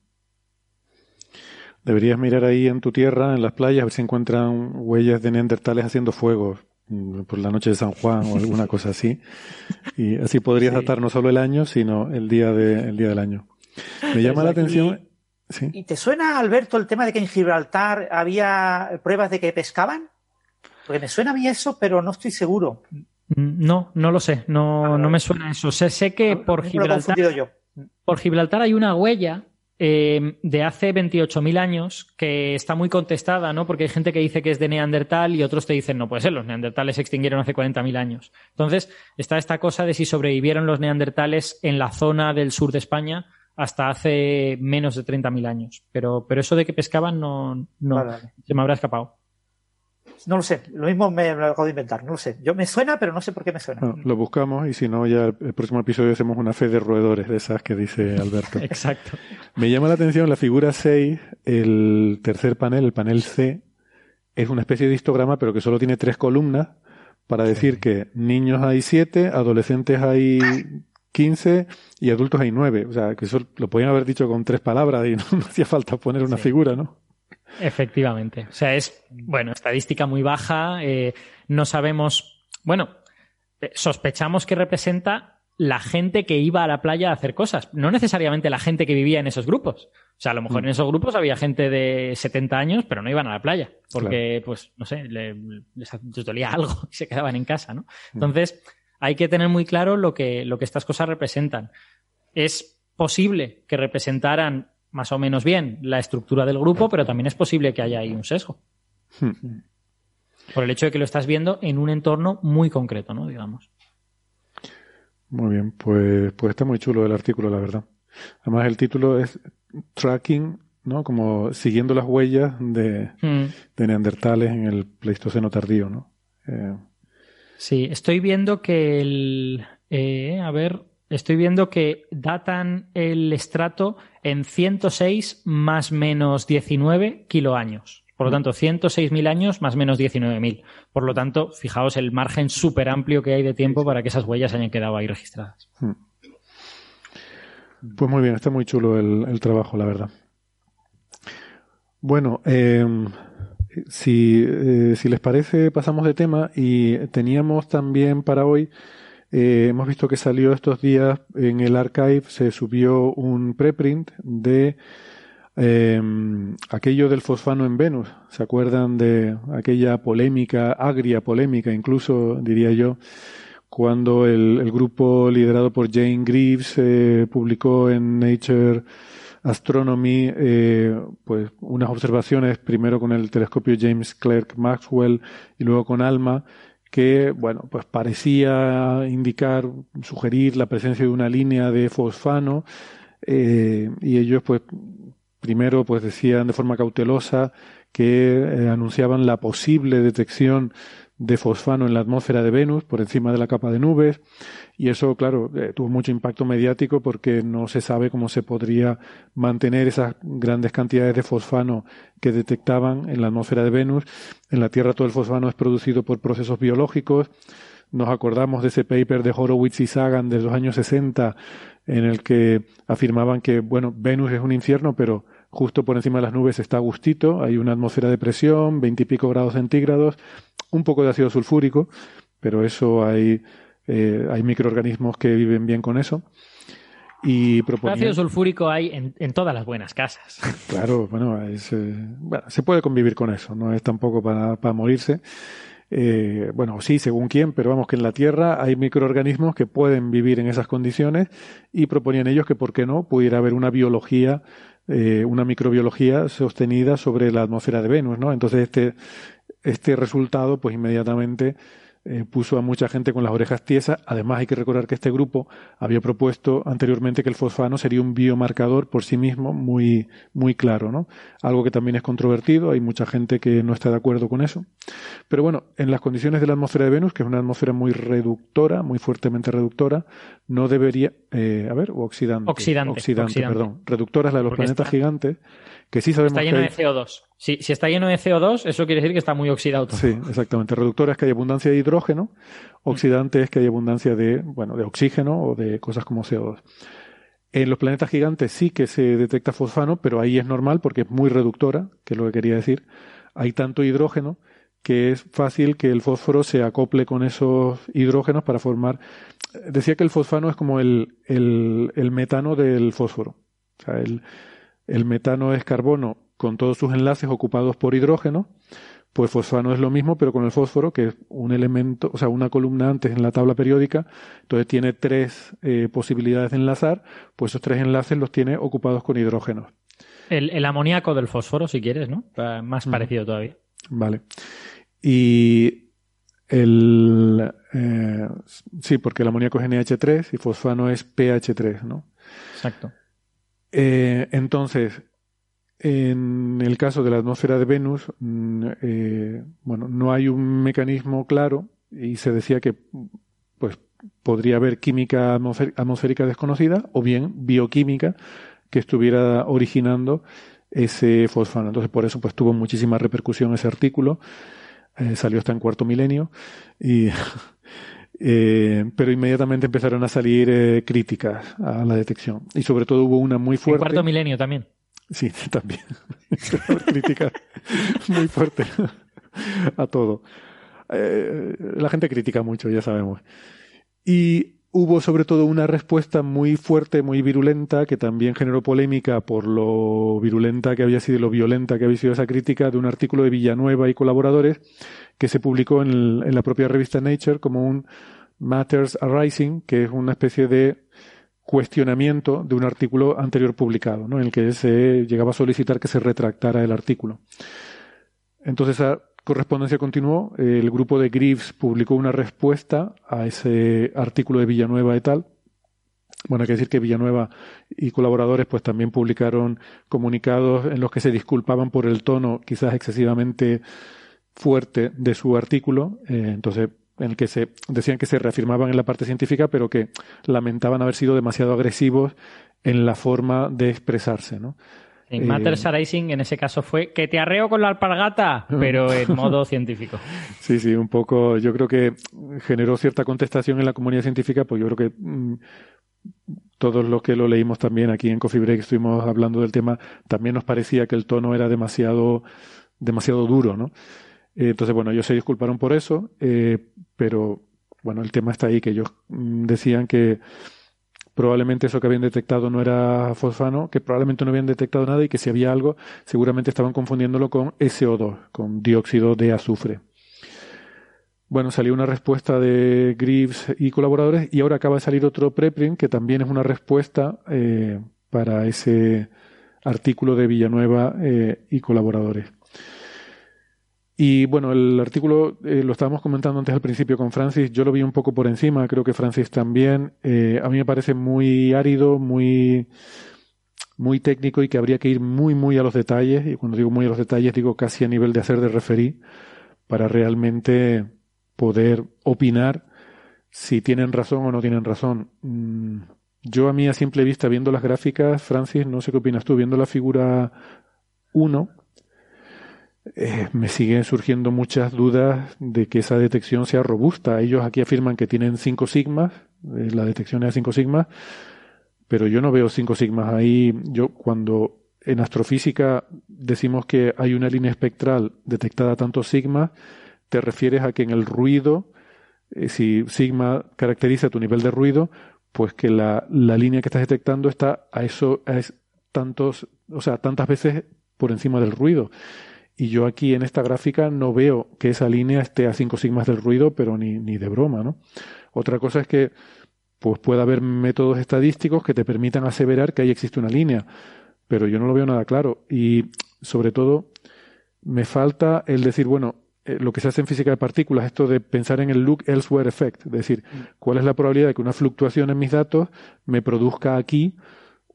Deberías mirar ahí en tu tierra, en las playas, a ver si encuentran huellas de neandertales haciendo fuego mm, por la noche de San Juan o alguna [LAUGHS] cosa así. Y así podrías Sí. datar no solo el año, sino el día, de, el día del año. Me llama la atención. Sí. ¿Y te suena, Alberto, el tema de que en Gibraltar había pruebas de que pescaban? Porque me suena a mí eso, pero no estoy seguro. Mm, No, no lo sé, no, no me suena eso. Sé, sé que por he confundido Gibraltar, yo. por Gibraltar hay una huella eh, de hace 28.000 años que está muy contestada, ¿no? Porque hay gente que dice que es de Neandertal y otros te dicen, no puede ser, los Neandertales se extinguieron hace 40.000 años. Entonces, está esta cosa de si sobrevivieron los Neandertales en la zona del sur de España hasta hace menos de 30.000 años. Pero, pero eso de que pescaban no, no vale. se me habrá escapado. No lo sé, lo mismo me lo acabo de inventar, no lo sé. Yo me suena, pero no sé por qué me suena. Lo buscamos y si no, ya el próximo episodio hacemos una fe de roedores de esas que dice Alberto. [LAUGHS] Exacto. Me llama la atención la figura 6, el tercer panel, el panel C, es una especie de histograma, pero que solo tiene tres columnas para decir que niños hay 7, adolescentes hay 15 y adultos hay 9. O sea, que eso lo podían haber dicho con tres palabras y [LAUGHS] no, no hacía falta poner una Sí. figura, ¿no? Efectivamente. O sea, es, bueno, estadística muy baja. eh, no sabemos. Bueno, eh, sospechamos que representa la gente que iba a la playa a hacer cosas, no necesariamente la gente que vivía en esos grupos. O sea, a lo mejor en esos grupos había gente de 70 años, pero no iban a la playa, porque, pues, no sé, le- les, les dolía algo [LAUGHS] y se quedaban en casa, ¿no? Entonces, hay que tener muy claro lo que, lo que estas cosas representan. Es posible que representaran más o menos bien la estructura del grupo, pero también es posible que haya ahí un sesgo. Hmm. Por el hecho de que lo estás viendo en un entorno muy concreto, ¿no? Digamos. Muy bien, pues, pues está muy chulo el artículo, la verdad. Además, el título es Tracking, ¿no? Como siguiendo las huellas de, Mm. de neandertales en el Pleistoceno tardío, ¿no? Eh, Sí, estoy viendo que el. eh, a ver, estoy viendo que datan el estrato en 106 más menos 19 kiloaños. Por lo tanto, 106.000 años más menos 19.000. Por lo tanto, fijaos el margen súper amplio que hay de tiempo para que esas huellas hayan quedado ahí registradas. Pues muy bien, está muy chulo el, el trabajo, la verdad. Bueno, eh, si, eh, si les parece, pasamos de tema y teníamos también para hoy, eh, hemos visto que salió estos días en el archive, se subió un preprint de eh, aquello del fosfano en Venus. ¿Se acuerdan de aquella polémica, agria polémica, incluso diría yo, cuando el, el grupo liderado por Jane Greaves eh, publicó en Nature Astronomy eh, pues unas observaciones primero con el telescopio James Clerk Maxwell y luego con ALMA que bueno pues parecía indicar sugerir la presencia de una línea de fosfano eh, y ellos pues primero pues decían de forma cautelosa que eh, anunciaban la posible detección de fosfano en la atmósfera de Venus por encima de la capa de nubes y eso claro eh, tuvo mucho impacto mediático porque no se sabe cómo se podría mantener esas grandes cantidades de fosfano que detectaban en la atmósfera de Venus. En la Tierra todo el fosfano es producido por procesos biológicos. Nos acordamos de ese paper de Horowitz y Sagan de los años 60 en el que afirmaban que, bueno, Venus es un infierno, pero justo por encima de las nubes está gustito, hay una atmósfera de presión, veintipico grados centígrados, un poco de ácido sulfúrico, pero eso hay, eh, hay microorganismos que viven bien con eso. Y proponían... Ácido sulfúrico hay en, en, todas las buenas casas. [LAUGHS] Claro, bueno, es, eh, bueno, se puede convivir con eso, no es tampoco para, para morirse. Eh, bueno, sí, según quién, pero vamos que en la Tierra hay microorganismos que pueden vivir en esas condiciones y proponían ellos que, ¿por qué no?, pudiera haber una biología, eh, una microbiología sostenida sobre la atmósfera de Venus, ¿no? Entonces este, este resultado, pues inmediatamente eh, puso a mucha gente con las orejas tiesas. Además, hay que recordar que este grupo había propuesto anteriormente que el fosfano sería un biomarcador por sí mismo muy, muy claro, ¿no? Algo que también es controvertido, hay mucha gente que no está de acuerdo con eso. Pero bueno, en las condiciones de la atmósfera de Venus, que es una atmósfera muy reductora, muy fuertemente reductora, no debería, eh, a ver, o oxidante. Oxidante. Oxidante, oxidante. perdón. Reductora es la de los Porque planetas está- gigantes, que sí sabemos Está lleno que de hay- CO2. Si, si está lleno de CO2, eso quiere decir que está muy oxidado todo. Sí, exactamente. Reductora es que hay abundancia de hidrógeno, oxidante es que hay abundancia de, bueno, de oxígeno o de cosas como CO2. En los planetas gigantes sí que se detecta fosfano, pero ahí es normal porque es muy reductora, que es lo que quería decir. Hay tanto hidrógeno que es fácil que el fósforo se acople con esos hidrógenos para formar. Decía que el fosfano es como el, el, el metano del fósforo. O sea, el, el metano es carbono con todos sus enlaces ocupados por hidrógeno, pues fosfano es lo mismo, pero con el fósforo, que es un elemento, o sea, una columna antes en la tabla periódica, entonces tiene tres eh, posibilidades de enlazar, pues esos tres enlaces los tiene ocupados con hidrógenos. El, el amoníaco del fósforo, si quieres, ¿no? Mm. Más parecido todavía. Vale. Y el. eh, sí, porque el amoníaco es NH3 y fosfano es pH3, ¿no? Exacto. Eh, entonces, en el caso de la atmósfera de Venus, mm, eh, bueno, no hay un mecanismo claro y se decía que, pues, podría haber química atmosfé- atmosférica desconocida o bien bioquímica que estuviera originando ese fosfano. Entonces, por eso, pues, tuvo muchísima repercusión ese artículo. Eh, salió hasta en cuarto milenio y [LAUGHS] eh, pero inmediatamente empezaron a salir eh, críticas a la detección y sobre todo hubo una muy En fuerte cuarto milenio también. Sí, [LAUGHS] también. Crítica muy fuerte a todo. Eh, la gente critica mucho, ya sabemos. Y hubo sobre todo una respuesta muy fuerte, muy virulenta, que también generó polémica por lo virulenta que había sido lo violenta que había sido esa crítica de un artículo de Villanueva y colaboradores que se publicó en, el- en la propia revista Nature como un Matters Arising, que es una especie de cuestionamiento de un artículo anterior publicado, ¿no? en el que se llegaba a solicitar que se retractara el artículo. Entonces esa correspondencia continuó, el grupo de Greaves publicó una respuesta a ese artículo de Villanueva y tal. Bueno, hay que decir que Villanueva y colaboradores pues también publicaron comunicados en los que se disculpaban por el tono quizás excesivamente fuerte de su artículo, eh, entonces en el que se decían que se reafirmaban en la parte científica, pero que lamentaban haber sido demasiado agresivos en la forma de expresarse, ¿no? En Eh, Matters Arising, en ese caso, fue que te arreo con la alpargata, [LAUGHS] pero en modo científico. Sí, sí, un poco. Yo creo que generó cierta contestación en la comunidad científica, pues yo creo que mm, todos los que lo leímos también aquí en Coffee Break estuvimos hablando del tema, también nos parecía que el tono era demasiado, demasiado duro, ¿no? Eh, entonces, bueno, ellos se disculparon por eso, eh, pero bueno, el tema está ahí, que ellos mm, decían que probablemente eso que habían detectado no era fosfano, que probablemente no habían detectado nada y que si había algo, seguramente estaban confundiéndolo con SO2, con dióxido de azufre. Bueno, salió una respuesta de Greaves y colaboradores y ahora acaba de salir otro preprint que también es una respuesta eh, para ese artículo de Villanueva y colaboradores. Y bueno, el artículo eh, lo estábamos comentando antes al principio con Francis, yo lo vi un poco por encima, creo que Francis también. Eh, a mí me parece muy árido, muy, muy técnico y que habría que ir muy, muy a los detalles. Y cuando digo muy a los detalles, digo casi a nivel de hacer de referí para realmente poder opinar si tienen razón o no tienen razón. Mm, Yo a mí a simple vista, viendo las gráficas, Francis, no sé qué opinas tú, viendo la figura 1, eh, me siguen surgiendo muchas dudas de que esa detección sea robusta. Ellos aquí afirman que tienen 5 sigmas, eh, la detección es de 5 sigmas, pero yo no veo 5 sigmas ahí. Yo cuando en astrofísica decimos que hay una línea espectral detectada a tantos sigmas, te refieres a que en el ruido, eh, si sigma caracteriza tu nivel de ruido, pues que la, la línea que estás detectando está a eso, a tantos, o sea, tantas veces por encima del ruido. Y yo aquí en esta gráfica no veo que esa línea esté a 5 sigmas del ruido, pero ni, ni de broma, ¿no? Otra cosa es que pues pueda haber métodos estadísticos que te permitan aseverar que ahí existe una línea, pero yo no lo veo nada claro. Y sobre todo, me falta el decir, bueno, eh, lo que se hace en física de partículas, esto de pensar en el look elsewhere effect, es decir, cuál es la probabilidad de que una fluctuación en mis datos me produzca aquí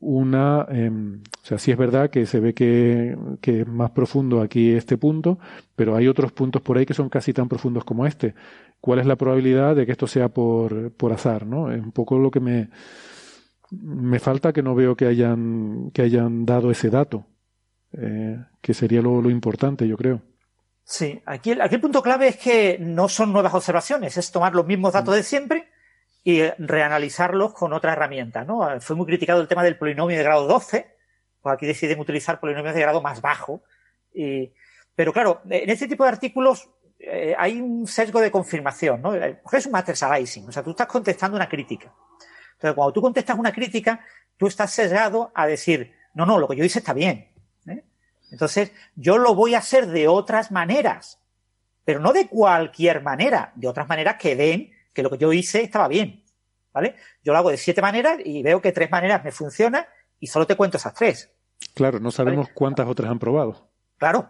una, em, o sea, sí es verdad que se ve que, que, es más profundo aquí este punto, pero hay otros puntos por ahí que son casi tan profundos como este. ¿Cuál es la probabilidad de que esto sea por, por azar, no? Es un poco lo que me, me falta que no veo que hayan, que hayan dado ese dato, eh, que sería lo, lo, importante, yo creo. Sí, aquí el, aquí el punto clave es que no son nuevas observaciones, es tomar los mismos datos de siempre y reanalizarlos con otra herramienta. ¿no? Fue muy criticado el tema del polinomio de grado 12, pues aquí deciden utilizar polinomios de grado más bajo. Y, pero claro, en este tipo de artículos eh, hay un sesgo de confirmación, ¿no? Es un matter aliasing, o sea, tú estás contestando una crítica. Entonces, cuando tú contestas una crítica, tú estás sesgado a decir, no, no, lo que yo hice está bien. ¿eh? Entonces, yo lo voy a hacer de otras maneras, pero no de cualquier manera, de otras maneras que den que lo que yo hice estaba bien. ¿Vale? Yo lo hago de siete maneras y veo que tres maneras me funcionan y solo te cuento esas tres. Claro, no sabemos cuántas otras han probado. Claro,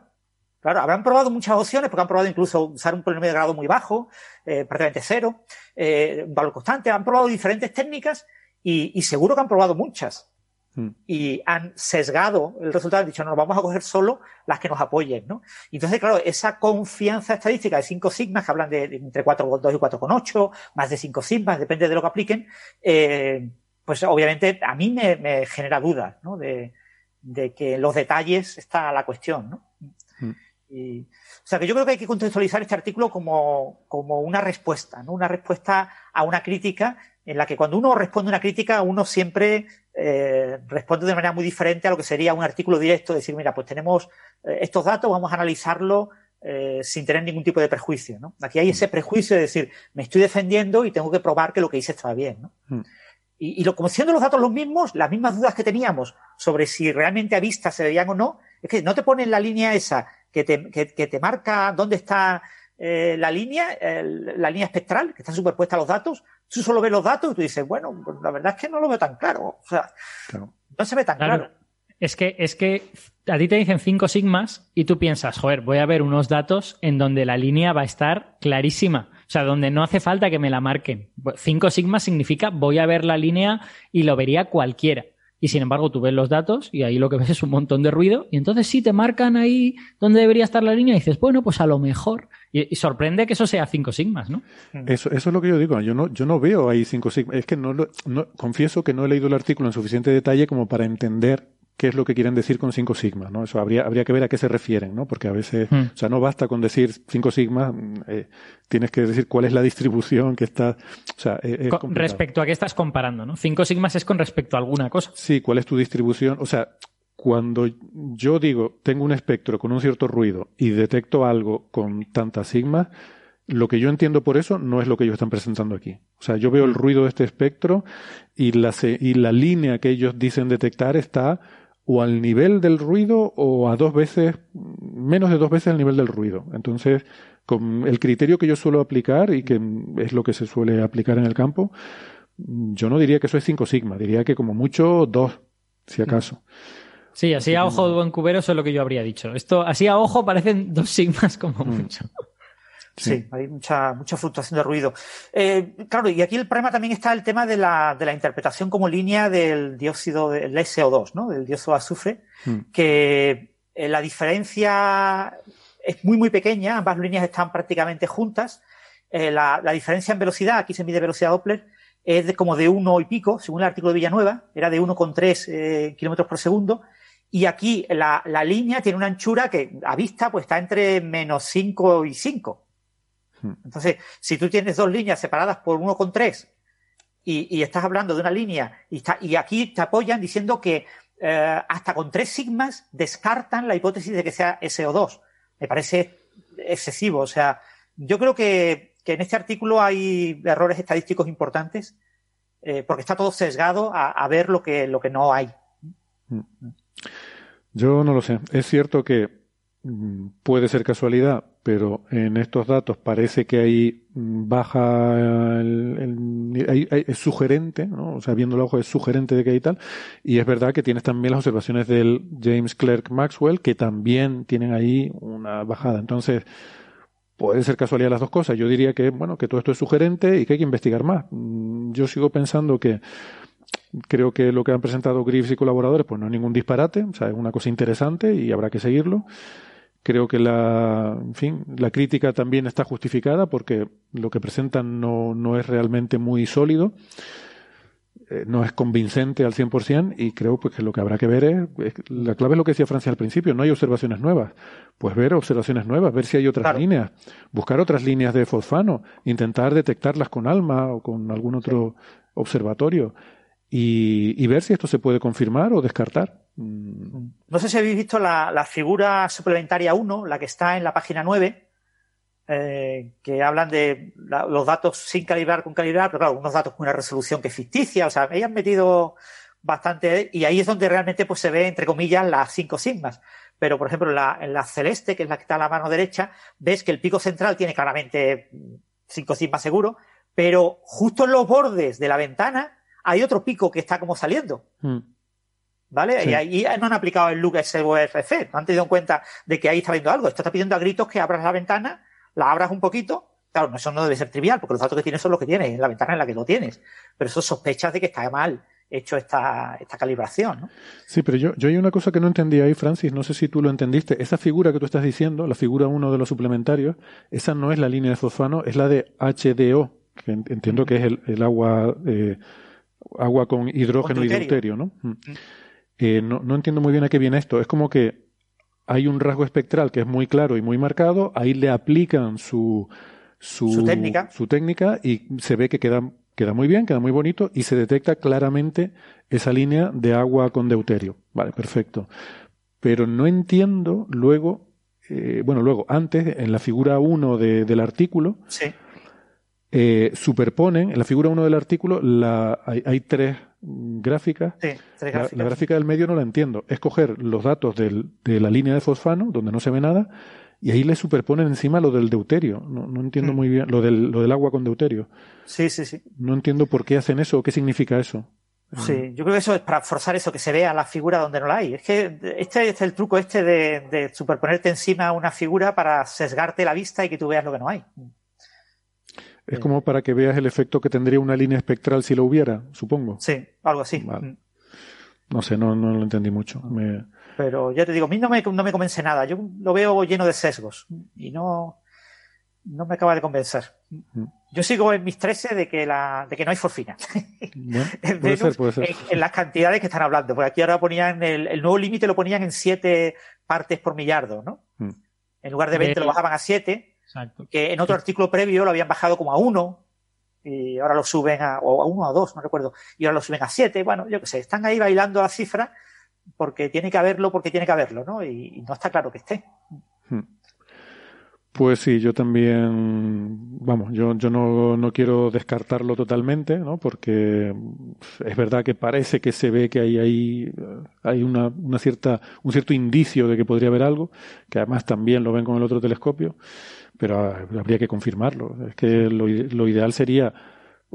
Claro, habrán probado muchas opciones, porque han probado incluso usar un polinomio de grado muy bajo, eh, prácticamente cero, eh, un valor constante, han probado diferentes técnicas y, y, seguro que han probado muchas. Mm. Y han sesgado el resultado, han dicho, no, vamos a coger solo las que nos apoyen, ¿no? Y entonces, claro, esa confianza estadística de 5 sigmas, que hablan de, de entre 4,2 y 4,8, más de 5 sigmas, depende de lo que apliquen, eh, pues obviamente a mí me, me genera dudas, ¿no? De, de, que en los detalles está la cuestión, ¿no? Mm. Y, o sea que yo creo que hay que contextualizar este artículo como, como una respuesta, ¿no? Una respuesta a una crítica en la que cuando uno responde una crítica, uno siempre eh, responde de manera muy diferente a lo que sería un artículo directo, decir, mira, pues tenemos eh, estos datos, vamos a analizarlo eh, sin tener ningún tipo de prejuicio. ¿no? Aquí hay ese prejuicio de decir, me estoy defendiendo y tengo que probar que lo que hice estaba bien. ¿no? Mm. Y, y lo, como siendo los datos los mismos, las mismas dudas que teníamos sobre si realmente a vista se veían o no, es que no te ponen la línea esa que te, que, que te marca dónde está eh, la línea, la línea espectral, que está superpuesta a los datos, tú solo ves los datos y tú dices, bueno, pues la verdad es que no lo veo tan claro. O sea, claro. no se ve tan claro. claro. Es que, es que a ti te dicen cinco sigmas y tú piensas, joder, voy a ver unos datos en donde la línea va a estar clarísima. O sea, donde no hace falta que me la marquen. Cinco sigmas significa voy a ver la línea y lo vería cualquiera. Y sin embargo, tú ves los datos y ahí lo que ves es un montón de ruido. Y entonces sí te marcan ahí donde debería estar la línea y dices, bueno, pues a lo mejor. Y, y sorprende que eso sea cinco sigmas, ¿no? Eso, eso es lo que yo digo. Yo no, yo no veo ahí cinco sigmas. Es que no, lo, no confieso que no he leído el artículo en suficiente detalle como para entender qué es lo que quieren decir con cinco sigmas, ¿no? Eso habría, habría que ver a qué se refieren, ¿no? Porque a veces, hmm. o sea, no basta con decir cinco sigmas, eh, tienes que decir cuál es la distribución que está, o sea, es, es respecto a qué estás comparando, ¿no? Cinco sigmas es con respecto a alguna cosa. Sí, cuál es tu distribución, o sea, cuando yo digo tengo un espectro con un cierto ruido y detecto algo con tantas sigmas, lo que yo entiendo por eso no es lo que ellos están presentando aquí. O sea, yo veo el ruido de este espectro y la, y la línea que ellos dicen detectar está o al nivel del ruido o a dos veces, menos de dos veces el nivel del ruido. Entonces, con el criterio que yo suelo aplicar y que es lo que se suele aplicar en el campo, yo no diría que eso es 5 sigma, diría que como mucho dos, si acaso. Sí, así a ojo de buen cubero eso es lo que yo habría dicho. Esto, así a ojo parecen dos sigmas como mm. mucho. Sí, sí, hay mucha, mucha fluctuación de ruido. Eh, claro, y aquí el problema también está el tema de la, de la interpretación como línea del dióxido del SO2, ¿no? Del dióxido de azufre, mm. que eh, la diferencia es muy, muy pequeña, ambas líneas están prácticamente juntas. Eh, la, la, diferencia en velocidad, aquí se mide velocidad Doppler, es de como de uno y pico, según el artículo de Villanueva, era de 1,3 eh, kilómetros por segundo, Y aquí la, la línea tiene una anchura que a vista pues está entre menos 5 y 5. Hmm. Entonces, si tú tienes dos líneas separadas por 1,3 y, y estás hablando de una línea y, está, y aquí te apoyan diciendo que eh, hasta con tres sigmas descartan la hipótesis de que sea SO2. Me parece excesivo. O sea, yo creo que, que en este artículo hay errores estadísticos importantes eh, porque está todo sesgado a, a, ver lo que, lo que no hay. Yo no lo sé. Es cierto que mm, puede ser casualidad, pero en estos datos parece que hay baja el, el, hay, es sugerente, ¿no? o sea, viendo el ojo es sugerente de que hay tal, y es verdad que tienes también las observaciones del James Clerk Maxwell que también tienen ahí una bajada. Entonces, puede ser casualidad las dos cosas. Yo diría que, bueno, que todo esto es sugerente y que hay que investigar más. Mm, yo sigo pensando que creo que lo que han presentado Griffiths y colaboradores, pues no es ningún disparate, o sea, es una cosa interesante y habrá que seguirlo. Creo que la, en fin, la crítica también está justificada porque lo que presentan no, no es realmente muy sólido, eh, no es convincente al 100% y creo pues que lo que habrá que ver es, es, la clave es lo que decía Francia al principio, no hay observaciones nuevas. Pues ver observaciones nuevas, ver si hay otras Claro. líneas, buscar otras líneas de fosfano, intentar detectarlas con ALMA o con algún otro observatorio y, y ver si esto se puede confirmar o descartar. Mm, No sé si habéis visto la, la figura suplementaria 1, la que está en la página 9, eh, que hablan de la- los datos sin calibrar con calibrar, pero claro, unos datos con una resolución que es ficticia, o sea, ahí han metido bastante, y ahí es donde realmente pues se ve, entre comillas, las cinco sigmas. Pero, por ejemplo, en la, en la celeste, que es la que está a la mano derecha, ves que el pico central tiene claramente mm, cinco sigmas seguro, pero justo en los bordes de la ventana hay otro pico que está como saliendo. mm. ¿Vale? Sí. Y ahí no han aplicado el look SURF, no han tenido en cuenta de que ahí está viendo algo. Esto está pidiendo a gritos que abras la ventana, la abras un poquito. Claro, eso no debe ser trivial, porque los datos que tienes son los que tienes, en la ventana en la que lo tienes. Pero eso sospechas de que está mal hecho esta, esta calibración, ¿no? Sí, pero yo, yo hay una cosa que no entendí ahí, Francis, no sé si tú lo entendiste. Esa figura que tú estás diciendo, la figura 1 de los suplementarios, esa no es la línea de fosfano, es la de HDO, que en- entiendo que es el, el agua, eh, agua con hidrógeno Con y deuterio. deuterio, ¿no? Mm. Eh, no? No entiendo muy bien a qué viene esto. Es como que hay un rasgo espectral que es muy claro y muy marcado, ahí le aplican su, su, Su técnica. su técnica y se ve que queda, queda muy bien, queda muy bonito y se detecta claramente esa línea de agua con deuterio. Vale, perfecto. Pero no entiendo luego, eh, bueno, luego, antes, en la figura 1 de- del artículo, Sí. Eh, superponen, en la figura 1 del artículo, la, hay, hay tres gráficas Sí, tres la, gráficas. la gráfica del medio no la entiendo. Es coger los datos del- de la línea de fosfano, donde no se ve nada, y ahí le superponen encima lo del deuterio. No, no entiendo Mm. muy bien, lo del, lo del agua con deuterio. Sí, sí, sí. No entiendo por qué hacen eso o qué significa eso. Sí, yo creo que eso es para forzar eso, que se vea la figura donde no la hay. Es que este es el truco este de, de superponerte encima una figura para sesgarte la vista y que tú veas lo que no hay. Es como para que veas el efecto que tendría una línea espectral si lo hubiera, supongo. Sí, algo así. Vale. Mm. No sé, no, no lo entendí mucho. Me- Pero ya te digo, a mí no me, no me convence nada. Yo lo veo lleno de sesgos y no, no me acaba de convencer. Mm. Yo sigo en mis 13 de que, la, de que no hay forfina. Bueno, [LAUGHS] En puede ser, puede ser. En, en las cantidades que están hablando. Porque aquí ahora ponían el, el nuevo límite lo ponían en 7 partes por millardo, ¿no? Mm. En lugar de 20 lo bajaban a 7, Exacto. que en otro artículo previo lo habían bajado como a 1 y ahora lo suben a, o a 1 o a 2, no recuerdo, y ahora lo suben a 7. Bueno, yo qué sé, están ahí bailando las cifras porque tiene que haberlo, porque tiene que haberlo, ¿no? Y, y no está claro que esté. Hmm. Pues sí, yo también, vamos, yo, yo no, no quiero descartarlo totalmente, ¿no? Porque es verdad que parece que se ve que hay ahí, eh, hay una, una cierta, un cierto indicio de que podría haber algo, que además también lo ven con el otro telescopio, pero ah, habría que confirmarlo. Es que lo, lo ideal sería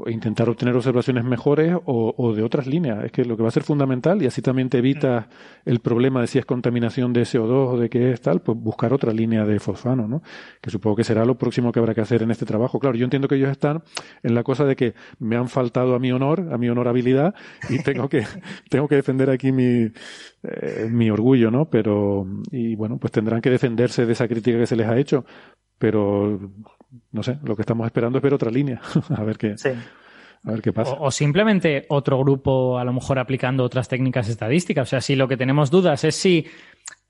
intentar obtener observaciones mejores o, o de otras líneas. Es que lo que va a ser fundamental, y así también te evitas el problema de si es contaminación de CO2 o de qué es tal, pues buscar otra línea de fosfano, ¿no? Que supongo que será lo próximo que habrá que hacer en este trabajo. Claro, yo entiendo que ellos están en la cosa de que me han faltado a mi honor, a mi honorabilidad, y [LAUGHS] tengo que, tengo que defender aquí mi, eh, mi orgullo, ¿no? Pero, y bueno, pues tendrán que defenderse de esa crítica que se les ha hecho. Pero, no sé, lo que estamos esperando es ver otra línea. [LAUGHS] a ver qué, Sí. A ver qué pasa. O, o simplemente otro grupo, a lo mejor aplicando otras técnicas estadísticas. O sea, si lo que tenemos dudas es si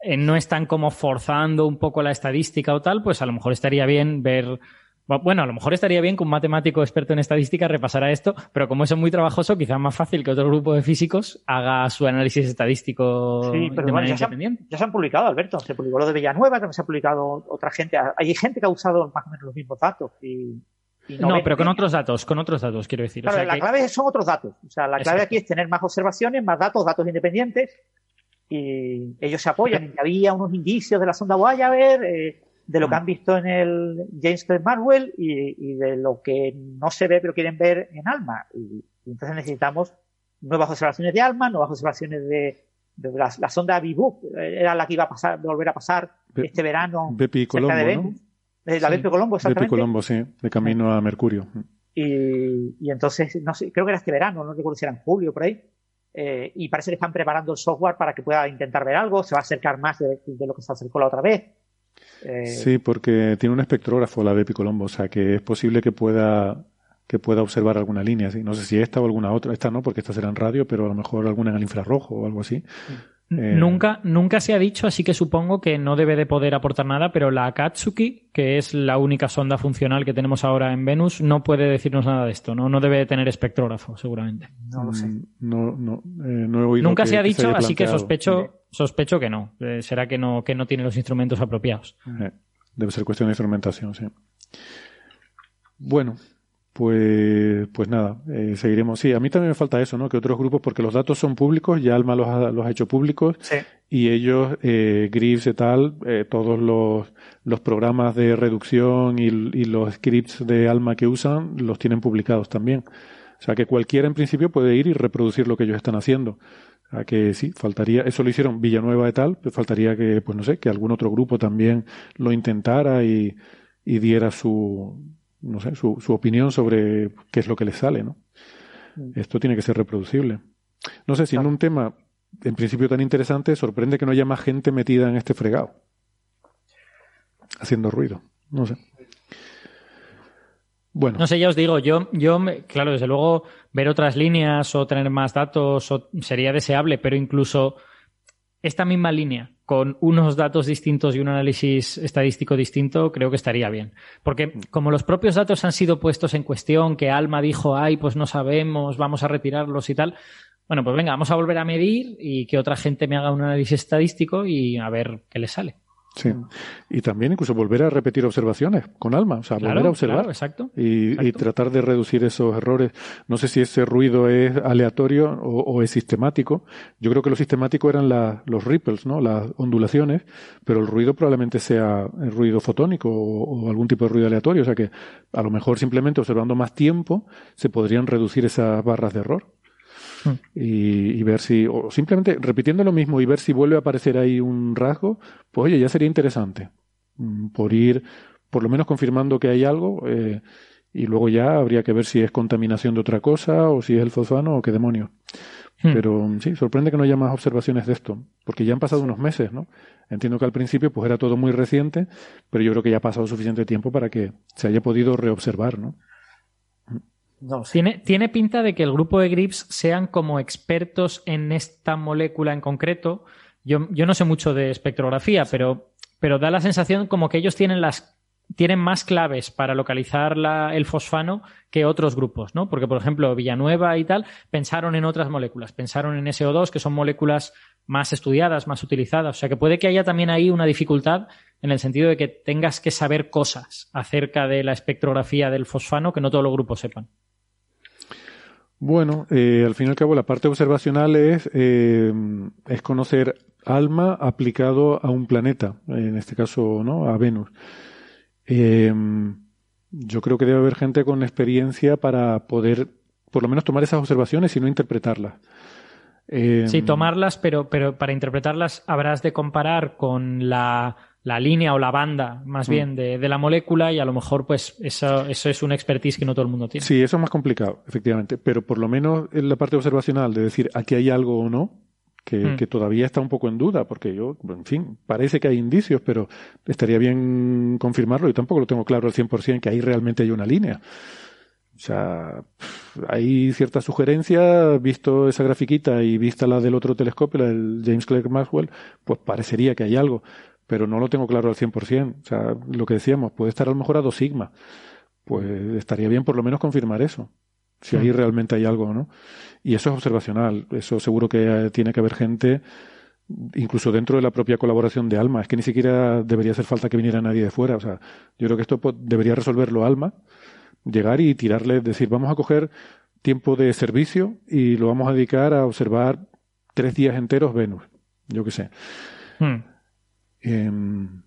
eh, no están como forzando un poco la estadística o tal, pues a lo mejor estaría bien ver. Bueno, a lo mejor estaría bien que un matemático experto en estadística repasara esto, pero como eso es muy trabajoso, quizás más fácil que otro grupo de físicos haga su análisis estadístico Sí, de pero bueno, ya, se han, independiente. ya se han publicado, Alberto. Se publicó lo de Villanueva, también se ha publicado otra gente. Hay gente que ha usado más o menos los mismos datos. Y, No, ven- pero con otros datos, con otros datos, quiero decir. O Claro, sea, la que- clave son otros datos. O sea, la clave Exacto. aquí es tener más observaciones, más datos, datos independientes. Y ellos se apoyan había unos indicios de la sonda Voyager, eh, de Mm. lo que han visto en el James Clerk Maxwell y, y de lo que no se ve pero quieren ver en ALMA. Y, y entonces necesitamos nuevas observaciones de ALMA, nuevas observaciones de, de la, la sonda Bibuk, era la que iba a pasar, volver a pasar este verano Bepi Colombo, de ¿no? Eh, La Sí. Bepi Colombo, Bepi exactamente. Colombo, sí, de camino a Mercurio. Y, y entonces, no sé, creo que era este verano, no recuerdo si era en julio por ahí. Eh, y parece que están preparando el software para que pueda intentar ver algo, se va a acercar más de, de lo que se acercó la otra vez. Eh, Sí, porque tiene un espectrógrafo la Bepi Colombo, o sea que es posible que pueda que pueda observar alguna línea, ¿sí? no sé si esta o alguna otra, esta no, porque esta será en radio, pero a lo mejor alguna en el infrarrojo o algo así. Eh, Nunca, nunca se ha dicho, así que supongo que no debe de poder aportar nada, pero la Akatsuki, que es la única sonda funcional que tenemos ahora en Venus, no puede decirnos nada de esto, ¿no? No debe de tener espectrógrafo, seguramente. no lo sé. Mm, No, no, eh, no he oído Nunca que- se ha que dicho, así que sospecho, sospecho que no. Eh, será que no, que no tiene los instrumentos apropiados. Eh, Debe ser cuestión de instrumentación, sí. Bueno, pues, pues nada, eh, seguiremos. Sí, a mí también me falta eso, ¿no? Que otros grupos, porque los datos son públicos, ya Alma los ha, los ha hecho públicos, Sí. y ellos, eh, Grips y tal, eh, todos los, los programas de reducción y, y los scripts de Alma que usan, los tienen publicados también. O sea que cualquiera en principio puede ir y reproducir lo que ellos están haciendo. O sea que sí, faltaría, eso lo hicieron Villanueva y tal, pues faltaría que, pues no sé, que algún otro grupo también lo intentara y, y diera su, no sé, su, su opinión sobre qué es lo que les sale, ¿no? Esto tiene que ser reproducible. No sé, siendo un tema en principio tan interesante, sorprende que no haya más gente metida en este fregado. Haciendo ruido. No sé. Bueno, No sé, ya os digo, yo, yo, claro, desde luego, ver otras líneas o tener más datos o- sería deseable, pero incluso esta misma línea con unos datos distintos y un análisis estadístico distinto, creo que estaría bien. Porque como los propios datos han sido puestos en cuestión, que Alma dijo, ay, pues no sabemos, vamos a retirarlos y tal, bueno, pues venga, vamos a volver a medir y que otra gente me haga un análisis estadístico y a ver qué le sale. Sí. Y también incluso volver a repetir observaciones con alma, o sea, Claro, volver a observar. claro, exacto. y, tratar de reducir esos errores. No sé si ese ruido es aleatorio o, o es sistemático. Yo creo que lo sistemático eran la- los ripples, ¿no? las ondulaciones, pero el ruido probablemente sea el ruido fotónico o, o algún tipo de ruido aleatorio. O sea que a lo mejor simplemente observando más tiempo se podrían reducir esas barras de error. Hmm. Y, y ver si, o simplemente repitiendo lo mismo y ver si vuelve a aparecer ahí un rasgo, pues oye, ya sería interesante. Mm, Por ir, por lo menos confirmando que hay algo, eh, y luego ya habría que ver si es contaminación de otra cosa o si es el fosfano o qué demonios. Hmm. Pero sí, sorprende que no haya más observaciones de esto, porque ya han pasado unos meses, ¿no? Entiendo que al principio pues era todo muy reciente, pero yo creo que ya ha pasado suficiente tiempo para que se haya podido reobservar, ¿no? No tiene pinta de que el grupo de Grips sean como expertos en esta molécula en concreto. Yo, yo no sé mucho de espectrografía, pero, pero da la sensación como que ellos tienen las tienen más claves para localizar la- el fosfano que otros grupos, ¿no? Porque, por ejemplo, Villanueva y tal pensaron en otras moléculas, pensaron en SO2, que son moléculas más estudiadas, más utilizadas. O sea, que puede que haya también ahí una dificultad en el sentido de que tengas que saber cosas acerca de la espectrografía del fosfano que no todos los grupos sepan. Bueno, eh, al fin y al cabo la parte observacional es, eh, es conocer alma aplicado a un planeta, en este caso, ¿no? A Venus. Eh, yo creo que debe haber gente con experiencia para poder, por lo menos, tomar esas observaciones y no interpretarlas. Sí, tomarlas, pero, pero para interpretarlas habrás de comparar con la, la línea o la banda, más Mm. bien, de, de la molécula y a lo mejor, pues, eso, eso es un expertise que no todo el mundo tiene. Sí, eso es más complicado, efectivamente. Pero por lo menos en la parte observacional de decir aquí hay algo o no, que, Mm. que todavía está un poco en duda, porque yo, en fin, parece que hay indicios, pero estaría bien confirmarlo y tampoco lo tengo claro al 100% que ahí realmente hay una línea. O sea, hay cierta sugerencia, visto esa grafiquita y vista la del otro telescopio, la del James Clerk Maxwell, pues parecería que hay algo, pero no lo tengo claro al 100%. O sea, lo que decíamos, puede estar a lo mejor a dos sigma. Pues estaría bien por lo menos confirmar eso, si ahí realmente hay algo, ¿no? Y eso es observacional, eso seguro que tiene que haber gente incluso dentro de la propia colaboración de Alma. Es que ni siquiera debería hacer falta que viniera nadie de fuera. O sea, yo creo que esto debería resolverlo Alma, llegar y tirarle, decir, vamos a coger tiempo de servicio y lo vamos a dedicar a observar tres días enteros Venus. Yo qué sé. Hmm. Em,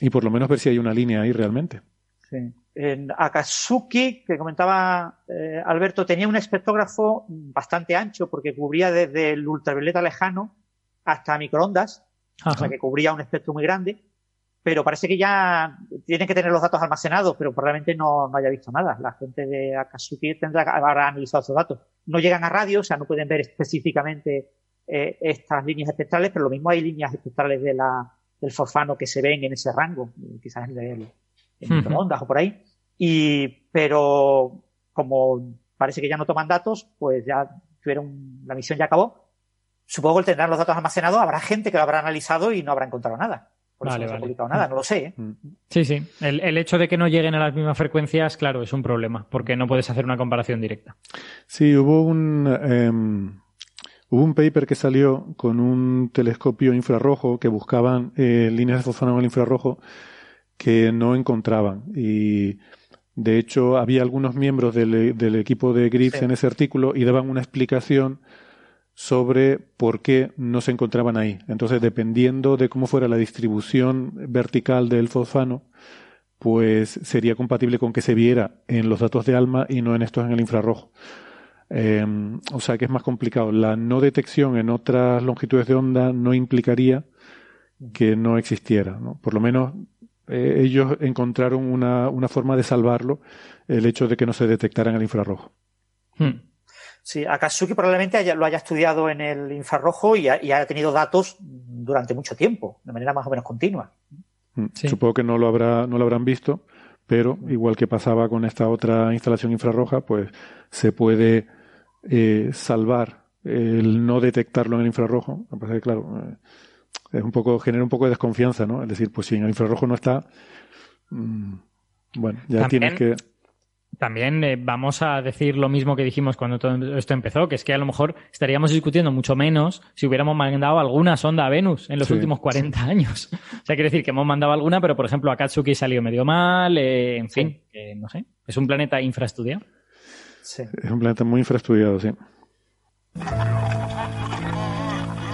y por lo menos ver si hay una línea ahí realmente. Sí. En Akatsuki, que comentaba eh, Alberto, tenía un espectrógrafo bastante ancho porque cubría desde el ultravioleta lejano hasta microondas, o sea que cubría un espectro muy grande, pero parece que ya tienen que tener los datos almacenados, pero probablemente no, no haya visto nada. La gente de Akatsuki tendrá que haber analizado esos datos. No llegan a radio, o sea, no pueden ver específicamente eh, estas líneas espectrales, pero lo mismo hay líneas espectrales de la, del forfano que se ven en ese rango, quizás en, el, en microondas o por ahí. Y, pero como parece que ya no toman datos, pues ya tuvieron, la misión ya acabó Supongo que tendrán los datos almacenados, habrá gente que lo habrá analizado y no habrá encontrado nada. Por eso no se ha publicado nada, no lo sé. ¿eh? Mm. Sí, sí. El, hecho de que no lleguen a las mismas frecuencias, claro, es un problema, porque no puedes hacer una comparación directa. Sí, hubo un, em, hubo un paper que salió con un telescopio infrarrojo que buscaban eh, líneas de fosfano en el infrarrojo que no encontraban. Y de hecho, había algunos miembros del, equipo de GRIPS en ese artículo y daban una explicación sobre por qué no se encontraban ahí. Entonces, dependiendo de cómo fuera la distribución vertical del fosfano, pues sería compatible con que se viera en los datos de ALMA y no en estos en el infrarrojo. Em, o sea que es más complicado. La no detección en otras longitudes de onda no implicaría que no existiera. Por lo menos eh, ellos encontraron una, una, forma de salvarlo, el hecho de que no se detectara en el infrarrojo. Hmm. Sí, Akatsuki probablemente lo haya estudiado en el infrarrojo y, haya tenido datos durante mucho tiempo, de manera más o menos continua. Mm, supongo que no lo habrá, no lo habrán visto, pero igual que pasaba con esta otra instalación infrarroja, pues se puede eh, salvar el no detectarlo en el infrarrojo. Me parece que, claro, eh, es un poco, genera un poco de desconfianza, ¿no? Es decir, pues si en el infrarrojo no está, mm, bueno, ya tienes que también eh, vamos a decir lo mismo que dijimos cuando todo esto empezó, que es que a lo mejor estaríamos discutiendo mucho menos si hubiéramos mandado alguna sonda a Venus en los últimos 40 años. [LAUGHS] O sea, quiere decir que hemos mandado alguna, pero por ejemplo Akatsuki salió medio mal, eh, en fin, no sé. Es un planeta infraestudiado. Sí. Es un planeta muy infraestudiado, sí.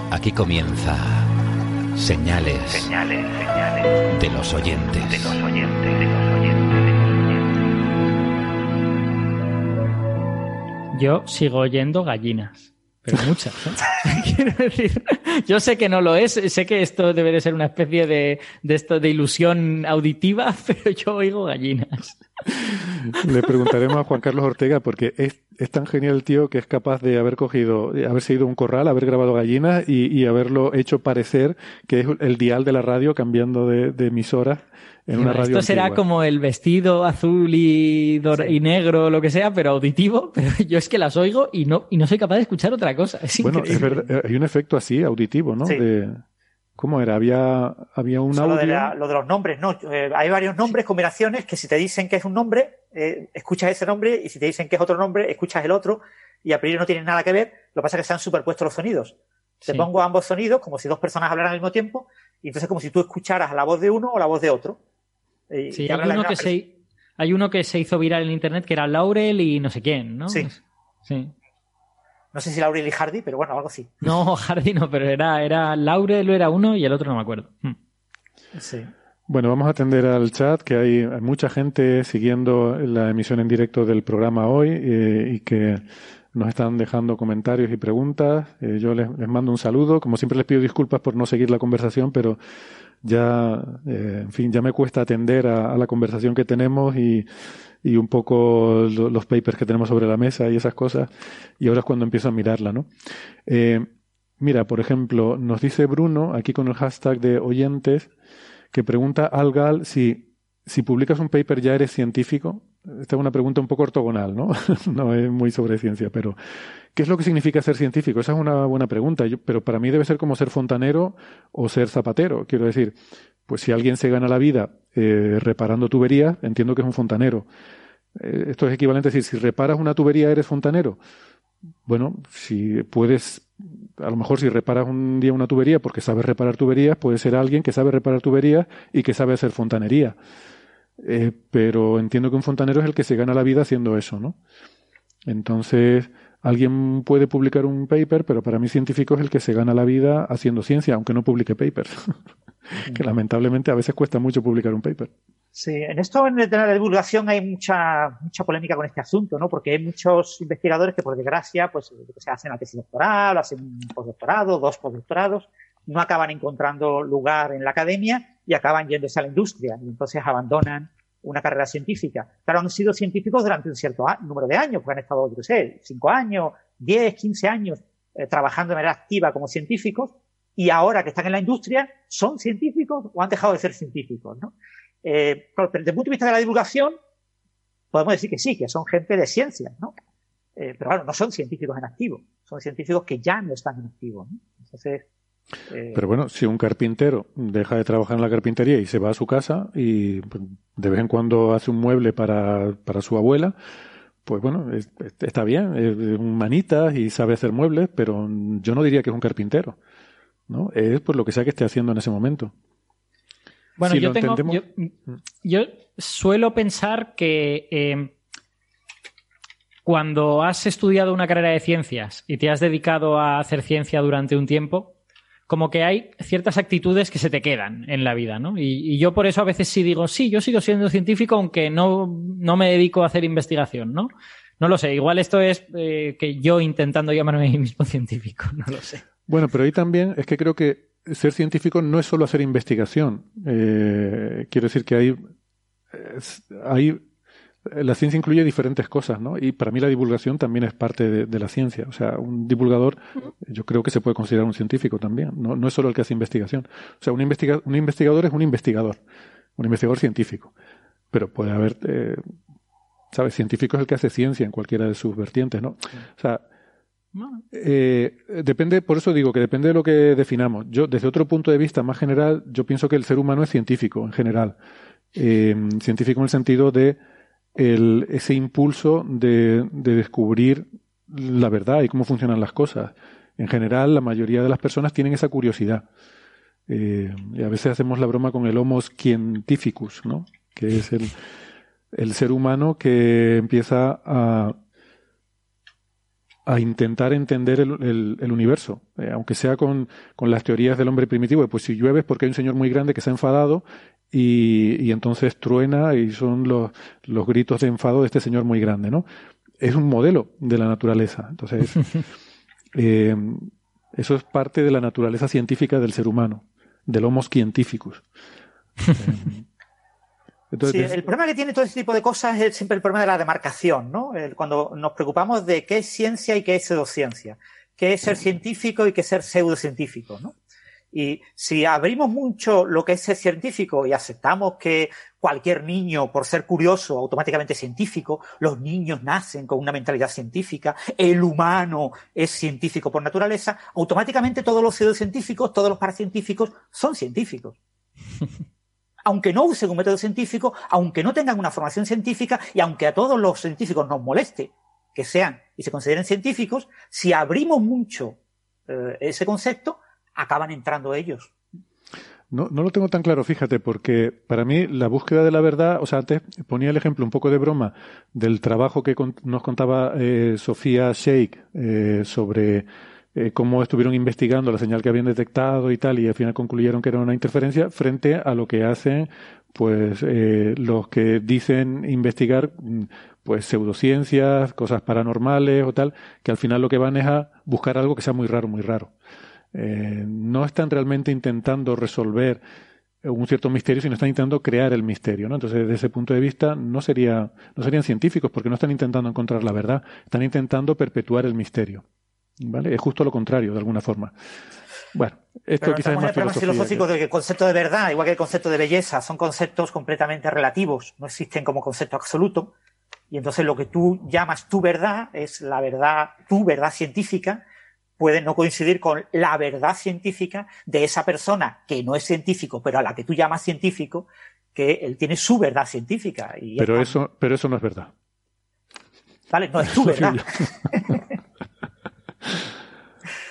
Aquí comienza señales, señales, señales de los oyentes. De los oyentes, de los oyentes. Yo sigo oyendo gallinas. Pero muchas. ¿eh? [LAUGHS] Quiero decir, yo sé que no lo es, sé que esto debe de ser una especie de, de, esto, de ilusión auditiva, [LAUGHS] pero yo oigo gallinas. Le preguntaremos a Juan Carlos Ortega porque es, es, tan genial el tío que es capaz de haber cogido, haberse ido a un corral, haber grabado gallinas y, y haberlo hecho parecer que es el dial de la radio cambiando de, de emisora esto será como el vestido azul y, y negro, lo que sea, pero auditivo. [LAUGHS] Pero yo es que las oigo y no, y no soy capaz de escuchar otra cosa. bueno, es verdad, eh, hay un efecto así, auditivo, ¿no? De, ¿Cómo era? Había, había un audio. Lo de, lo de, los nombres, no. Eh, hay varios nombres, combinaciones, que si te dicen que es un nombre, eh, escuchas ese nombre, y si te dicen que es otro nombre, escuchas el otro, y a priori no tienen nada que ver. Lo que pasa es que se han superpuesto los sonidos. Te pongo ambos sonidos como si dos personas hablaran al mismo tiempo, y entonces como si tú escucharas la voz de uno o la voz de otro. Sí, hay uno, que se, hay uno que se hizo viral en internet que era Laurel y no sé quién, ¿no? Sí. sí. No sé si Laurel y Hardy, pero bueno, algo así. No, [LAUGHS] Hardy no, pero era, era Laurel era uno y el otro no me acuerdo. Hmm. Sí. Bueno, vamos a atender al chat, que hay mucha gente siguiendo la emisión en directo del programa hoy eh, y que nos están dejando comentarios y preguntas. Eh, yo les, les, mando un saludo. Como siempre les pido disculpas por no seguir la conversación, pero ya, eh, en fin, ya me cuesta atender a, la conversación que tenemos y, y un poco los papers que tenemos sobre la mesa y esas cosas. Y ahora es cuando empiezo a mirarla, ¿no? Eh, mira, por ejemplo, nos dice Bruno, aquí con el hashtag de oyentes, que pregunta al Gal si si publicas un paper ya eres científico. Esta es una pregunta un poco ortogonal, ¿no? [LAUGHS] no es muy sobre ciencia, pero ¿qué es lo que significa ser científico? Esa es una buena pregunta, pero para mí debe ser como ser fontanero o ser zapatero. Quiero decir, pues si alguien se gana la vida eh, reparando tuberías, entiendo que es un fontanero. Eh, esto es equivalente a decir, si reparas una tubería eres fontanero. Bueno, si puedes, a lo mejor si reparas un día una tubería porque sabes reparar tuberías, puede ser alguien que sabe reparar tuberías y que sabe hacer fontanería. Eh, pero entiendo que un fontanero es el que se gana la vida haciendo eso, ¿no? Entonces, alguien puede publicar un paper, pero para mí científico es el que se gana la vida haciendo ciencia, aunque no publique papers. [LAUGHS] que lamentablemente a veces cuesta mucho publicar un paper. Sí, en esto en la divulgación hay mucha mucha polémica con este asunto, ¿no? Porque hay muchos investigadores que por desgracia pues se hacen la tesis doctoral, hacen un postdoctorado, dos postdoctorados, no acaban encontrando lugar en la academia y acaban yéndose a la industria y entonces abandonan una carrera científica. Claro, han sido científicos durante un cierto número de años, porque han estado, yo sé, cinco años, diez, quince años eh, trabajando de manera activa como científicos y ahora que están en la industria son científicos o han dejado de ser científicos, ¿no? Eh, desde el punto de vista de la divulgación, podemos decir que sí, que son gente de ciencias, ¿no? Eh, pero claro, no son científicos en activo, son científicos que ya no están en activo, ¿no? Entonces, eh, pero bueno, si un carpintero deja de trabajar en la carpintería y se va a su casa y pues, de vez en cuando hace un mueble para, para su abuela, pues bueno, está bien, es un manita y sabe hacer muebles, pero yo no diría que es un carpintero. ¿No? Es por lo que sea que esté haciendo en ese momento. Bueno, yo, tengo, yo, suelo pensar que eh, cuando has estudiado una carrera de ciencias y te has dedicado a hacer ciencia durante un tiempo, como que hay ciertas actitudes que se te quedan en la vida, ¿no? Y, yo por eso a veces sí digo, sí, yo sigo siendo científico aunque no, no me dedico a hacer investigación, ¿no? No lo sé, igual esto es eh, que yo intentando llamarme a mí mismo [LAUGHS] científico, no lo sé. Bueno, pero ahí también es que creo que ser científico no es solo hacer investigación. Eh, quiero decir que hay, hay, la ciencia incluye diferentes cosas, ¿no? Y para mí la divulgación también es parte de, la ciencia. O sea, un divulgador, yo creo que se puede considerar un científico también. No, no es solo el que hace investigación. O sea, un, un investigador es un investigador, un investigador científico. Pero puede haber, eh, ¿sabes? Científico es el que hace ciencia en cualquiera de sus vertientes, ¿no? O sea, eh, depende, por eso digo que depende de lo que definamos. Yo, desde otro punto de vista más general, yo pienso que el ser humano es científico en general. Eh, científico en el sentido de ese impulso de, de, descubrir la verdad y cómo funcionan las cosas. En general, la mayoría de las personas tienen esa curiosidad. Eh, y a veces hacemos la broma con el Homo scientificus, ¿no? Que es el ser humano que empieza a a intentar entender el, el, universo, eh, aunque sea con, con, las teorías del hombre primitivo, pues si llueve es porque hay un señor muy grande que se ha enfadado y, y entonces truena y son los, los, gritos de enfado de este señor muy grande, ¿no? Es un modelo de la naturaleza. Entonces, [LAUGHS] eh, eso es parte de la naturaleza científica del ser humano, del Homo scientificus. Eh, [LAUGHS] sí, el problema que tiene todo este tipo de cosas es siempre el problema de la demarcación, ¿no? cuando nos preocupamos de qué es ciencia y qué es pseudociencia, qué es ser científico y qué es ser pseudocientífico, ¿no? Y si abrimos mucho lo que es ser científico y aceptamos que cualquier niño, por ser curioso, automáticamente científico, los niños nacen con una mentalidad científica, el humano es científico por naturaleza, automáticamente todos los pseudocientíficos, todos los paracientíficos son científicos. [LAUGHS] aunque no usen un método científico, aunque no tengan una formación científica y aunque a todos los científicos nos moleste que sean y se consideren científicos, si abrimos mucho eh, ese concepto, acaban entrando ellos. No, no lo tengo tan claro, fíjate, porque para mí la búsqueda de la verdad, o sea, antes ponía el ejemplo un poco de broma del trabajo que nos contaba eh, Sofía Sheikh eh, sobre eh, cómo estuvieron investigando la señal que habían detectado y tal, y al final concluyeron que era una interferencia, frente a lo que hacen pues eh, los que dicen investigar mm, pues pseudociencias, cosas paranormales o tal, que al final lo que van es a buscar algo que sea muy raro, muy raro. Eh, no están realmente intentando resolver un cierto misterio, sino están intentando crear el misterio, ¿no? Entonces, desde ese punto de vista, no sería, no serían científicos, porque no están intentando encontrar la verdad, están intentando perpetuar el misterio. ¿Vale? Es justo lo contrario, de alguna forma. Bueno, esto quizás es más filosofía. filosófico que el concepto de verdad, igual que el concepto de belleza, son conceptos completamente relativos, no existen como concepto absoluto. Y entonces lo que tú llamas tu verdad es la verdad, tu verdad científica, puede no coincidir con la verdad científica de esa persona que no es científico, pero a la que tú llamas científico, que él tiene su verdad científica. Y Pero es- eso, pero eso no es verdad. Vale, no es tu verdad. [LAUGHS]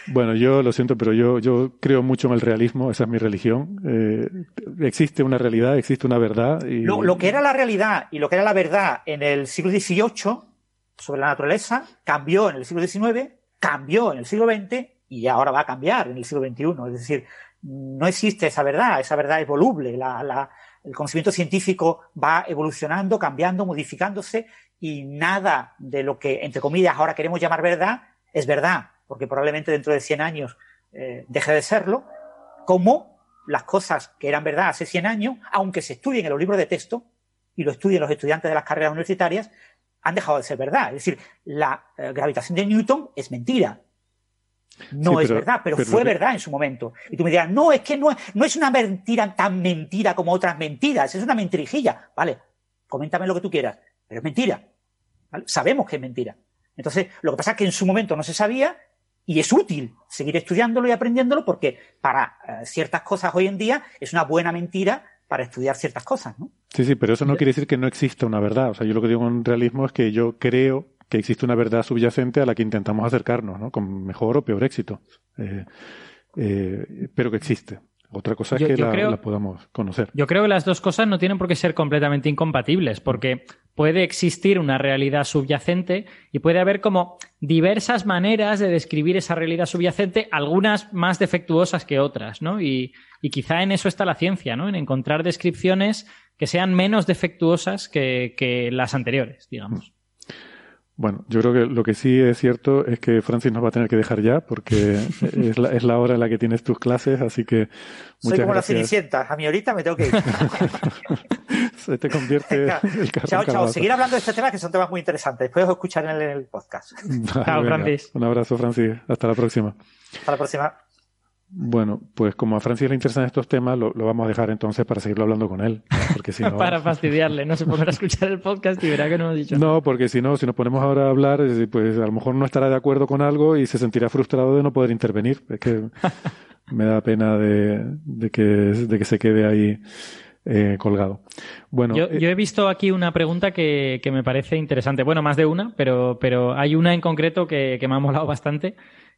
Bueno, yo lo siento, pero yo, yo creo mucho en el realismo, esa es mi religión. Eh, existe una realidad, existe una verdad. Lo, que era la realidad y lo que era la verdad en el siglo XVIII sobre la naturaleza cambió en el siglo XIX, cambió en el siglo XX y ahora va a cambiar en el siglo XXI. Es decir, no existe esa verdad, esa verdad es voluble. El conocimiento científico va evolucionando, cambiando, modificándose y nada de lo que, entre comillas, ahora queremos llamar verdad es verdad, porque probablemente dentro de 100 años eh, deje de serlo, como las cosas que eran verdad hace 100 años, aunque se estudien en los libros de texto y lo estudien los estudiantes de las carreras universitarias, han dejado de ser verdad. Es decir, la eh, gravitación de Newton es mentira. No Sí, es pero- verdad, pero, pero fue verdad en su momento. Y tú me dirás, no, es que no es, no es una mentira tan mentira como otras mentiras, es una mentirijilla. Vale, coméntame lo que tú quieras, pero es mentira. ¿vale? Sabemos que es mentira. Entonces, lo que pasa es que en su momento no se sabía y es útil seguir estudiándolo y aprendiéndolo porque para eh, ciertas cosas hoy en día es una buena mentira para estudiar ciertas cosas, ¿no? Sí, sí, pero eso no quiere decir que no exista una verdad. O sea, yo lo que digo en realismo es que yo creo que existe una verdad subyacente a la que intentamos acercarnos, ¿no? Con mejor o peor éxito. Eh, eh, pero que existe. Otra cosa es Yo- que yo la, creo- la podamos conocer. Yo creo que las dos cosas no tienen por qué ser completamente incompatibles, porque puede existir una realidad subyacente y puede haber como diversas maneras de describir esa realidad subyacente, algunas más defectuosas que otras, ¿no? Y, y quizá en eso está la ciencia, ¿no? En encontrar descripciones que sean menos defectuosas que, que las anteriores, digamos. Bueno, yo creo que lo que sí es cierto es que Francis nos va a tener que dejar ya porque [LAUGHS] es la, es la hora en la que tienes tus clases, así que Soy como la gracias. cenicienta, a mi horita me tengo que ir. [LAUGHS] Se te convierte Venga, el chao, chao. Seguir hablando de este tema que son temas muy interesantes. Después os escucharé en el podcast. [LAUGHS] Vale, Chao, venga. Francis. Un abrazo, Francis. Hasta la próxima. Hasta la próxima. Bueno, pues como a Francis le interesan estos temas, lo, lo vamos a dejar entonces para seguirlo hablando con él. Porque si [LAUGHS] no, Para fastidiarle, no se pondrá a escuchar el podcast y verá que no hemos dicho nada. no, porque si no, si nos ponemos ahora a hablar, pues a lo mejor no estará de acuerdo con algo y se sentirá frustrado de no poder intervenir. Es que [LAUGHS] me da pena de, de que, de que se quede ahí eh, colgado. Bueno, Yo, eh, yo he visto aquí una pregunta que, que me parece interesante. Bueno, más de una, pero, pero hay una en concreto que, que me ha molado bastante,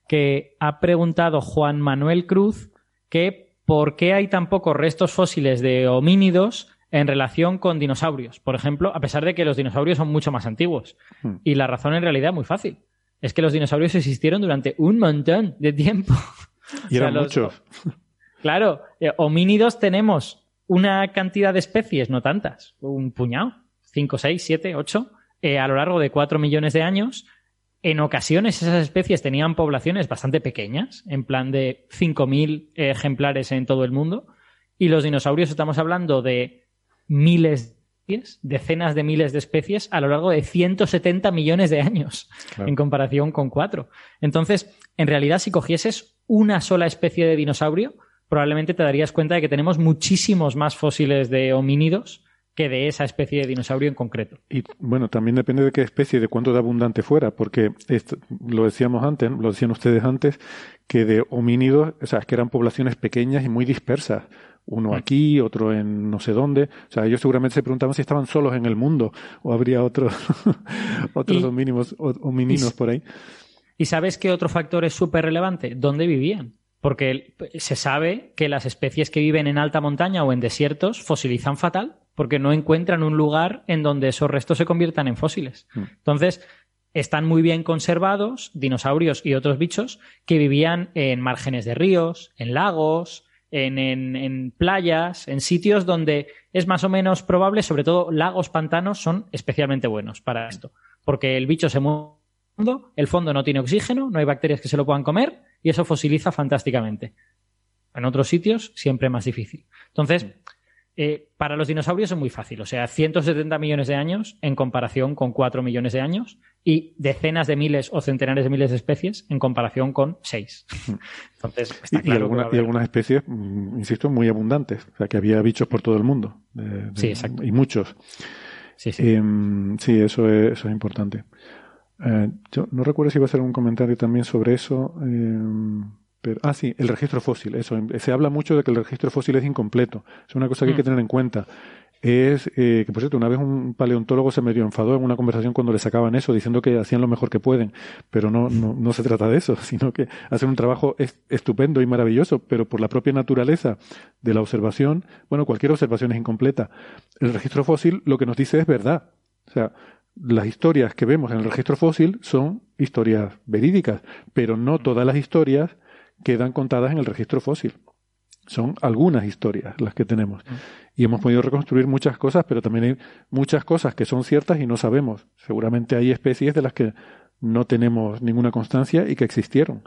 que ha preguntado Juan Manuel Cruz que por qué hay tan pocos restos fósiles de homínidos en relación con dinosaurios. Por ejemplo, a pesar de que los dinosaurios son mucho más antiguos. Hmm. Y la razón en realidad es muy fácil. Es que los dinosaurios existieron durante un montón de tiempo. y [LAUGHS] o sea, eran los- muchos. [LAUGHS] Claro, eh, homínidos tenemos una cantidad de especies, no tantas, un puñado, 5, 6, 7, 8, a lo largo de 4 millones de años. En ocasiones esas especies tenían poblaciones bastante pequeñas, en plan de 5.000 ejemplares en todo el mundo. Y los dinosaurios estamos hablando de miles de especies, decenas de miles de especies a lo largo de 170 millones de años Claro. en comparación con cuatro. Entonces, en realidad, si cogieses una sola especie de dinosaurio, probablemente te darías cuenta de que tenemos muchísimos más fósiles de homínidos que de esa especie de dinosaurio en concreto. Y bueno, también depende de qué especie, de cuánto de abundante fuera, porque esto, lo decíamos antes, lo decían ustedes antes, que de homínidos, o sea, es que eran poblaciones pequeñas y muy dispersas. Uno Mm. aquí, otro en no sé dónde. O sea, ellos seguramente se preguntaban si estaban solos en el mundo o habría otros, [LAUGHS] otros Y- homínimos, homininos y- por ahí. ¿Y sabes qué otro factor es súper relevante? ¿Dónde vivían? Porque se sabe que las especies que viven en alta montaña o en desiertos fosilizan fatal porque no encuentran un lugar en donde esos restos se conviertan en fósiles. Mm. Entonces, están muy bien conservados dinosaurios y otros bichos que vivían en márgenes de ríos, en lagos, en, en- en playas, en sitios donde es más o menos probable, sobre todo lagos, pantanos, son especialmente buenos para esto. Porque el bicho se mueve el fondo no tiene oxígeno, no hay bacterias que se lo puedan comer y eso fosiliza fantásticamente. En otros sitios siempre más difícil. Entonces, Eh, para los dinosaurios es muy fácil, o sea, 170 millones de años en comparación con 4 millones de años y decenas de miles o centenares de miles de especies en comparación con 6. Entonces, está y claro alguna- y algunas especies, mm, insisto, muy abundantes. O sea, que había bichos por todo el mundo. De- de- Sí, exacto. Y muchos. Sí, sí. Em, sí, eso es, eso es importante. Eh, yo no recuerdo si iba a hacer un comentario también sobre eso. pero, ah, sí, el registro fósil. Eso. em, Se habla mucho de que el registro fósil es incompleto. Es una cosa que hay que Mm. tener en cuenta. Es eh, que, por cierto, una vez un paleontólogo se medio enfadó en una conversación cuando le sacaban eso, diciendo que hacían lo mejor que pueden. Pero no, no, no se trata de eso, [LAUGHS] sino que hacen un trabajo es- estupendo y maravilloso, pero por la propia naturaleza de la observación, bueno, cualquier observación es incompleta. El registro fósil lo que nos dice es verdad. O sea, las historias que vemos en el registro fósil son historias verídicas, pero no todas las historias quedan contadas en el registro fósil. Son algunas historias las que tenemos. Y hemos podido reconstruir muchas cosas, pero también hay muchas cosas que son ciertas y no sabemos. Seguramente hay especies de las que no tenemos ninguna constancia y que existieron.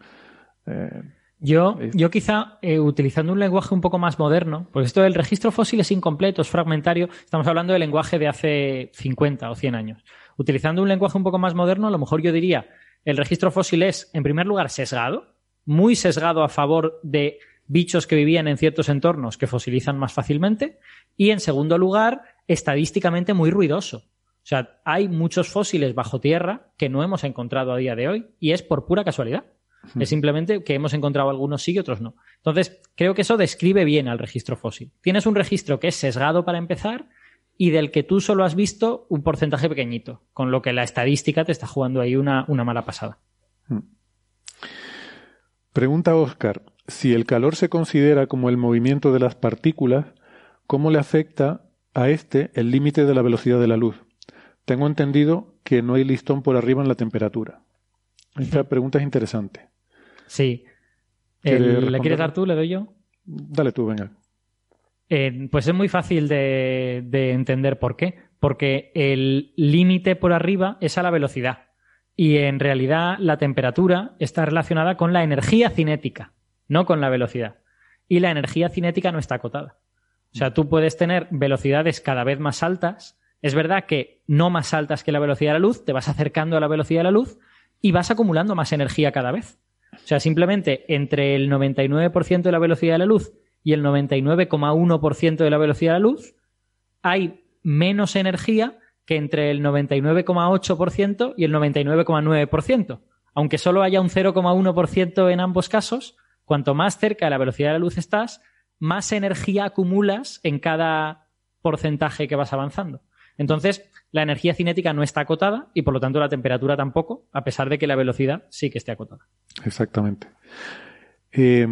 Eh, Yo, yo quizá eh, utilizando un lenguaje un poco más moderno, porque esto del registro fósil es incompleto, es fragmentario, estamos hablando del lenguaje de hace 50 o 100 años. Utilizando un lenguaje un poco más moderno, a lo mejor yo diría, el registro fósil es, en primer lugar, sesgado, muy sesgado a favor de bichos que vivían en ciertos entornos que fosilizan más fácilmente, y en segundo lugar, estadísticamente muy ruidoso. O sea, hay muchos fósiles bajo tierra que no hemos encontrado a día de hoy, y es por pura casualidad. Es simplemente que hemos encontrado algunos sí y otros no. Entonces, creo que eso describe bien al registro fósil. Tienes un registro que es sesgado para empezar y del que tú solo has visto un porcentaje pequeñito, con lo que la estadística te está jugando ahí una, una mala pasada. Pregunta Oscar, si el calor se considera como el movimiento de las partículas, ¿cómo le afecta a este el límite de la velocidad de la luz? Tengo entendido que no hay listón por arriba en la temperatura. Esta pregunta es interesante. Sí. ¿Quiere El- ¿Le responderla? quieres dar tú? ¿Le doy yo? Dale tú, venga. Eh, pues es muy fácil de, de entender por qué. Porque el límite por arriba es a la velocidad. Y en realidad la temperatura está relacionada con la energía cinética, no con la velocidad. Y la energía cinética no está acotada. O sea, tú puedes tener velocidades cada vez más altas. Es verdad que no más altas que la velocidad de la luz, te vas acercando a la velocidad de la luz y vas acumulando más energía cada vez. O sea, simplemente entre el 99% de la velocidad de la luz y el 99,1% de la velocidad de la luz, hay menos energía que entre el 99,8% y el 99,9%. Aunque solo haya un 0,1% en ambos casos, cuanto más cerca de la velocidad de la luz estás, más energía acumulas en cada porcentaje que vas avanzando. Entonces, la energía cinética no está acotada y por lo tanto la temperatura tampoco, a pesar de que la velocidad sí que esté acotada. Exactamente. Eh,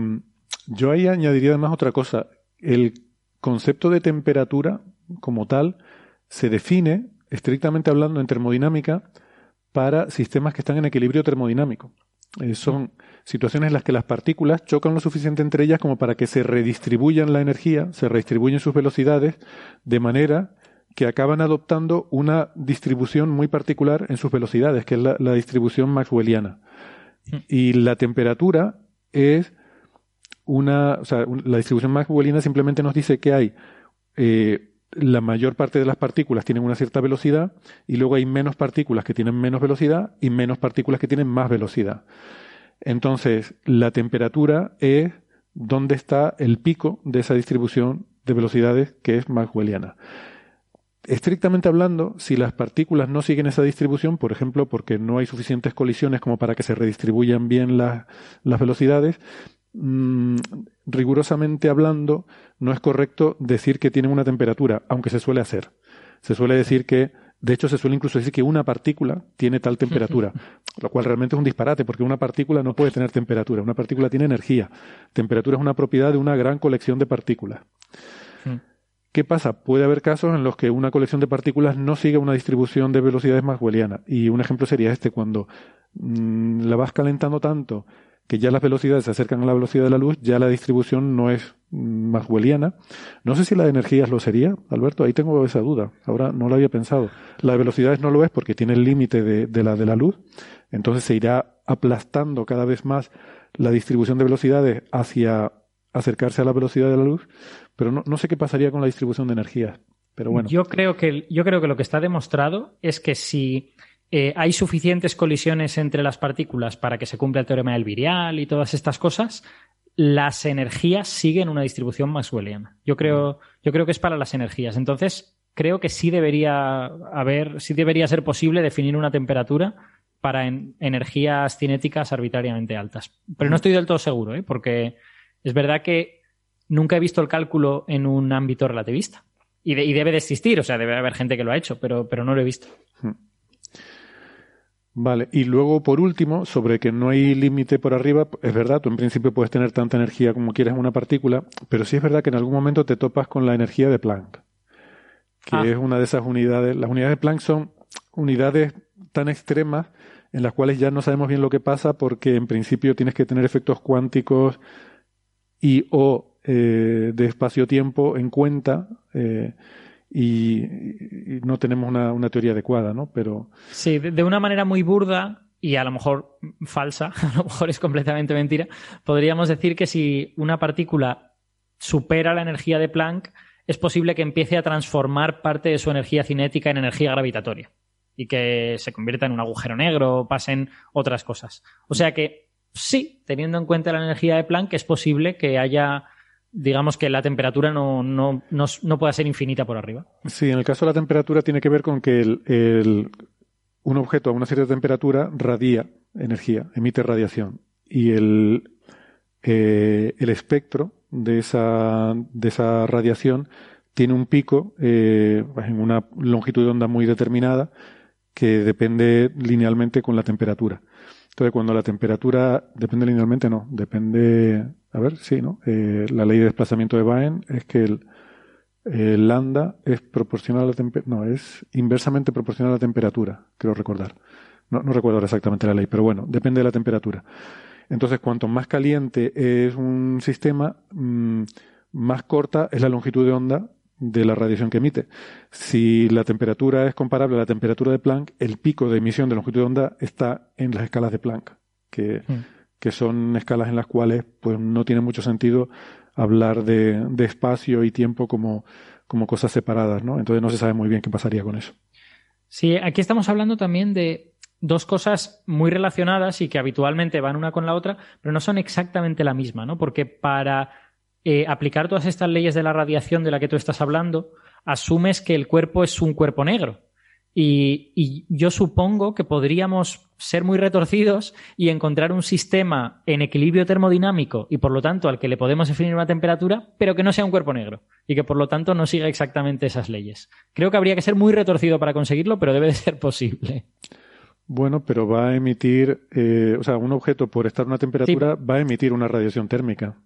yo ahí añadiría además otra cosa. El concepto de temperatura como tal se define, estrictamente hablando en termodinámica, para sistemas que están en equilibrio termodinámico. Eh, son situaciones en las que las partículas chocan lo suficiente entre ellas como para que se redistribuyan la energía, se redistribuyen sus velocidades, de manera que acaban adoptando una distribución muy particular en sus velocidades, que es la, la distribución maxwelliana. Y la temperatura es una, o sea, la distribución maxwelliana simplemente nos dice que hay eh, la mayor parte de las partículas tienen una cierta velocidad y luego hay menos partículas que tienen menos velocidad y menos partículas que tienen más velocidad. Entonces, la temperatura es donde está el pico de esa distribución de velocidades que es maxwelliana. Estrictamente hablando, si las partículas no siguen esa distribución, por ejemplo, porque no hay suficientes colisiones como para que se redistribuyan bien las, las velocidades, mm, rigurosamente hablando, no es correcto decir que tienen una temperatura, aunque se suele hacer. Se suele decir que, de hecho, se suele incluso decir que una partícula tiene tal temperatura, [LAUGHS] lo cual realmente es un disparate, porque una partícula no puede tener temperatura, una partícula tiene energía. Temperatura es una propiedad de una gran colección de partículas. ¿Qué pasa? Puede haber casos en los que una colección de partículas no sigue una distribución de velocidades maxwelliana. Y un ejemplo sería este, cuando mm, la vas calentando tanto que ya las velocidades se acercan a la velocidad de la luz, ya la distribución no es mm, maxwelliana. No sé si la de energías lo sería, Alberto, ahí tengo esa duda. Ahora no lo había pensado. La de velocidades no lo es porque tiene el límite de la de la luz. Entonces se irá aplastando cada vez más la distribución de velocidades hacia acercarse a la velocidad de la luz, pero no, no sé qué pasaría con la distribución de energía. Pero bueno. Yo creo que, yo creo que lo que está demostrado es que si eh, hay suficientes colisiones entre las partículas para que se cumpla el teorema del virial y todas estas cosas, las energías siguen una distribución maxwelliana. Yo creo, yo creo que es para las energías. Entonces, creo que sí debería haber, sí debería ser posible definir una temperatura para energías cinéticas arbitrariamente altas. Pero no estoy del todo seguro, ¿eh? porque es verdad que nunca he visto el cálculo en un ámbito relativista. Y, debe de existir, o sea, debe haber gente que lo ha hecho, pero, pero no lo he visto. Hmm. Vale, y luego por último, sobre que no hay límite por arriba, es verdad, tú en principio puedes tener tanta energía como quieras en una partícula, pero sí es verdad que en algún momento te topas con la energía de Planck, que ah. es una de esas unidades. Las unidades de Planck son unidades tan extremas en las cuales ya no sabemos bien lo que pasa porque en principio tienes que tener efectos cuánticos y o eh, de espacio-tiempo en cuenta eh, y, no tenemos una, teoría adecuada, ¿no? Pero... Sí, de, una manera muy burda y a lo mejor falsa, [LAUGHS] a lo mejor es completamente mentira, podríamos decir que si una partícula supera la energía de Planck, es posible que empiece a transformar parte de su energía cinética en energía gravitatoria y que se convierta en un agujero negro o pasen otras cosas. O sea que sí, teniendo en cuenta la energía de Planck, es posible que haya digamos que la temperatura no, no, no, pueda ser infinita por arriba. Sí, en el caso de la temperatura tiene que ver con que el, un objeto a una cierta temperatura radia energía, emite radiación. Y el, eh, el espectro de esa, de esa radiación tiene un pico eh, en una longitud de onda muy determinada que depende linealmente con la temperatura. Entonces, cuando la temperatura depende linealmente, no, depende a ver, sí, ¿no? Eh, la ley de desplazamiento de Baen es que el, lambda es proporcional a la temperatura, no, es inversamente proporcional a la temperatura, creo recordar. No, no recuerdo exactamente la ley, pero bueno, depende de la temperatura. Entonces, cuanto más caliente es un sistema, mm, más corta es la longitud de onda de la radiación que emite. Si la temperatura es comparable a la temperatura de Planck, el pico de emisión de longitud de onda está en las escalas de Planck, que mm que son escalas en las cuales pues no tiene mucho sentido hablar de, espacio y tiempo como, como cosas separadas, ¿no? Entonces no se sabe muy bien qué pasaría con eso. Sí, aquí estamos hablando también de dos cosas muy relacionadas y que habitualmente van una con la otra, pero no son exactamente la misma, ¿no? Porque para eh, aplicar todas estas leyes de la radiación de la que tú estás hablando, asumes que el cuerpo es un cuerpo negro. Y, yo supongo que podríamos ser muy retorcidos y encontrar un sistema en equilibrio termodinámico y por lo tanto al que le podemos definir una temperatura, pero que no sea un cuerpo negro y que por lo tanto no siga exactamente esas leyes. Creo que habría que ser muy retorcido para conseguirlo, pero debe de ser posible. Bueno, pero va a emitir, eh, o sea, un objeto por estar a una temperatura va a emitir una radiación térmica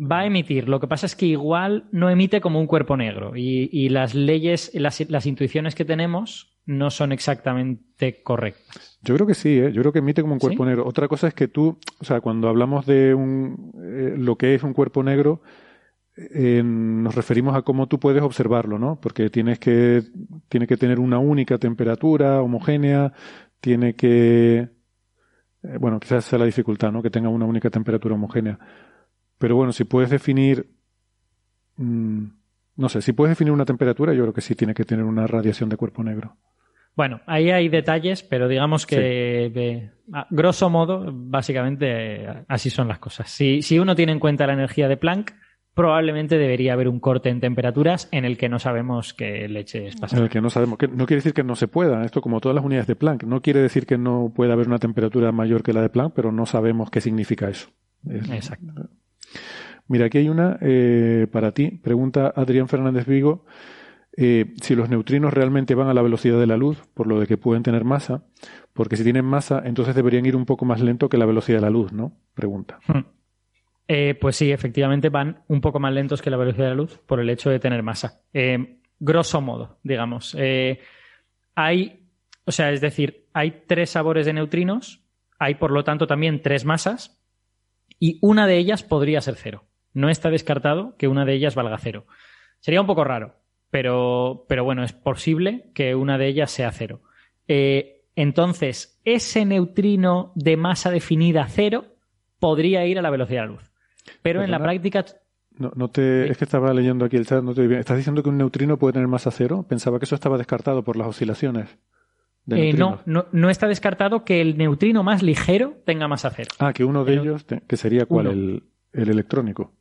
va a emitir. Lo que pasa es que igual no emite como un cuerpo negro y, las leyes, las, intuiciones que tenemos no son exactamente correctas. Yo creo que sí, ¿eh? yo creo que emite como un cuerpo negro. Otra cosa es que tú, o sea, cuando hablamos de un, eh, lo que es un cuerpo negro, eh, nos referimos a cómo tú puedes observarlo, ¿no? Porque tienes que, tiene que tener una única temperatura homogénea, tiene que, bueno, quizás sea la dificultad, ¿no? Que tenga una única temperatura homogénea. Pero bueno, si puedes definir, mm, no sé, si puedes definir una temperatura, yo creo que sí tiene que tener una radiación de cuerpo negro. Bueno, ahí hay detalles, pero digamos que, a grosso modo, básicamente así son las cosas. Si, si uno tiene en cuenta la energía de Planck, probablemente debería haber un corte en temperaturas en el que no sabemos qué leche es pasada. En el que no sabemos. Que no quiere decir que no se pueda. Esto como todas las unidades de Planck. No quiere decir que no pueda haber una temperatura mayor que la de Planck, pero no sabemos qué significa eso. Exacto. Mira, aquí hay una eh, para ti. Pregunta Adrián Fernández Vigo. Eh, si los neutrinos realmente van a la velocidad de la luz, por lo de que pueden tener masa, porque si tienen masa, entonces deberían ir un poco más lento que la velocidad de la luz, ¿no? Pregunta. Hmm. Eh, pues sí, efectivamente van un poco más lentos que la velocidad de la luz por el hecho de tener masa. Grosso modo, digamos. hay, o sea, es decir, hay tres sabores de neutrinos, hay por lo tanto también tres masas, y una de ellas podría ser cero. No está descartado que una de ellas valga cero. Sería un poco raro, pero, pero bueno, es posible que una de ellas sea cero. Eh, entonces, ese neutrino de masa definida cero podría ir a la velocidad de la luz. Pero en la práctica. No, no te, es que estaba leyendo aquí el chat, no te bien. ¿Estás diciendo que un neutrino puede tener masa cero? Pensaba que eso estaba descartado por las oscilaciones. Eh, no, no, no está descartado que el neutrino más ligero tenga masa cero. Ah, que uno de el- ellos, te- que sería cuál, uno. el, el electrónico.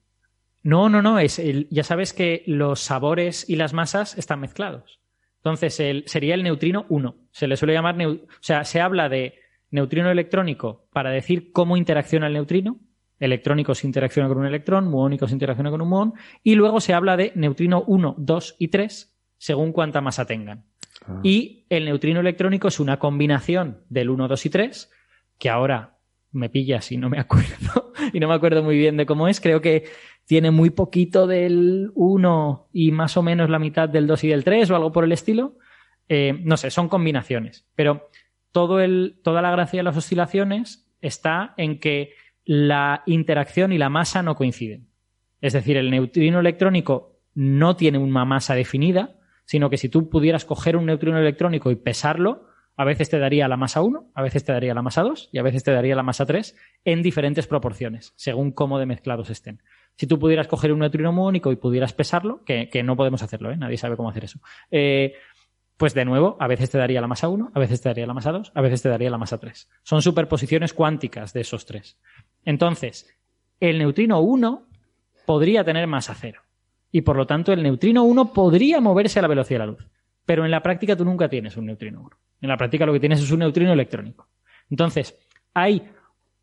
No, no, no. Es el, ya sabes que los sabores y las masas están mezclados. Entonces, el, sería el neutrino 1. Se le suele llamar. neu- o sea, se habla de neutrino electrónico para decir cómo interacciona el neutrino. Electrónico se interacciona con un electrón, muónico se interacciona con un muón. Y luego se habla de neutrino 1, 2 y 3, según cuánta masa tengan. Ah. Y el neutrino electrónico es una combinación del 1, 2 y 3, que ahora me pillas y no me acuerdo, [LAUGHS] y no me acuerdo muy bien de cómo es. Creo que tiene muy poquito del 1 y más o menos la mitad del 2 y del 3 o algo por el estilo. Eh, no sé, son combinaciones. Pero todo el, toda la gracia de las oscilaciones está en que la interacción y la masa no coinciden. Es decir, el neutrino electrónico no tiene una masa definida, sino que si tú pudieras coger un neutrino electrónico y pesarlo, a veces te daría la masa 1, a veces te daría la masa 2 y a veces te daría la masa 3 en diferentes proporciones, según cómo de mezclados estén. Si tú pudieras coger un neutrino muónico y pudieras pesarlo, que, que no podemos hacerlo, ¿eh? nadie sabe cómo hacer eso, eh, pues de nuevo, a veces te daría la masa 1, a veces te daría la masa 2, a veces te daría la masa 3. Son superposiciones cuánticas de esos tres. Entonces, el neutrino 1 podría tener masa 0. Y por lo tanto, el neutrino 1 podría moverse a la velocidad de la luz. Pero en la práctica tú nunca tienes un neutrino 1. En la práctica lo que tienes es un neutrino electrónico. Entonces, hay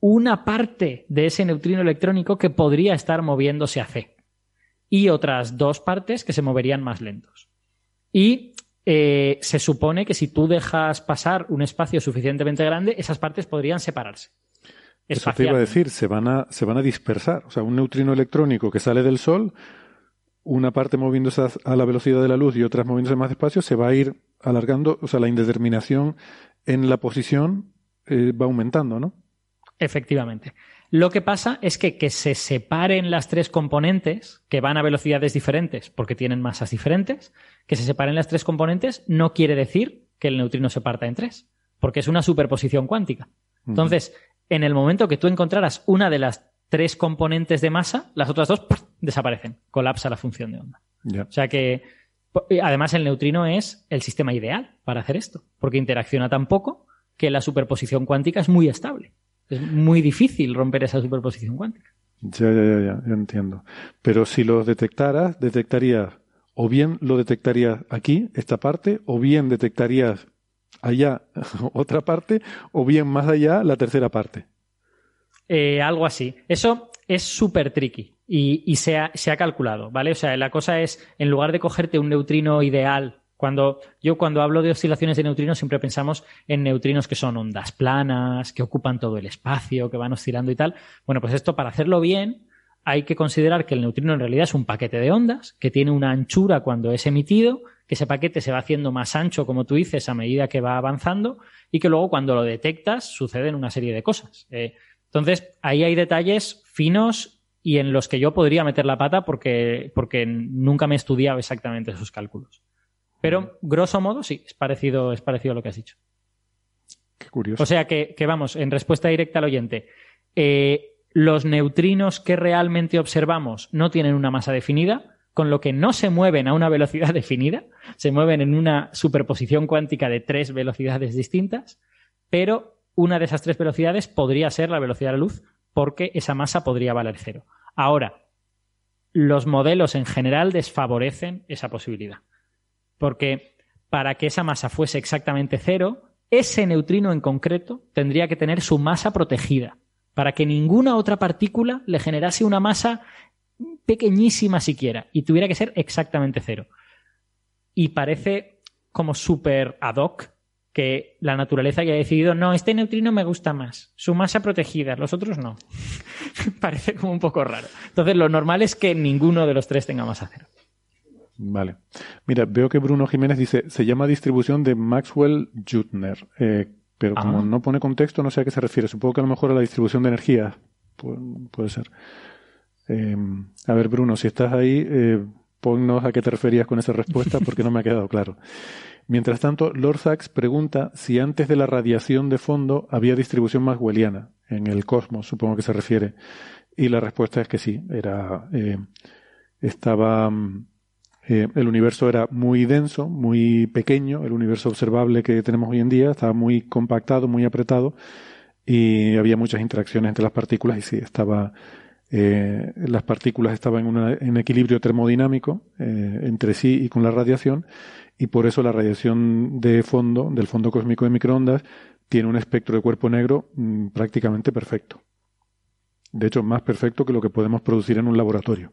una parte de ese neutrino electrónico que podría estar moviéndose a C. Y otras dos partes que se moverían más lentos. Y eh, se supone que si tú dejas pasar un espacio suficientemente grande, esas partes podrían separarse. Eso te iba a decir, se van a, se van a dispersar. O sea, un neutrino electrónico que sale del Sol, una parte moviéndose a- la velocidad de la luz y otras moviéndose más despacio, se va a ir alargando, o sea, la indeterminación en la posición eh, va aumentando, ¿no? Efectivamente. Lo que pasa es que que se separen las tres componentes, que van a velocidades diferentes porque tienen masas diferentes, que se separen las tres componentes no quiere decir que el neutrino se parta en tres, porque es una superposición cuántica. Entonces, en el momento que tú encontraras una de las tres componentes de masa, las otras dos desaparecen, colapsa la función de onda. O sea que, además, el neutrino es el sistema ideal para hacer esto, porque interacciona tan poco que la superposición cuántica es muy estable. Es muy difícil romper esa superposición cuántica. Ya, ya, ya, ya, ya entiendo. Pero si lo detectaras, detectarías, o bien lo detectarías aquí, esta parte, o bien detectarías allá [LAUGHS] otra parte, o bien más allá la tercera parte. Eh, algo así. Eso es súper tricky y, y se, ha, se ha calculado, ¿vale? O sea, la cosa es, en lugar de cogerte un neutrino ideal, cuando yo cuando hablo de oscilaciones de neutrinos siempre pensamos en neutrinos que son ondas planas, que ocupan todo el espacio, que van oscilando y tal. Bueno, pues esto para hacerlo bien hay que considerar que el neutrino en realidad es un paquete de ondas que tiene una anchura cuando es emitido, que ese paquete se va haciendo más ancho, como tú dices, a medida que va avanzando y que luego cuando lo detectas suceden una serie de cosas. Eh, entonces, ahí hay detalles finos y en los que yo podría meter la pata porque, porque nunca me he estudiado exactamente esos cálculos. Pero, grosso modo, sí, es parecido, es parecido a lo que has dicho. Qué curioso. O sea que, que vamos, en respuesta directa al oyente, eh, los neutrinos que realmente observamos no tienen una masa definida, con lo que no se mueven a una [LAUGHS] velocidad definida, se mueven en una superposición cuántica de tres velocidades distintas, pero una de esas tres velocidades podría ser la velocidad de la luz, porque esa masa podría valer cero. Ahora, los modelos en general desfavorecen esa posibilidad, porque para que esa masa fuese exactamente cero, ese neutrino en concreto tendría que tener su masa protegida, para que ninguna otra partícula le generase una masa pequeñísima siquiera y tuviera que ser exactamente cero. Y parece como súper ad hoc que la naturaleza haya decidido, no, este neutrino me gusta más, su masa protegida, los otros no. [LAUGHS] parece como un poco raro. Entonces, lo normal es que ninguno de los tres tenga masa cero. Vale. Mira, veo que Bruno Jiménez dice, se llama distribución de Maxwell-Jutner, eh, pero como Ah. no pone contexto, no sé a qué se refiere. Supongo que a lo mejor a la distribución de energía. Pu- puede ser. Eh, a ver, Bruno, si estás ahí, eh, ponnos a qué te referías con esa respuesta, porque no me ha quedado claro. [LAUGHS] Mientras tanto, Lord Sachs pregunta si antes de la radiación de fondo había distribución maxwelliana en el cosmos, supongo que se refiere. Y la respuesta es que sí, era, eh, estaba mm, eh, el universo era muy denso, muy pequeño, el universo observable que tenemos hoy en día estaba muy compactado, muy apretado y había muchas interacciones entre las partículas y sí, estaba eh, las partículas estaban en, una, en equilibrio termodinámico entre sí y con la radiación y por eso la radiación de fondo, del fondo cósmico de microondas, tiene un espectro de cuerpo negro mm, prácticamente perfecto. De hecho, más perfecto que lo que podemos producir en un laboratorio.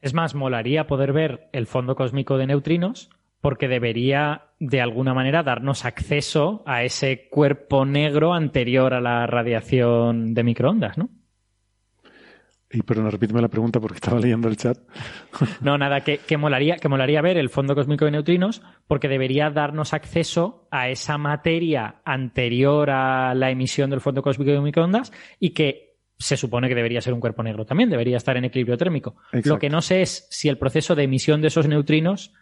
Es más, molaría poder ver el fondo cósmico de neutrinos porque debería de alguna manera darnos acceso a ese cuerpo negro anterior a la radiación de microondas, ¿no? Y perdona, repíteme la pregunta porque estaba leyendo el chat. [LAUGHS] No, nada, que, molaría, que molaría ver el fondo cósmico de neutrinos porque debería darnos acceso a esa materia anterior a la emisión del fondo cósmico de microondas y que se supone que debería ser un cuerpo negro también, debería estar en equilibrio térmico. Lo que no sé es si el proceso de emisión de esos neutrinos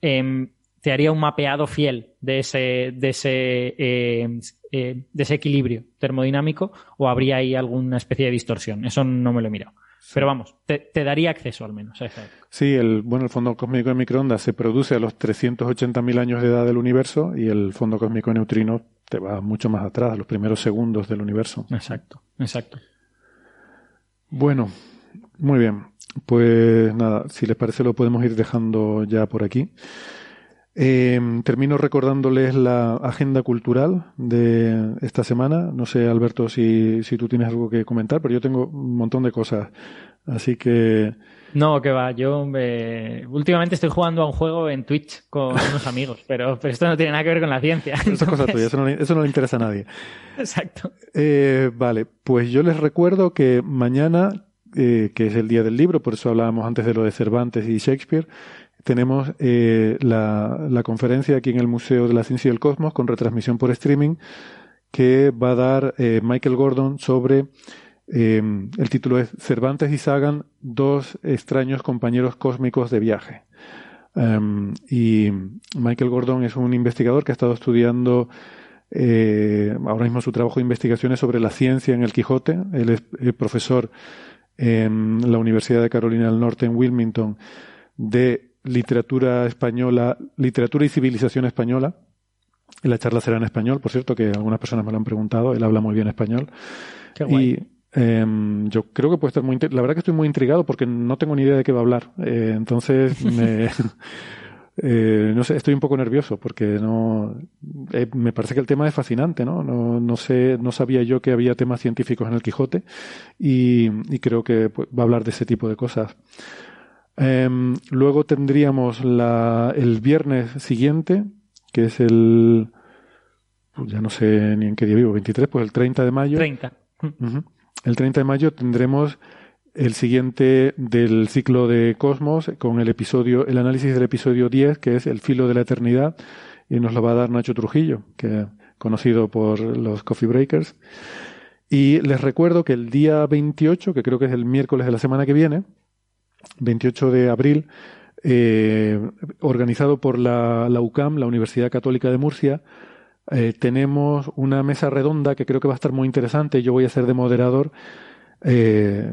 em, te haría un mapeado fiel de ese, de ese, em, eh, de ese equilibrio termodinámico o habría ahí alguna especie de distorsión. Eso no me lo he mirado. Pero vamos, te, daría acceso al menos a Sí, el, bueno, el fondo cósmico de microondas se produce a los 380.000 años de edad del universo y el fondo cósmico de neutrinos te va mucho más atrás, a los primeros segundos del universo. Exacto, exacto. Bueno, muy bien. Pues nada, si les parece lo podemos ir dejando ya por aquí. Eh, termino recordándoles la agenda cultural de esta semana. No sé, Alberto, si, si tú tienes algo que comentar, pero yo tengo un montón de cosas. Así que. No, que va. Yo eh, últimamente estoy jugando a un juego en Twitch con [LAUGHS] unos amigos, pero, pero, esto no tiene nada que ver con la ciencia. Cosa tuya, eso no, eso no, le interesa a nadie. Exacto. Eh, vale, pues yo les recuerdo que mañana, eh, que es el día del libro, por eso hablábamos antes de lo de Cervantes y Shakespeare, tenemos eh, la, conferencia aquí en el Museo de la Ciencia y el Cosmos con retransmisión por streaming que va a dar eh, Michael Gordon sobre eh, el título es Cervantes y Sagan, dos extraños compañeros cósmicos de viaje. Um, y Michael Gordon es un investigador que ha estado estudiando eh, ahora mismo su trabajo de investigación es sobre la ciencia en el Quijote. Él es profesor en la Universidad de Carolina del Norte en Wilmington de literatura española, literatura y civilización española. La charla será en español, por cierto, que algunas personas me lo han preguntado. Él habla muy bien español. Y em, yo creo que puede estar muy. La verdad que estoy muy intrigado porque no tengo ni idea de qué va a hablar. Eh, entonces, me, [LAUGHS] eh, no sé, estoy un poco nervioso porque no. Eh, me parece que el tema es fascinante, ¿no? No, no sé, no sabía yo que había temas científicos en el Quijote y, y creo que pues, va a hablar de ese tipo de cosas. Em, luego tendríamos la, el viernes siguiente, que es el. Pues ya no sé ni en qué día vivo, 23, pues el 30 de mayo. 30. El 30 de mayo tendremos el siguiente del ciclo de Cosmos con el episodio, el análisis del episodio 10, que es el filo de la eternidad, y nos lo va a dar Nacho Trujillo, que conocido por los Coffee Breakers. Y les recuerdo que el día 28, que creo que es el miércoles de la semana que viene, 28 de abril, eh, organizado por la, UCAM, la Universidad Católica de Murcia. Eh, tenemos una mesa redonda que creo que va a estar muy interesante. Yo voy a ser de moderador eh,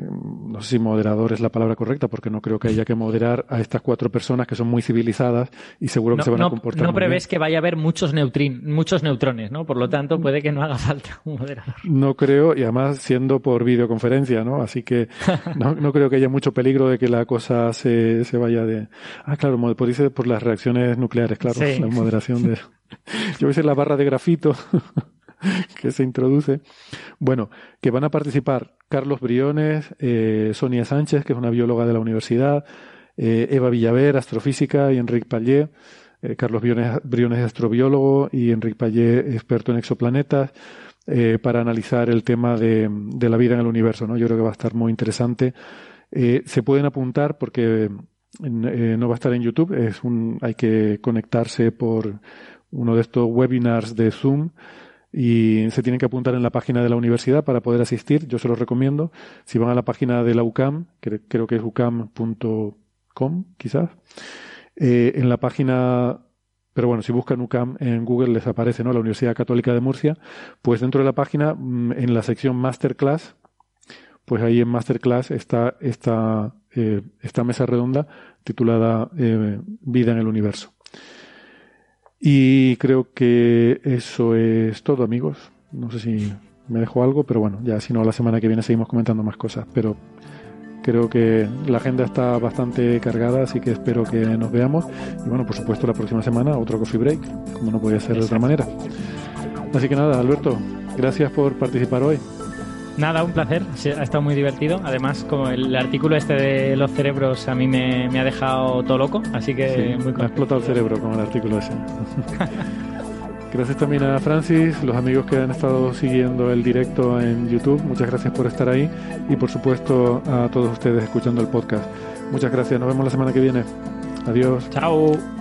no sé si moderador es la palabra correcta, porque no creo que haya que moderar a estas cuatro personas que son muy civilizadas y seguro que se van a comportar. No prevés que vaya a haber muchos, neutrin, muchos neutrones, ¿no? Por lo tanto, puede que no haga falta un moderador. No creo, y además siendo por videoconferencia, ¿no? Así que no, no creo que haya mucho peligro de que la cosa se, se vaya de. Ah, claro, por, dice por las reacciones nucleares, claro, la moderación de. Yo voy a ser la barra de grafito. [LAUGHS] que se introduce. Bueno, que van a participar Carlos Briones, eh, Sonia Sánchez, que es una bióloga de la universidad, eh, Eva Villaver, astrofísica, y Enrique Pallé. Eh, Carlos Briones, Briones, astrobiólogo, y Enrique Pallé, experto en exoplanetas, para analizar el tema de, de, la vida en el universo. ¿no? Yo creo que va a estar muy interesante. se pueden apuntar porque no va a estar en YouTube, es un, hay que conectarse por uno de estos webinars de Zoom y se tienen que apuntar en la página de la universidad para poder asistir. Yo se los recomiendo. Si van a la página de la UCAM, que creo que es ucam.com, quizás, eh, en la página, pero bueno, si buscan UCAM en Google les aparece, ¿no? La Universidad Católica de Murcia. Pues dentro de la página, mm, en la sección Masterclass, pues ahí en Masterclass está esta, eh, mesa redonda titulada eh, Vida en el Universo. Y creo que eso es todo, amigos. No sé si me dejo algo, pero bueno, ya si no, la semana que viene seguimos comentando más cosas. Pero creo que la agenda está bastante cargada, así que espero que nos veamos. Y bueno, por supuesto, la próxima semana otro coffee break, como no podía ser de otra manera. Así que nada, Alberto, gracias por participar hoy. Nada, un placer. Ha estado muy divertido. Además, como el artículo este de los cerebros a mí me, ha dejado todo loco, así que muy me ha explotado el cerebro con el artículo ese. [LAUGHS] gracias también a Francis, los amigos que han estado siguiendo el directo en YouTube. Muchas gracias por estar ahí y, por supuesto, a todos ustedes escuchando el podcast. Muchas gracias. Nos vemos la semana que viene. Adiós. Chao.